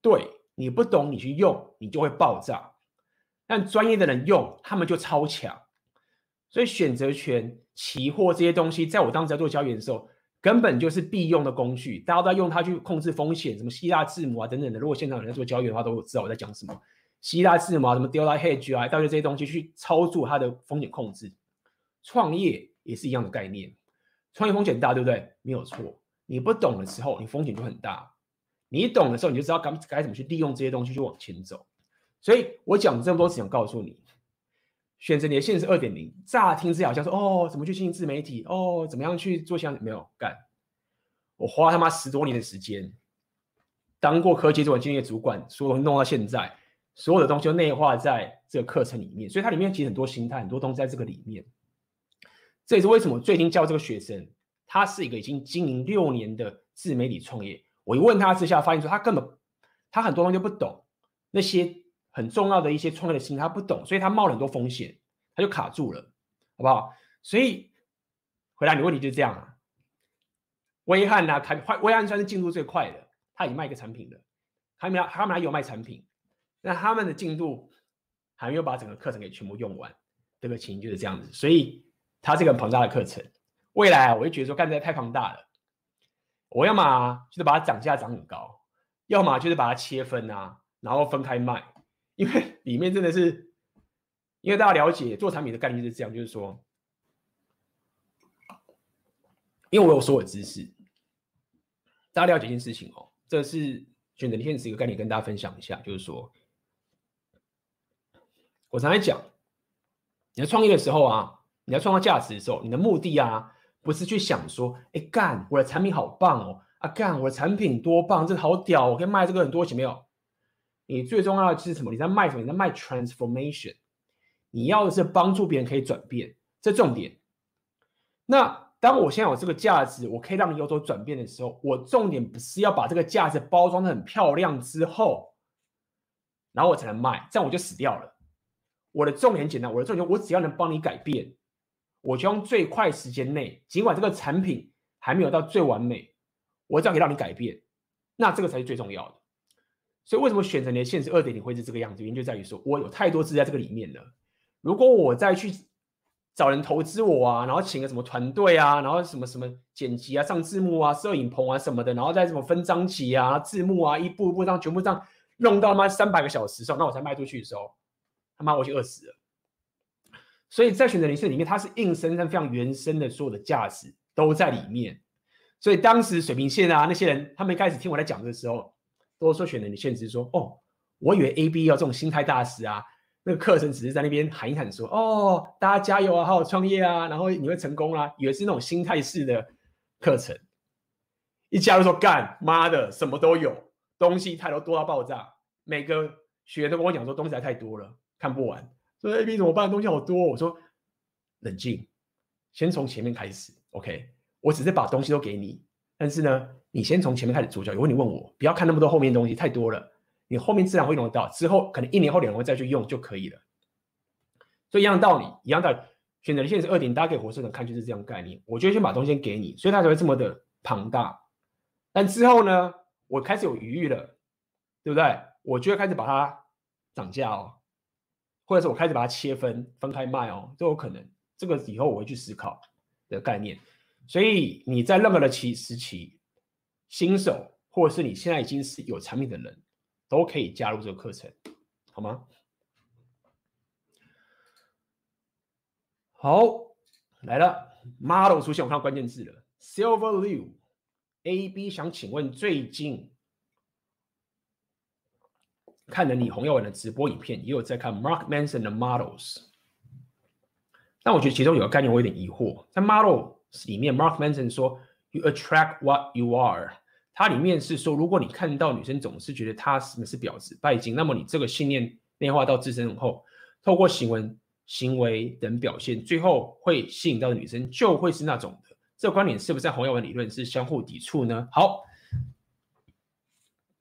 对你不懂，你去用，你就会爆炸。但专业的人用，他们就超强。所以选择权、期货这些东西，在我当时在做交易的时候，根本就是必用的工具，大家都在用它去控制风险，什么希腊字母啊等等的。如果现场有人在做交易的话，都知道我在讲什么。希腊字母啊，什么 Delta Hedge 啊，到这些东西去操作它的风险控制。创业也是一样的概念，创业风险大，对不对？没有错。你不懂的时候，你风险就很大；你懂的时候，你就知道该该怎么去利用这些东西去往前走。所以我讲这么多，只想告诉你，选择年限是二点零。乍听之下好像说，哦，怎么去经营自媒体？哦，怎么样去做像没有干？我花他妈十多年的时间，当过科技主管、经验主管，所有东西弄到现在，所有的东西都内化在这个课程里面。所以它里面其实很多心态，很多东西在这个里面。这也是为什么最近教这个学生，他是一个已经经营六年的自媒体创业。我一问他之下，发现说他根本他很多东西不懂，那些很重要的一些创业的心他不懂，所以他冒了很多风险，他就卡住了，好不好？所以回答你问题就是这样啊。威汉呐，开威汉算是进度最快的，他已经卖一个产品了，他们他们还有卖产品，那他们的进度还没有把整个课程给全部用完，这个情形就是这样子，所以。它这个很庞大的课程，未来，我就觉得说干这太庞大了。我要么就是把它涨价涨很高，要么就是把它切分啊，然后分开卖。因为里面真的是，因为大家了解做产品的概念就是这样，就是说，因为我有所有知识，大家了解一件事情哦，这是选择的现实一个概念，跟大家分享一下，就是说，我常常讲，你在创业的时候啊。你要创造价值的时候，你的目的啊，不是去想说，哎干，我的产品好棒哦，啊干，我的产品多棒，这个好屌，我可以卖这个很多钱没有？你最重要的是什么？你在卖什么？你在卖 transformation，你要的是帮助别人可以转变，这重点。那当我现在有这个价值，我可以让你有所转变的时候，我重点不是要把这个价值包装的很漂亮之后，然后我才能卖，这样我就死掉了。我的重点很简单，我的重点，我只要能帮你改变。我就用最快时间内，尽管这个产品还没有到最完美，我只要可以让你改变，那这个才是最重要的。所以为什么选择你的现实二点零会是这个样子？原因就在于说我有太多资在这个里面了。如果我再去找人投资我啊，然后请个什么团队啊，然后什么什么剪辑啊、上字幕啊、摄影棚啊什么的，然后再什么分章期啊、字幕啊，一步一步这样全部这样弄到他妈三百个小时上，那我才卖出去的时候，他妈我就饿死了。所以在选择零式里面，它是硬生生非常原生的，所有的价值都在里面。所以当时水平线啊那些人，他们一开始听我在讲的时候，都说选择你现实说，哦，我以为 A B 要这种心态大师啊，那个课程只是在那边喊一喊说，哦，大家加油啊，好好创业啊，然后你会成功啊，以为是那种心态式的课程。一加入说干妈的什么都有，东西太多多到爆炸，每个学员都跟我讲说东西还太多了，看不完。说 A B 怎么办？东西好多。我说冷静，先从前面开始。OK，我只是把东西都给你，但是呢，你先从前面开始做就好。有问题问我，不要看那么多后面东西，太多了。你后面自然会用得到，之后可能一年后两年会再去用就可以了。所以一样道理，一样道理，选择的线是二点，大家可以活生生看，就是这样概念。我就先把东西给你，所以它才会这么的庞大。但之后呢，我开始有余裕了，对不对？我就会开始把它涨价哦，或者是我开始把它切分分开卖哦，都有可能。这个以后我会去思考的概念。所以你在任何的期时期，新手或者是你现在已经是有产品的人，都可以加入这个课程，好吗？好，来了，model 出现，我看到关键字了，Silver Liu，AB 想请问最近看了李洪耀文的直播影片，也有在看 Mark Manson 的 Models，但我觉得其中有个概念我有点疑惑，在 Model 里面，Mark Manson 说 “You attract what you are”，它里面是说，如果你看到女生总是觉得她什么是婊子、拜金，那么你这个信念内化到自身后，透过行为、行为等表现，最后会吸引到的女生就会是那种的。这个观点是不是在洪耀文理论是相互抵触呢？好，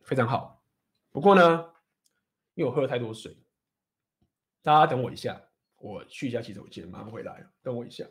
非常好。不过呢，因为我喝了太多水，大家等我一下，我去一下洗手间，马上回来。等我一下。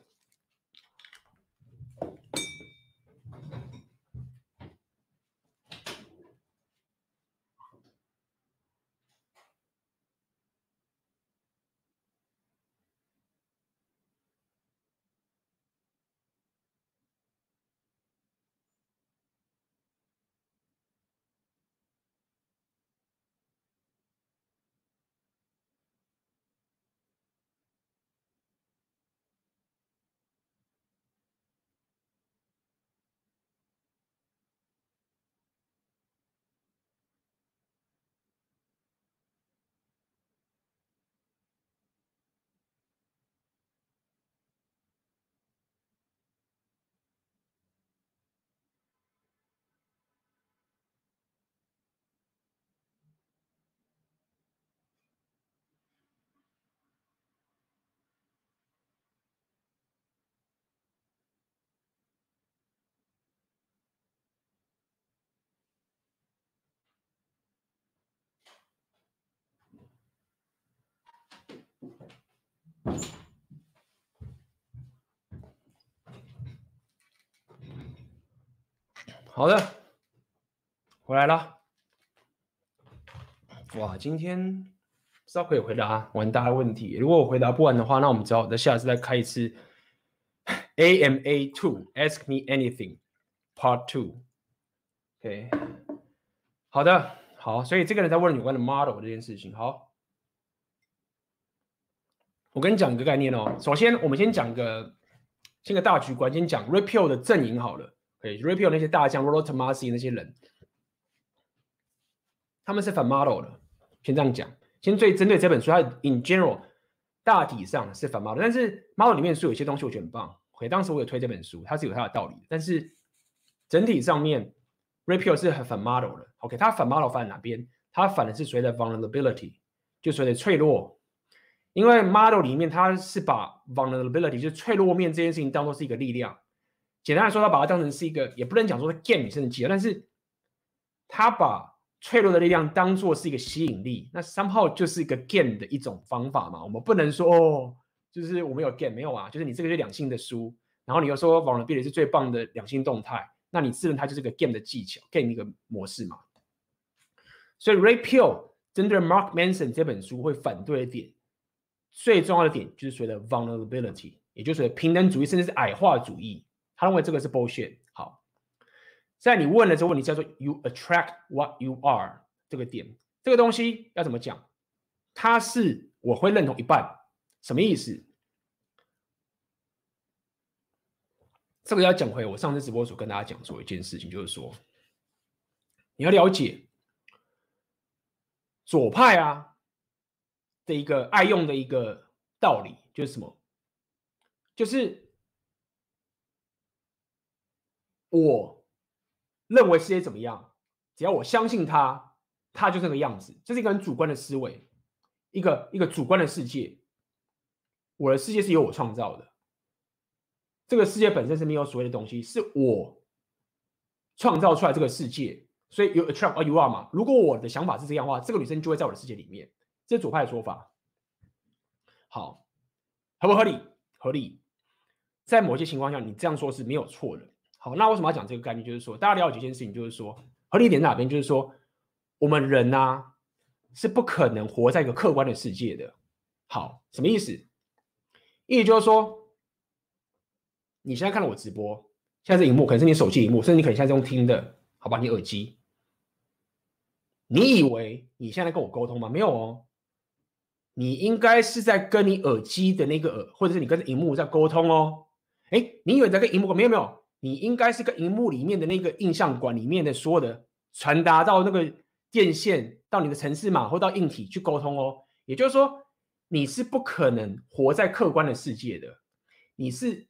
好的，回来了。哇，今天稍可以回答完大家问题。如果我回答不完的话，那我们只好在下次再开一次 AMA Two Ask Me Anything Part Two。OK，好的，好，所以这个人在问有关的 model 这件事情。好，我跟你讲一个概念哦。首先，我们先讲个先个大局观，先讲 repeal 的阵营好了。对，Red Pill 那些大将，Rollo Tomassi 那些人，他们是反 model 的。先这样讲，先最针对这本书，它 in general 大体上是反 model，但是 model 里面书有些东西我觉得很棒。OK，当时我有推这本书，它是有它的道理。但是整体上面 REPEL 是很反 model 的。OK，它反 model 反哪边？它反的是所谓的 vulnerability，就所谓的脆弱。因为 model 里面它是把 vulnerability 就脆弱面这件事情当做是一个力量。简单来说，他把它当成是一个，也不能讲说是 game 女生的技巧，但是他把脆弱的力量当做是一个吸引力，那 somehow 就是一个 game 的一种方法嘛。我们不能说哦，就是我们有 game 没有啊？就是你这个是两性的书，然后你又说 vulnerability 是最棒的两性动态，那你自认它就是个 game 的技巧，game 一个模式嘛。所以 Ray Pio 针对 Mark Manson 这本书会反对的点，最重要的点就是所谓的 vulnerability，也就是平等主义，甚至是矮化主义。他认为这个是 bullshit。好，在你问了这个问题叫做 “you attract what you are” 这个点，这个东西要怎么讲？它是我会认同一半，什么意思？这个要讲回我上次直播所跟大家讲说一件事情，就是说你要了解左派啊的一个爱用的一个道理，就是什么？就是。我认为世界怎么样？只要我相信他，他就这个样子。这是一个很主观的思维，一个一个主观的世界。我的世界是由我创造的，这个世界本身是没有所谓的东西，是我创造出来这个世界，所以 you attract 而 you are 嘛。如果我的想法是这样的话，这个女生就会在我的世界里面。这是左派的说法。好，合不合理？合理。在某些情况下，你这样说是没有错的。好，那为什么要讲这个概念？就是说，大家了解一件事情，就是说，合理点在哪边？就是说，我们人呐、是不可能活在一个客观的世界的。好，什么意思？意思就是说，你现在看到我直播，现在是荧幕，可能是你手机荧幕，甚至你可能现在用听的，好吧？你耳机，你以为你现在跟我沟通吗？没有哦。你应该是在跟你耳机的那个耳，或者是你跟荧幕在沟通哦。哎，你以为在跟荧幕？没有没有，你应该是跟荧幕里面的那个印象馆里面的所有的传达到那个电线到你的城市码或到硬体去沟通哦。也就是说，你是不可能活在客观的世界的，你是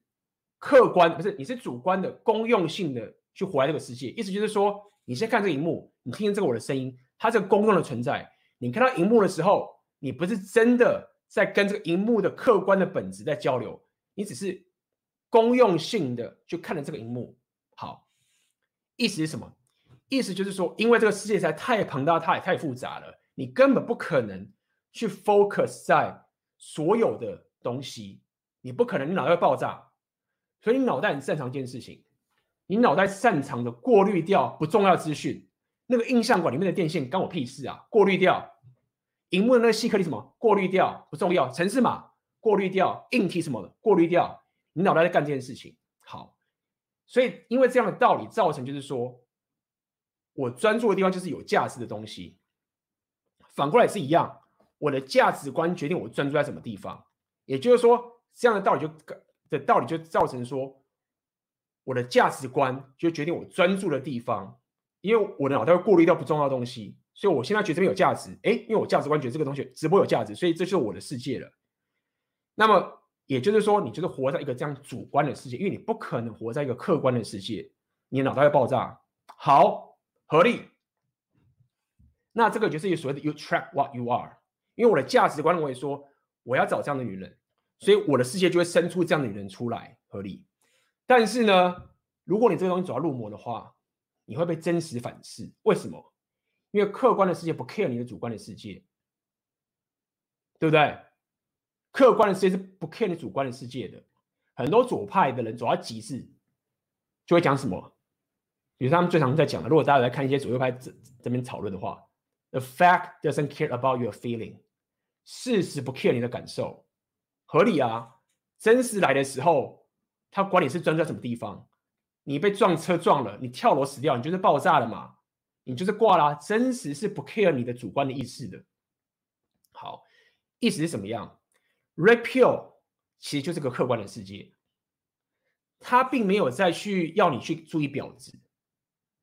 客观不是？你是主观的公用性的去活在这个世界。意思就是说，你先看这个荧幕，你听见这个我的声音，它这个公用的存在。你看到荧幕的时候。你不是真的在跟这个荧幕的客观的本质在交流，你只是公用性的去看了这个荧幕。好，意思是什么？意思就是说，因为这个世界实在太庞大、太太复杂了，你根本不可能去 focus 在所有的东西，你不可能，你脑袋会爆炸。所以你脑袋很擅长一件事情，你脑袋擅长的过滤掉不重要资讯，那个印象馆里面的电线关我屁事啊，过滤掉。荧幕的那个细颗粒什么过滤掉不重要，城市码过滤掉，硬体什么的过滤掉，你脑袋在干这件事情。好，所以因为这样的道理造成，就是说我专注的地方就是有价值的东西。反过来也是一样，我的价值观决定我专注在什么地方。也就是说，这样的道理就的道理就造成说，我的价值观就决定我专注的地方，因为我的脑袋会过滤掉不重要的东西。所以我现在觉得这边有价值，哎，因为我价值观觉得这个东西直播有价值，所以这就是我的世界了。那么也就是说，你就是活在一个这样主观的世界，因为你不可能活在一个客观的世界，你的脑袋会爆炸。好，合理。那这个就是所谓的 “you attract what you are”，因为我的价值观认为说我要找这样的女人，所以我的世界就会生出这样的女人出来，合理。但是呢，如果你这个东西走到入魔的话，你会被真实反噬。为什么？因为客观的世界不 care 你的主观的世界，对不对？客观的世界是不 care 你主观的世界的。很多左派的人走到极致，就会讲什么？比如他们最常在讲的，如果大家来看一些左右派这这边讨论的话，The fact doesn't care about your feeling，事实不 care 你的感受，合理啊。真实来的时候，他管你是专注在什么地方，你被撞车撞了，你跳楼死掉，你就是爆炸了嘛。你就是挂啦，真实是不 care 你的主观的意识的。好，意思是什么样 Repeal，其实就是个客观的世界，他并没有再去要你去注意婊子。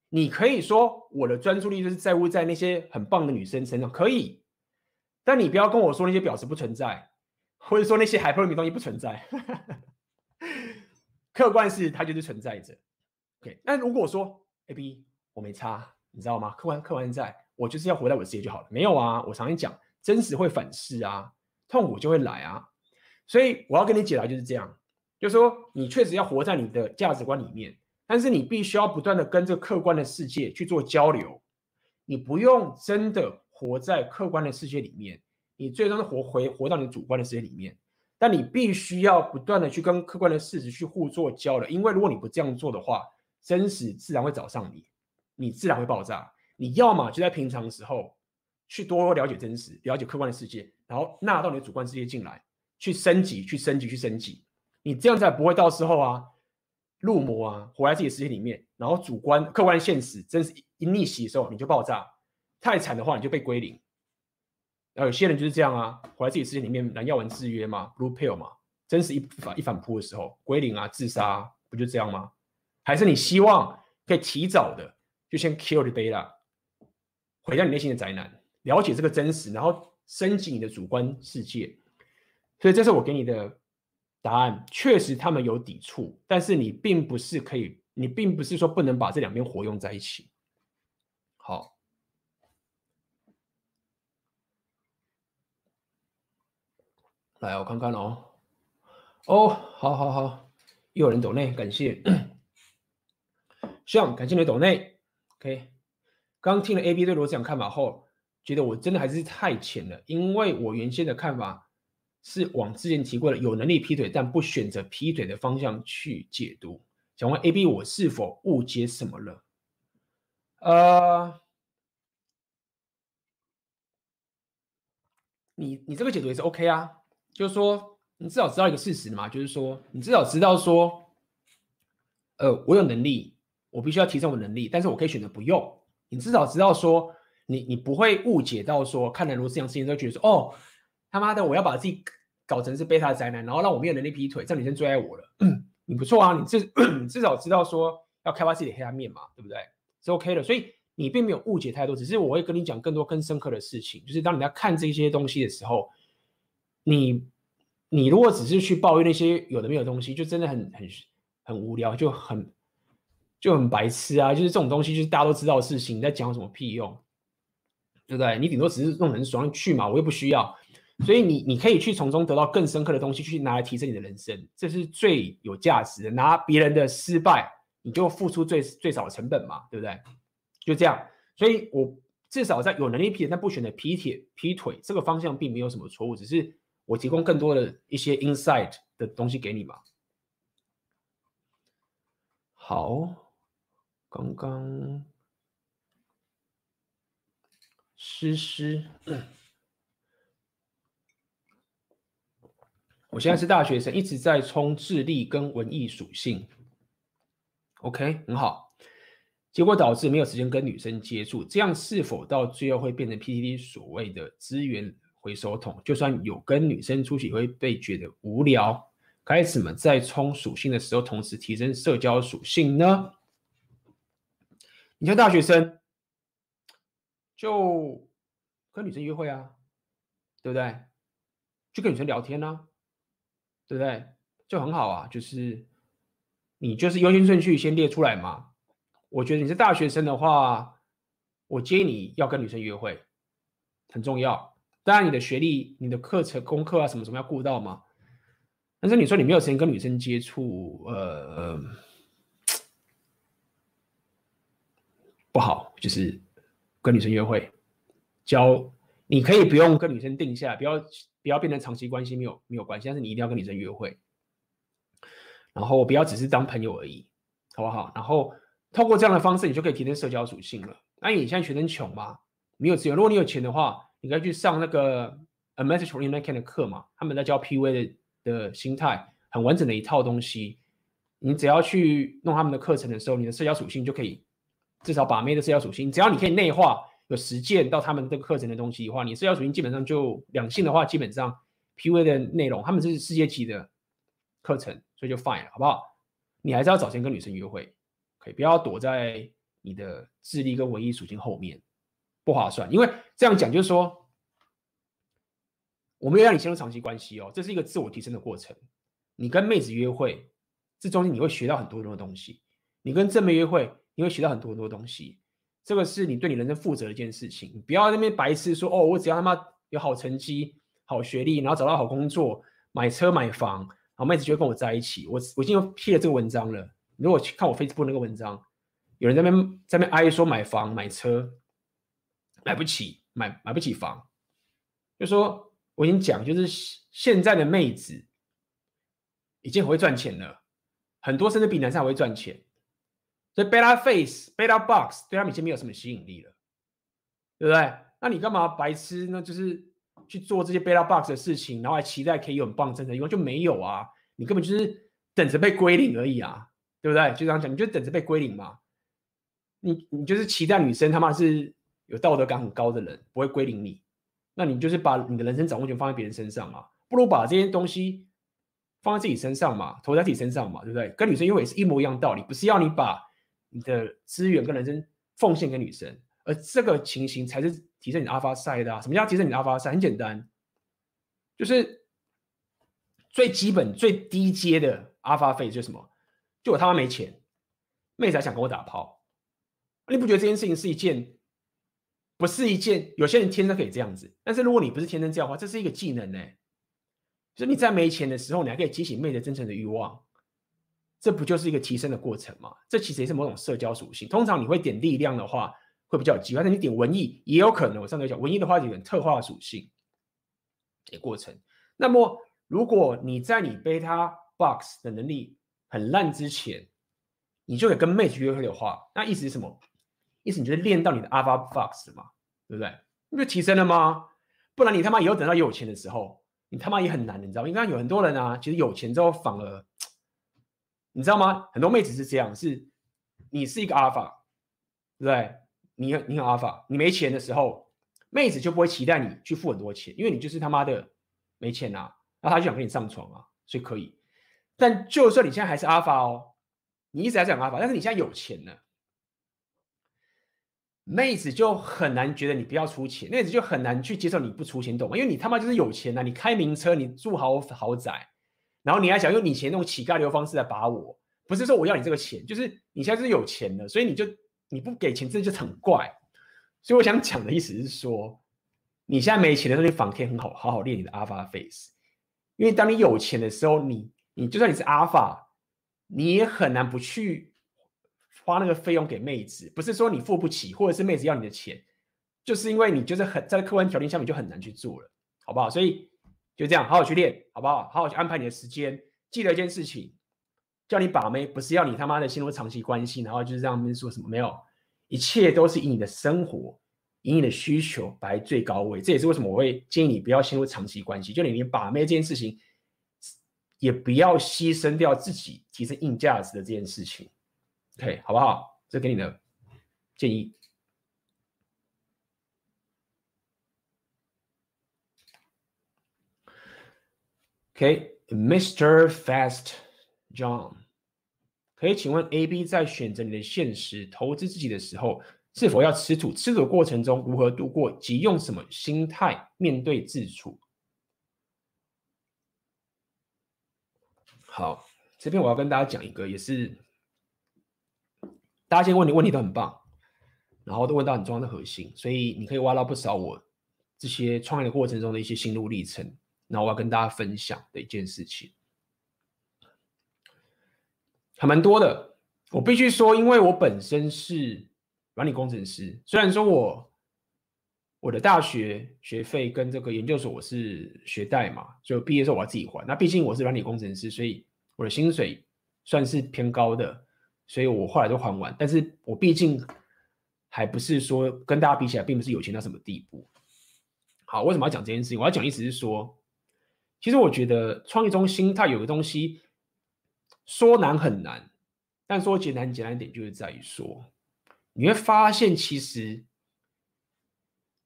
你可以说我的专注力就是在乎在那些很棒的女生身上，可以，但你不要跟我说那些婊子不存在，或者说那些 hypergamy 东西不存在。客观是它就是存在着。OK，那如果说 A B 我没差。你知道吗？客观客观在，我就是要活在我的世界就好了。没有啊，我常常讲，真实会反噬啊，痛苦就会来啊。所以我要跟你解答就是这样，就是说你确实要活在你的价值观里面，但是你必须要不断的跟这客观的世界去做交流。你不用真的活在客观的世界里面，你最终是活回活到你主观的世界里面。但你必须要不断的去跟客观的事实去互做交流，因为如果你不这样做的话，真实自然会找上你。你自然会爆炸。你要么就在平常的时候去多了解真实，了解客观的世界，然后纳到你的主观世界进来，去升级，去升级，去升级。你这样才不会到时候啊入魔啊，活在自己的世界里面，然后主观、客观现实真实一逆袭的时候，你就爆炸。太惨的话，你就被归零。然后有些人就是这样啊，活在自己的世界里面，蓝药丸制约嘛，blue pill 嘛，真实一反一反扑的时候，归零啊，自杀，不就这样吗？还是你希望可以提早的？就先 kill the beta，毁掉你内心的宅男，了解这个真实，然后升级你的主观世界。所以这是我给你的答案。确实他们有抵触，但是你并不是可以，你并不是说不能把这两边活用在一起。好，来我看看哦。哦，好好好，又有人抖内，感谢。Sean，感谢你的抖内。OK，刚听了 AB 对罗志祥看法后，觉得我真的还是太浅了，因为我原先的看法是往之前提过的有能力劈腿但不选择劈腿的方向去解读。想问 AB，我是否误解什么了？呃，你你这个解读也是 OK 啊，就是说。你至少知道一个事实嘛，就是说，你至少知道说，呃，我有能力，我必须要提升我能力，但是我可以选择不用。你至少知道说，你你不会误解到说，看了罗志祥事情都觉得说，哦，他妈的，我要把自己搞成是贝塔宅男，然后让我没有能力劈腿，这女生最爱我了。你不错啊，你至 至少知道说要开发自己的黑暗面嘛，对不对？是 OK 的，所以你并没有误解太多，只是我会跟你讲更多更深刻的事情，就是当你在看这些东西的时候，你。你如果只是去抱怨那些有的没有东西，就真的很很很无聊，就很就很白痴啊！就是这种东西，就是大家都知道的事情，你在讲什么屁用，对不对？你顶多只是弄很爽去嘛，我又不需要，所以你你可以去从中得到更深刻的东西，去拿来提升你的人生，这是最有价值的。拿别人的失败，你就付出最最少的成本嘛，对不对？就这样，所以我至少在有能力劈但不选择劈铁劈腿这个方向，并没有什么错误，只是。我提供更多的一些 insight 的东西给你嘛。好，刚刚诗诗，我现在是大学生，一直在冲智力跟文艺属性。OK，很好，结果导致没有时间跟女生接触，这样是否到最后会变成 PTT 所谓的资源？回收桶，就算有跟女生出去，也会被觉得无聊。该怎么在冲属性的时候，同时提升社交属性呢？你像大学生，就跟女生约会啊，对不对？就跟女生聊天啊，对不对？就很好啊，就是你就是优先顺序先列出来嘛。我觉得你是大学生的话，我建议你要跟女生约会，很重要。当然，你的学历、你的课程、功课啊，什么什么要顾到吗？但是你说你没有时间跟女生接触，呃，不好，就是跟女生约会，交你可以不用跟女生定下，不要不要变成长期关系，没有没有关系，但是你一定要跟女生约会，然后不要只是当朋友而已，好不好？然后透过这样的方式，你就可以提升社交属性了。那你现在学生穷嘛，没有资源，如果你有钱的话。你可以去上那个 A Message for Inner King 的课嘛？他们在教 PUA 的的心态，很完整的一套东西。你只要去弄他们的课程的时候，你的社交属性就可以至少把妹的社交属性，只要你可以内化有实践到他们这个课程的东西的话，你社交属性基本上就两性的话，基本上 PUA 的内容，他们是世界级的课程，所以就 fine 了，好不好？你还是要找钱跟女生约会，可以不要躲在你的智力跟文艺属性后面。不划算，因为这样讲就是说，我没有让你陷入长期关系哦，这是一个自我提升的过程。你跟妹子约会，这中间你会学到很多很多东西；你跟正妹约会，你会学到很多很多东西。这个是你对你人生负责的一件事情。你不要在那边白痴说哦，我只要他妈有好成绩、好学历，然后找到好工作、买车买房，然后妹子就会跟我在一起。我我已经批了这个文章了。如果去看我 Facebook 那个文章，有人在那边在那边哀说买房买车。买不起，买买不起房，就说我已经讲，就是现在的妹子已经很会赚钱了，很多甚至比男生还会赚钱，所以 beta face beta box 对他们已经没有什么吸引力了，对不对？那你干嘛白痴？那就是去做这些 beta box 的事情，然后还期待可以有很棒的真的，因为就没有啊，你根本就是等着被归零而已啊，对不对？就这样讲，你就等着被归零嘛，你你就是期待女生他妈是。有道德感很高的人不会归零你，那你就是把你的人生掌握权放在别人身上嘛，不如把这些东西放在自己身上嘛，投在自己身上嘛，对不对？跟女生约会也是一模一样道理，不是要你把你的资源跟人生奉献给女生，而这个情形才是提升你的 Alpha Side 的啊。什么叫提升你的 Alpha Side？很简单，就是最基本最低阶的 Alpha Phase 就是什么？就我他妈没钱，妹子还想跟我打炮，你不觉得这件事情是一件？不是一件，有些人天生可以这样子，但是如果你不是天生这样的话，这是一个技能呢。就是你在没钱的时候，你还可以激起妹的真诚的欲望，这不就是一个提升的过程吗？这其实也是某种社交属性。通常你会点力量的话，会比较有机会，但你点文艺也有可能。我上次讲文艺的话，有点特化属性的过程。那么，如果你在你 beta box 的能力很烂之前，你就得跟妹子约会的话，那意思是什么？意思你就是练到你的 alpha box 了嘛，对不对？你不就提升了吗？不然你他妈以后等到有钱的时候，你他妈也很难，你知道吗？因为有很多人啊，其实有钱之后反而，你知道吗？很多妹子是这样，是你是一个阿尔法对？你你很阿尔法你没钱的时候，妹子就不会期待你去付很多钱，因为你就是他妈的没钱啊，那他就想跟你上床啊，所以可以。但就算你现在还是阿尔法哦，你一直还是很 alpha，但是你现在有钱了。妹子就很难觉得你不要出钱，妹子就很难去接受你不出钱，懂吗？因为你他妈就是有钱呐、啊，你开名车，你住豪豪宅，然后你还想用你钱那种乞丐流方式来把我，不是说我要你这个钱，就是你现在是有钱的，所以你就你不给钱，这就很怪。所以我想讲的意思是说，你现在没钱的时候，你反可以很好好好练你的 alpha face，因为当你有钱的时候，你你就算你是 alpha，你也很难不去。花那个费用给妹子，不是说你付不起，或者是妹子要你的钱，就是因为你就是很在客观条件下面就很难去做了，好不好？所以就这样，好好去练，好不好？好好去安排你的时间。记得一件事情，叫你把妹，不是要你他妈的陷入长期关系，然后就是让他们说什么没有，一切都是以你的生活，以你的需求摆最高位。这也是为什么我会建议你不要陷入长期关系，就你连把妹这件事情，也不要牺牲掉自己提升硬价值的这件事情。OK，好不好？这给你的建议。OK，Mr. Fast John，可以请问 AB 在选择你的现实投资自己的时候，是否要吃土？吃土过程中如何度过？及用什么心态面对自处？好，这边我要跟大家讲一个，也是。大家先问你问题都很棒，然后都问到很重要的核心，所以你可以挖到不少我这些创业的过程中的一些心路历程，然后我要跟大家分享的一件事情，还蛮多的。我必须说，因为我本身是软体工程师，虽然说我我的大学学费跟这个研究所我是学贷嘛，就毕业时候我要自己还。那毕竟我是软体工程师，所以我的薪水算是偏高的。所以我后来都还完，但是我毕竟还不是说跟大家比起来，并不是有钱到什么地步。好，为什么要讲这件事情？我要讲的意思是说，其实我觉得创业中心它有个东西说难很难，但说简单简单一点，就是在于说，你会发现其实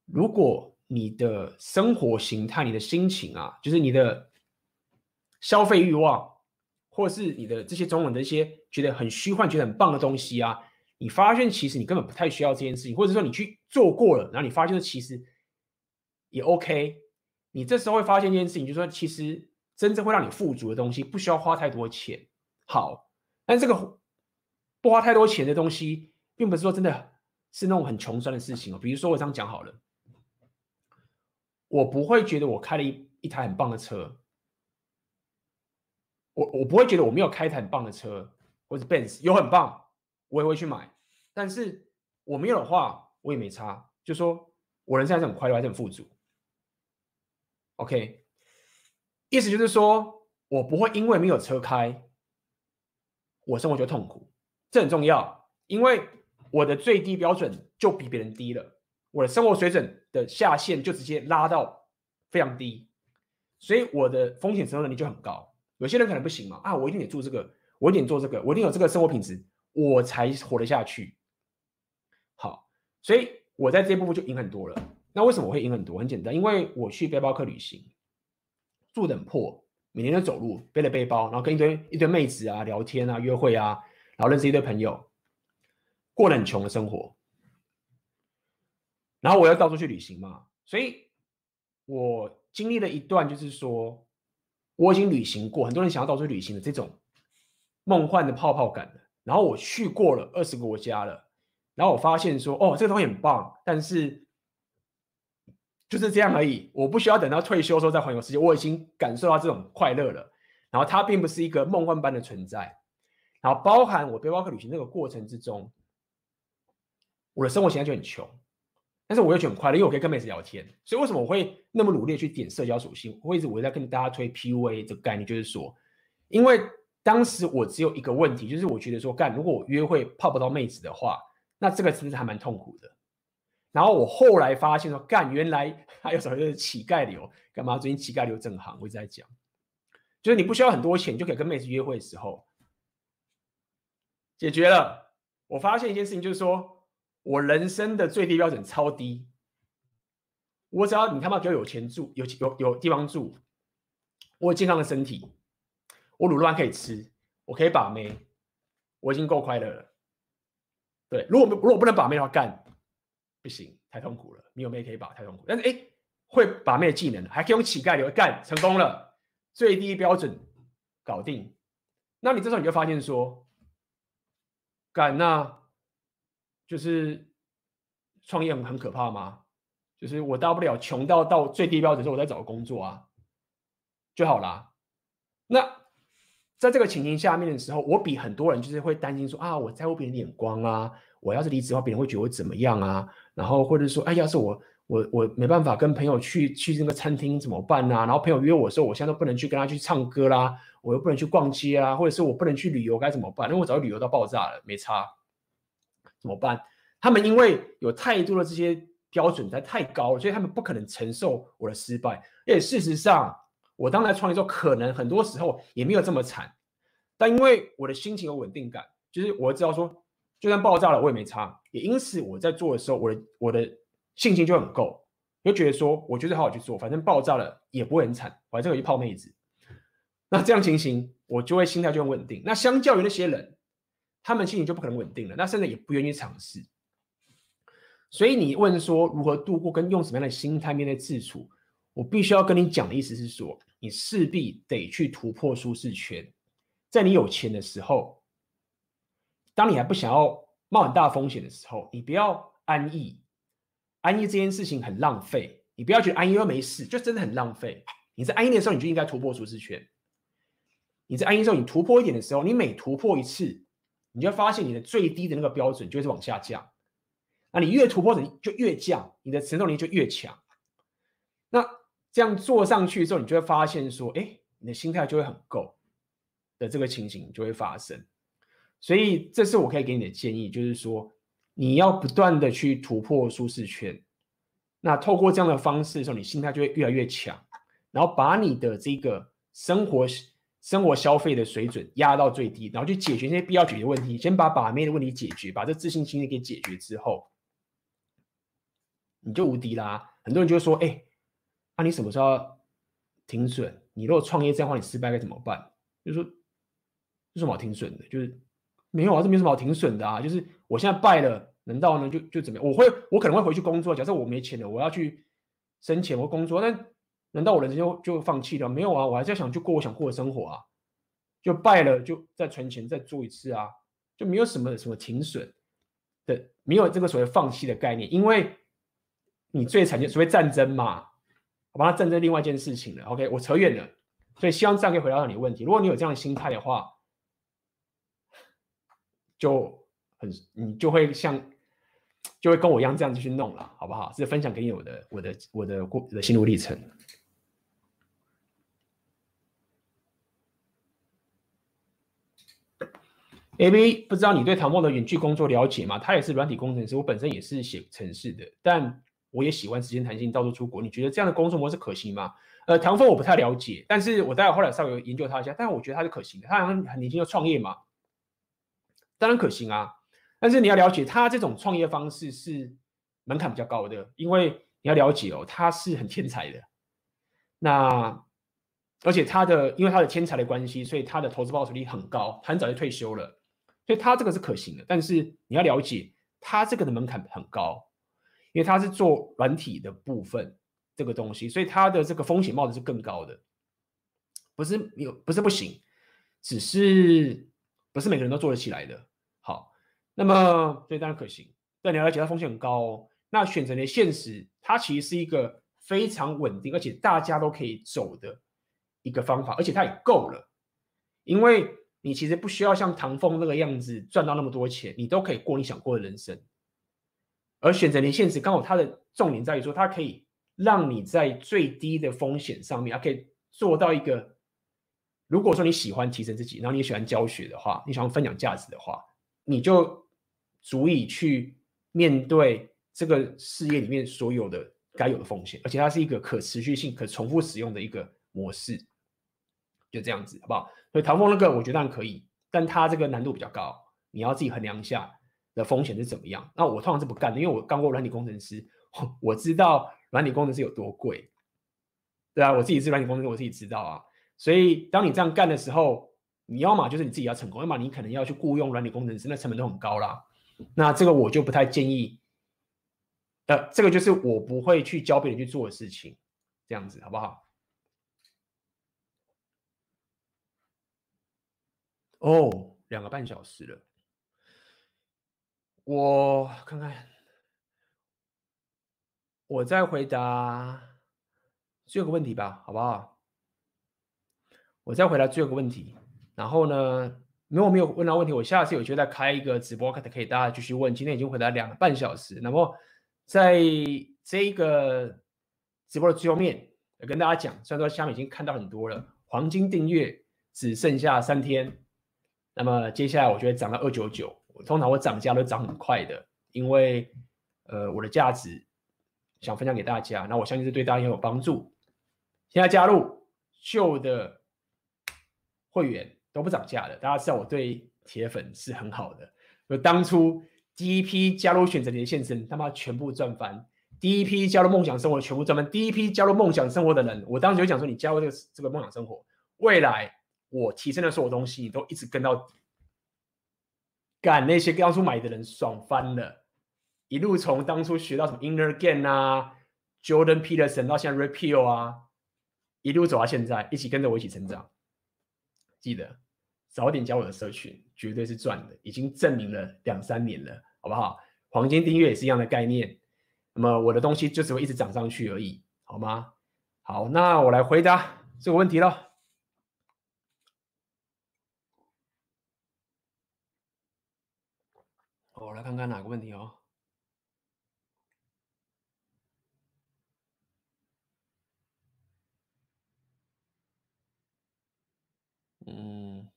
如果你的生活形态、你的心情啊，就是你的消费欲望。或是你的这些中文的一些觉得很虚幻、觉得很棒的东西啊，你发现其实你根本不太需要这件事情，或者说你去做过了，然后你发现其实也 OK。你这时候会发现一件事情，就是说其实真正会让你富足的东西，不需要花太多钱。好，但这个不花太多钱的东西，并不是说真的是那种很穷酸的事情哦。比如说我这样讲好了，我不会觉得我开了一一台很棒的车。我我不会觉得我没有开一台很棒的车，或者 Benz 有很棒，我也会去买。但是我没有的话，我也没差。就说我人生还是很快乐，还是很富足。OK，意思就是说我不会因为没有车开，我生活就痛苦。这很重要，因为我的最低标准就比别人低了，我的生活水准的下限就直接拉到非常低，所以我的风险承受能力就很高。有些人可能不行嘛，啊，我一定得做这个，我一定做这个，我一定有这个生活品质，我才活得下去。好，所以我在这一部分就赢很多了。那为什么我会赢很多？很简单，因为我去背包客旅行，住得很破，每天都走路，背了背包，然后跟一堆一堆妹子啊聊天啊约会啊，然后认识一堆朋友，过得很穷的生活。然后我要到处去旅行嘛，所以我经历了一段就是说。我已经旅行过，很多人想要到处旅行的这种梦幻的泡泡感。然后我去过了二十个国家了，然后我发现说，哦，这个东西很棒，但是就是这样而已。我不需要等到退休的时候再环游世界，我已经感受到这种快乐了。然后它并不是一个梦幻般的存在。然后包含我背包客旅行那个过程之中，我的生活现在就很穷，但是我又觉得很快乐，因为我可以跟妹子聊天。所以为什么我会那么努力去点社交属性？我会一直我在跟大家推 PUA 这个概念，就是说，因为当时我只有一个问题，就是我觉得说，干，如果我约会泡不到妹子的话，那这个是不是还蛮痛苦的？然后我后来发现说，干，原来还有什么就是乞丐流，干嘛？最近乞丐流正行，我一直在讲，就是你不需要很多钱就可以跟妹子约会的时候，解决了。我发现一件事情，就是说我人生的最低标准超低。我只要你他妈给我有钱住，有有有地方住，我有健康的身体，我卤肉饭可以吃，我可以把妹，我已经够快乐了。对，如果如果不能把妹的话，干。不行，太痛苦了。没有妹可以把，太痛苦。但是哎，会把妹技能，还可以用乞丐流干，成功了，最低标准搞定。那你这时候你就发现说，干，那就是创业很可怕吗？就是我大不了穷到到最低标准的时候，我再找个工作啊，就好啦。那在这个情形下面的时候，我比很多人就是会担心说啊，我在乎别人眼光啊，我要是离职的话，别人会觉得我怎么样啊？然后或者说，哎，要是我我我没办法跟朋友去去那个餐厅怎么办、啊？然后朋友约我说，我现在都不能去跟他去唱歌啦，我又不能去逛街啊，或者是我不能去旅游，该怎么办？因为我早就旅游到爆炸了，没差，怎么办？他们因为有太多的这些标准在太高了，所以他们不可能承受我的失败。而且事实上，我当来创业之后，可能很多时候也没有这么惨，但因为我的心情有稳定感，就是我知道说。就算爆炸了，我也没差。也因此，我在做的时候，我的我的信心就很够，就觉得说，我就是好好去做，反正爆炸了也不会很惨，反正我去泡妹子。那这样情形，我就会心态就很稳定。那相较于那些人，他们心情就不可能稳定了，那甚至也不愿意尝试。所以你问说如何度过，跟用什么样的心态面对自处，我必须要跟你讲的意思是说，你势必得去突破舒适圈，在你有钱的时候。当你还不想要冒很大风险的时候，你不要安逸。安逸这件事情很浪费，你不要觉得安逸又没事，就真的很浪费。你在安逸的时候，你就应该突破舒适圈。你在安逸的时候，你突破一点的时候，你每突破一次，你就会发现你的最低的那个标准就是往下降。那你越突破，你就越降，你的承受力就越强。那这样做上去之后，你就会发现说，哎，你的心态就会很够的这个情形就会发生。所以，这是我可以给你的建议，就是说，你要不断的去突破舒适圈。那透过这样的方式的时候，你心态就会越来越强，然后把你的这个生活生活消费的水准压到最低，然后去解决那些必要解决问题。先把把妹的问题解决，把这自信心给解决之后，你就无敌啦。很多人就会说：“哎，那你什么时候停损？你如果创业这样的话，你失败该怎么办？”就说，有什么好停损的？就是。没有啊，这没什么好停损的啊。就是我现在败了，难道呢就就怎么样？我会，我可能会回去工作。假设我没钱了，我要去生钱或工作，那难道我人生就就放弃了？没有啊，我还在想去过我想过的生活啊。就败了，就再存钱再做一次啊，就没有什么什么停损的，没有这个所谓放弃的概念。因为你最惨就所谓战争嘛，我把它战争另外一件事情了。OK，我扯远了，所以希望这样可以回答到你的问题。如果你有这样的心态的话。就很，你就会像，就会跟我一样这样子去弄了，好不好？是分享给你我的我的我的过的心路历程。A B 不知道你对唐凤的远距工作了解吗？他也是软体工程师，我本身也是写程式的，但我也喜欢时间弹性，到处出国。你觉得这样的工作模式可行吗？呃，唐凤我不太了解，但是我待会后来稍微研究他一下，但是我觉得他是可行的。他好像很年轻就创业嘛。当然可行啊，但是你要了解，他这种创业方式是门槛比较高的，因为你要了解哦，他是很天才的。那而且他的因为他的天才的关系，所以他的投资报酬率很高，他很早就退休了，所以他这个是可行的。但是你要了解，他这个的门槛很高，因为他是做软体的部分这个东西，所以他的这个风险冒的是更高的。不是有不是不行，只是不是每个人都做得起来的。那么，所以当然可行，但你要了解它风险很高哦。那选择的现实，它其实是一个非常稳定，而且大家都可以走的一个方法，而且它也够了。因为你其实不需要像唐凤那个样子赚到那么多钱，你都可以过你想过的人生。而选择连线时，刚好它的重点在于说，它可以让你在最低的风险上面，它可以做到一个，如果说你喜欢提升自己，然后你也喜欢教学的话，你喜欢分享价值的话，你就足以去面对这个事业里面所有的该有的风险，而且它是一个可持续性、可重复使用的一个模式，就这样子，好不好？所以唐风那个我觉得可以，但它这个难度比较高，你要自己衡量一下。的风险是怎么样？那我通常是不干的，因为我干过软体工程师，我知道软体工程师有多贵。对啊，我自己是软体工程师，我自己知道啊。所以当你这样干的时候，你要么就是你自己要成功，要么你可能要去雇佣软体工程师，那成本都很高啦。那这个我就不太建议。呃，这个就是我不会去教别人去做的事情，这样子好不好？哦，两个半小时了。我看看，我再回答最后一个问题吧，好不好？我再回答最后一个问题，然后呢，如果没有问到问题，我下次有机会再开一个直播，可可以大家继续问。今天已经回答两个半小时，那么在这一个直播的最后面，跟大家讲，虽然说下面已经看到很多了，黄金订阅只剩下三天，那么接下来我就会涨到二九九。通常我涨价都涨很快的，因为呃我的价值想分享给大家，那我相信这对大家也有帮助。现在加入旧的会员都不涨价的，大家知道我对铁粉是很好的。就当初第一批加入选择连线生，他妈全部赚翻；第一批加入梦想生活全部赚翻；第一批加入梦想生活的人，我当时就讲说，你加入这个这个梦想生活，未来我提升的所有东西，你都一直跟到底。干那些当初买的人爽翻了，一路从当初学到什么 Inner Game 啊，Jordan Peterson 到现在 Repeal 啊，一路走到现在，一起跟着我一起成长。记得早点加我的社群，绝对是赚的，已经证明了两三年了，好不好？黄金订阅也是一样的概念，那么我的东西就只会一直涨上去而已，好吗？好，那我来回答这个问题了。我来看看哪个问题哦。嗯。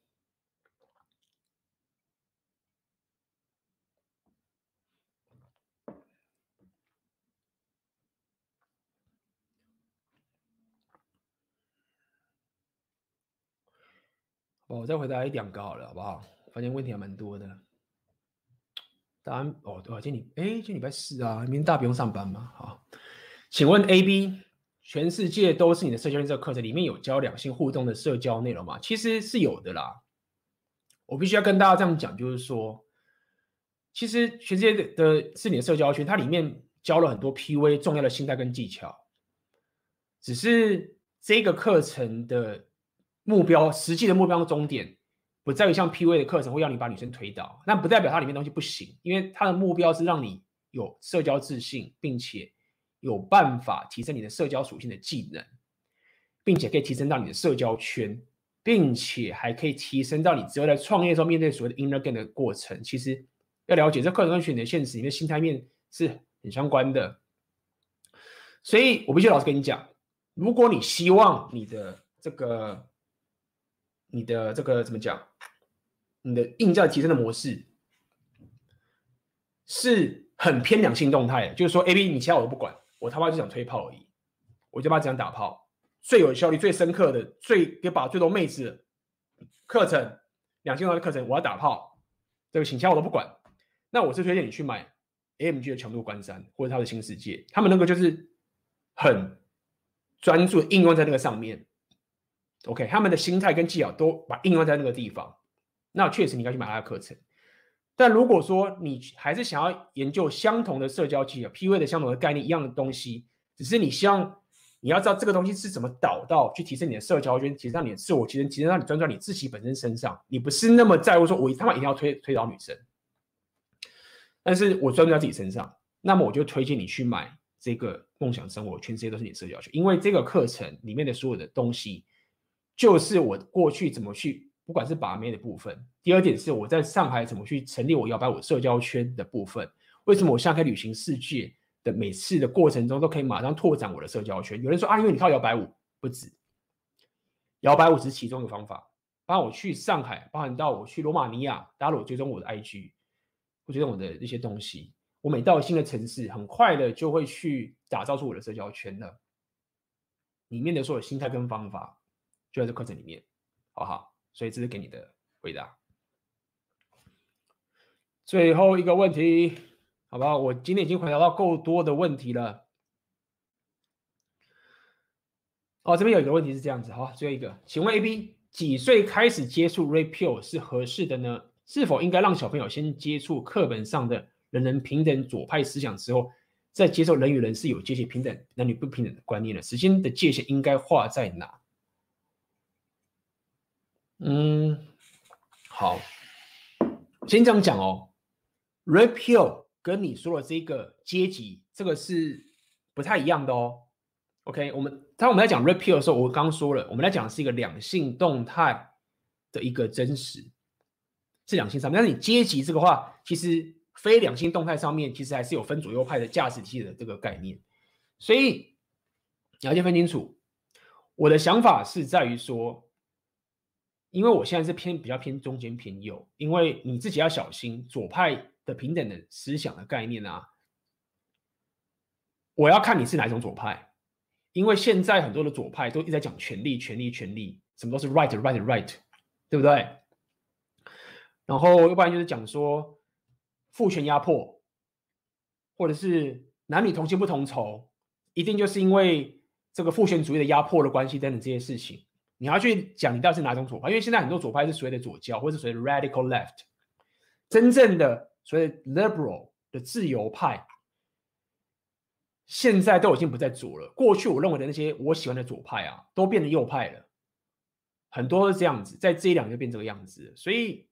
我再回答一两个好了，好不好？发现问题还蛮多的。答案哦，对啊，今天你哎，今天礼拜四啊，明天大家不用上班吗？好，请问 AB，全世界都是你的社交圈这个课程里面有教两性互动的社交内容吗？其实是有的啦。我必须要跟大家这样讲，就是说，其实全世界的的是你的社交圈，它里面教了很多 PUA 重要的心态跟技巧，只是这个课程的目标，实际的目标和终点。不在于像 PUA 的课程会让你把女生推倒，那不代表它里面东西不行，因为它的目标是让你有社交自信，并且有办法提升你的社交属性的技能，并且可以提升到你的社交圈，并且还可以提升到你之后在创业的时候面对所谓的 inner game 的过程。其实要了解这课程跟选择现实里面心态面是很相关的，所以我必须老实跟你讲，如果你希望你的这个。你的这个怎么讲？你的硬件提升的模式是很偏两性动态，就是说，A B 你其他我都不管，我他妈就想推炮而已，我就把这样打炮，最有效率、最深刻的、最给把最多妹子课程，两性化的课程，我要打炮，这个请其他我都不管，那我是推荐你去买 A M G 的强度关山或者他的新世界，他们那个就是很专注应用在那个上面。OK，他们的心态跟技巧都把应用在那个地方，那确实你应该去买他的课程。但如果说你还是想要研究相同的社交技巧 PV 的相同的概念一样的东西，只是你希望你要知道这个东西是怎么导到去提升你的社交圈，提升你的自我提升，提升让你专注你自己本身身上。你不是那么在乎说，我他妈一定要推推倒女生，但是我专注在自己身上，那么我就推荐你去买这个梦想生活，全世界都是你的社交圈，因为这个课程里面的所有的东西。就是我过去怎么去不管是把妹的部分，第二点是我在上海怎么去成立我摇摆舞社交圈的部分。为什么我现在可以旅行世界的每次的过程中都可以马上拓展我的社交圈？有人说啊，因为你靠摇摆舞不止，摇摆舞是其中一个方法。包括我去上海，包含到我去罗马尼亚，大家如果追踪我的 IG，会追踪我的一些东西。我每到新的城市，很快的就会去打造出我的社交圈了。里面的所有心态跟方法，就在这课程里面，好不好？所以这是给你的回答。最后一个问题，好不好？我今天已经回答到够多的问题了。哦，这边有一个问题是这样子，好，最后一个，请问 AB 几岁开始接触 Repeal 是合适的呢？是否应该让小朋友先接触课本上的人人平等左派思想之后，再接受人与人是有阶级平等、男女不平等的观念呢？时间的界限应该画在哪？嗯，好，先这样讲哦。Red Pill 跟你说的这个阶级，这个是不太一样的哦。OK，我们当我们在讲 Red Pill 的时候，我刚说了，我们在讲的是一个两性动态的一个真实，是两性上面。但是你阶级这个话，其实非两性动态上面，其实还是有分左右派的价值体系的这个概念。所以你要先分清楚。我的想法是在于说，因为我现在是偏比较偏中间偏右，因为你自己要小心左派的平等的思想的概念啊。我要看你是哪一种左派。因为现在很多的左派都一直在讲权力、权力、权力，什么都是 right、right、right，对不对？然后要不然就是讲说父权压迫，或者是男女同性不同酬，一定就是因为这个父权主义的压迫的关系等等这些事情。你要去讲你到底是哪种左派？因为现在很多左派是所谓的左教，或者是所谓的 radical left，真正的所谓 liberal 的自由派。现在都已经不在左了。过去我认为的那些我喜欢的左派啊，都变成右派了。很多是这样子，在这一两年变这个样子。所以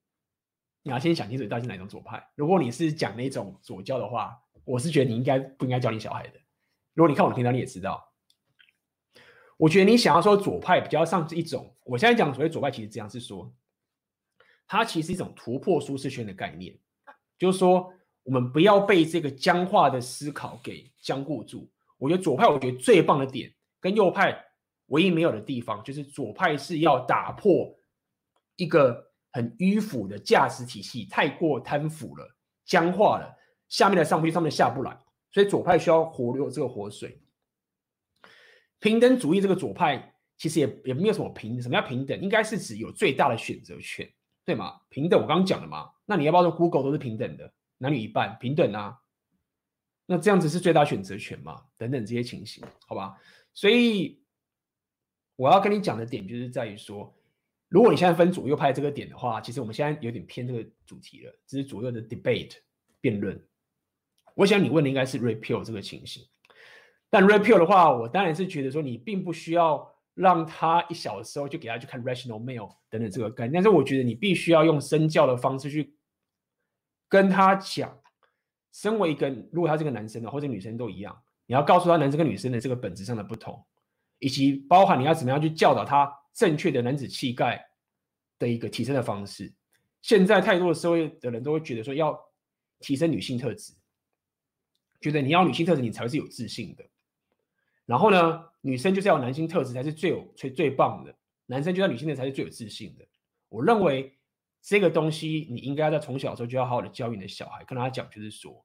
你要先想清楚，你到底是哪种左派。如果你是讲那种左教的话，我是觉得你应该不应该教你小孩的。如果你看我的频道，你也知道，我觉得你想要说左派比较像是一种，我现在讲所谓左派，其实这样是说，它其实是一种突破舒适圈的概念，就是说。我们不要被这个僵化的思考给僵固住。我觉得左派，我觉得最棒的点跟右派唯一没有的地方，就是左派是要打破一个很迂腐的价值体系，太过贪腐了，僵化了，下面的上不去，上面的下不来，所以左派需要活流这个活水。平等主义这个左派其实也也没有什么平，什么叫平等？应该是指有最大的选择权，对吗？平等我刚刚讲了嘛，那你要不要说 Google 都是平等的？男女一半平等啊，那这样子是最大选择权嘛？等等这些情形，好吧？所以我要跟你讲的点就是在于说，如果你现在分左右派这个点的话，其实我们现在有点偏这个主题了，这是左右的 debate 辩论。我想你问的应该是 repeal 这个情形，但 Red Pill 的话，我当然是觉得说你并不需要让他一小时候就给他去看 Rational mail 等等这个概念，但是我觉得你必须要用身教的方式去。跟他讲，身为一个，如果他是个男生的或者女生都一样，你要告诉他男生跟女生的这个本质上的不同，以及包含你要怎么样去教导他正确的男子气概的一个提升的方式。现在太多的社会的人都会觉得说要提升女性特质，觉得你要女性特质你才是有自信的。然后呢，女生就是要男性特质才是最有最最棒的，男生就要女性的才是最有自信的。我认为。这个东西你应该在从小的时候就要好好的教育你的小孩，跟他讲，就是说，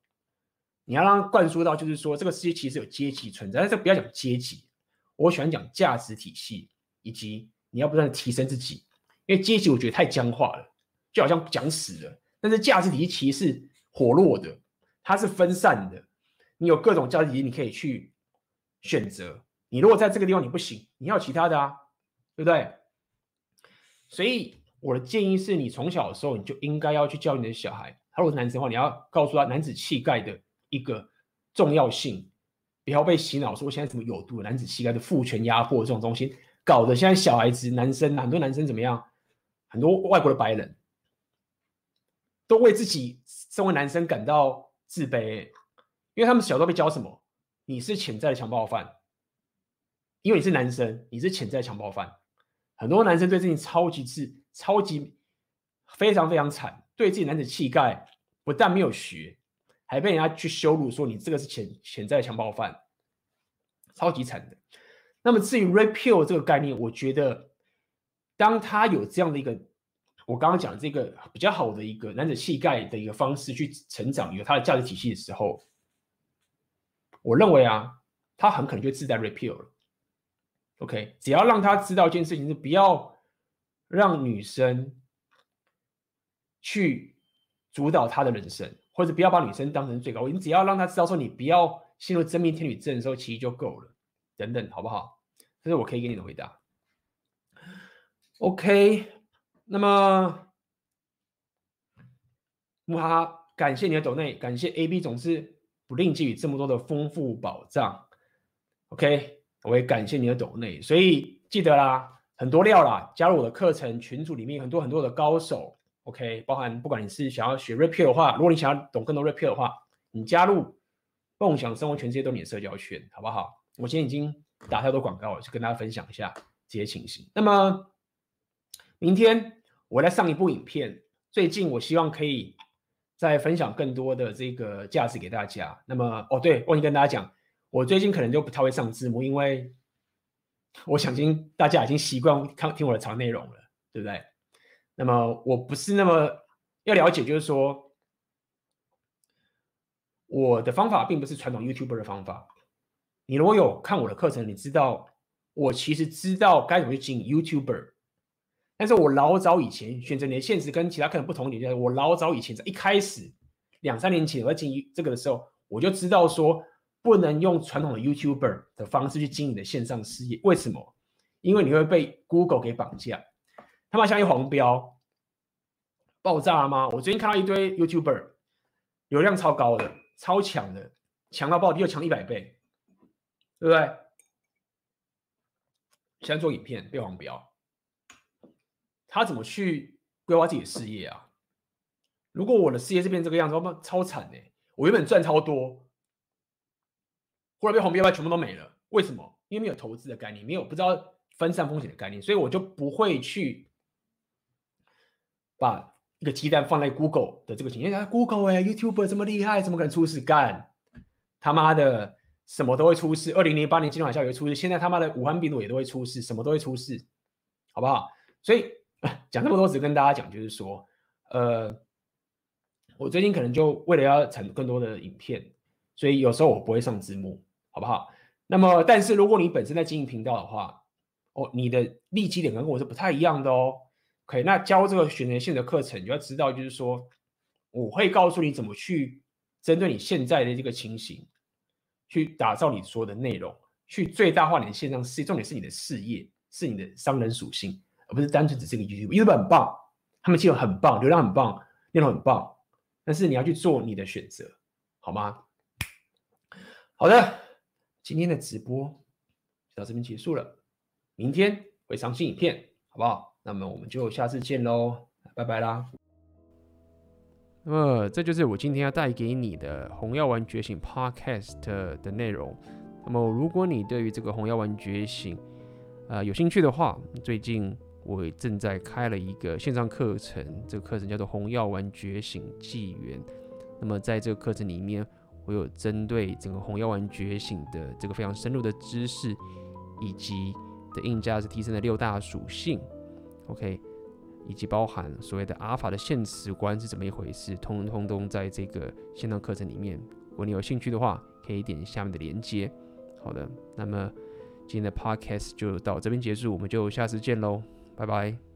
你要让他灌输到，就是说，这个世界其实有阶级存在，但是不要讲阶级，我喜欢讲价值体系，以及你要不断的提升自己，因为阶级我觉得太僵化了，就好像讲死了。但是价值体系其实是活络的，它是分散的，你有各种价值体系，你可以去选择。你如果在这个地方你不行，你要其他的啊，对不对？所以。我的建议是你从小的时候你就应该要去教你的小孩，他如果是男生的话，你要告诉他男子气概的一个重要性，不要被洗脑说现在什么有毒的男子气概的父权压迫这种东西，搞得现在小孩子男生很多男生怎么样？很多外国的白人都为自己身为男生感到自卑，因为他们小时候被教什么？你是潜在的强暴犯，因为你是男生，你是潜在的强暴犯。很多男生对自己超级自。超级非常非常惨，对自己男子气概不但没有学，还被人家去羞辱说你这个是潜潜在的强暴犯，超级惨的。那么至于 repeal 这个概念，我觉得当他有这样的一个，我刚刚讲这个比较好的一个男子气概的一个方式去成长，有他的价值体系的时候，我认为啊，他很可能就自带 repeal 了。OK，只要让他知道一件事情是不要让女生去主导他的人生，或者不要把女生当成最高位。你只要让他知道说你不要陷入真命天女症的时候，其实就够了。等等，好不好？这是我可以给你的回答。OK，那么木哈哈，感谢你的抖内，感谢 AB 总是不吝给予这么多的丰富宝藏。OK。我也感谢你的抖内，所以记得啦，很多料啦，加入我的课程群组里面，很多很多的高手，OK，包含不管你是想要学 Red Pill 的话，如果你想要懂更多 Red Pill 的话，你加入梦想生活全世界都是你的社交圈，好不好？我今天已经打太多广告了，就跟大家分享一下这些情形。那么明天我来上一部影片，最近我希望可以再分享更多的这个价值给大家。那么哦，对，忘记跟大家讲。我最近可能就不太会上字幕，因为我相信大家已经习惯看听我的长内容了，对不对？那么我不是那么要了解，就是说我的方法并不是传统 YouTuber 的方法。你如果有看我的课程，你知道我其实知道该怎么去经营 YouTuber，但是我老早以前选择你的现实跟其他课程不同点，就是我老早以前在一开始两三年前我在经营这个的时候，我就知道说。不能用传统的 YouTuber 的方式去经营的线上事业，为什么？因为你会被 Google 给绑架，他们像一黄标，爆炸吗？我最近看到一堆 YouTuber，流量超高的，超强的，强到爆，又强一百倍，对不对？现在做影片被黄标，他怎么去规划自己的事业啊？如果我的事业是变这个样子，那超惨哎、我原本赚超多。忽然被红标全部都没了，为什么？因为没有投资的概念，没有不知道分散风险的概念，所以我就不会去把一个鸡蛋放在 Google 的这个情况下。Google 哎，YouTube 这么厉害，怎么可能出事？干他妈的，什么都会出事。二零零八年金融海啸也会出事，现在他妈的武汉病毒也都会出事，什么都会出事，好不好？所以 讲这么多，只跟大家讲，就是说，呃，我最近可能就为了要产更多的影片，所以有时候我不会上字幕。好不好？那么，但是如果你本身在经营频道的话，哦，你的利基点跟我是不太一样的哦。可以，那教这个选择性的课程，你就要知道，就是说，我会告诉你怎么去针对你现在的这个情形，去打造你说的内容，去最大化你的线上事业。重点是你的事业，是你的商人属性，而不是单纯只是个 YouTube。YouTube 很棒，他们技术很棒，流量很棒，内容很棒，但是你要去做你的选择，好吗？好的。今天的直播就到这边结束了，明天会上新影片，好不好？那么我们就下次见喽，拜拜啦。那么这就是我今天要带给你的《红药丸觉醒》Podcast 的内容。那么如果你对于这个《红药丸觉醒》呃有兴趣的话，最近我正在开了一个线上课程，这个课程叫做《红药丸觉醒纪元》。那么在这个课程里面，我有针对整个红药丸觉醒的这个非常深入的知识，以及的硬价值提升的六大属性，OK，以及包含所谓的阿尔法的现实观是怎么一回事，通通都在这个线上课程里面。如果你有兴趣的话，可以点下面的链接。好的，那么今天的 Podcast 就到这边结束，我们就下次见喽，拜拜。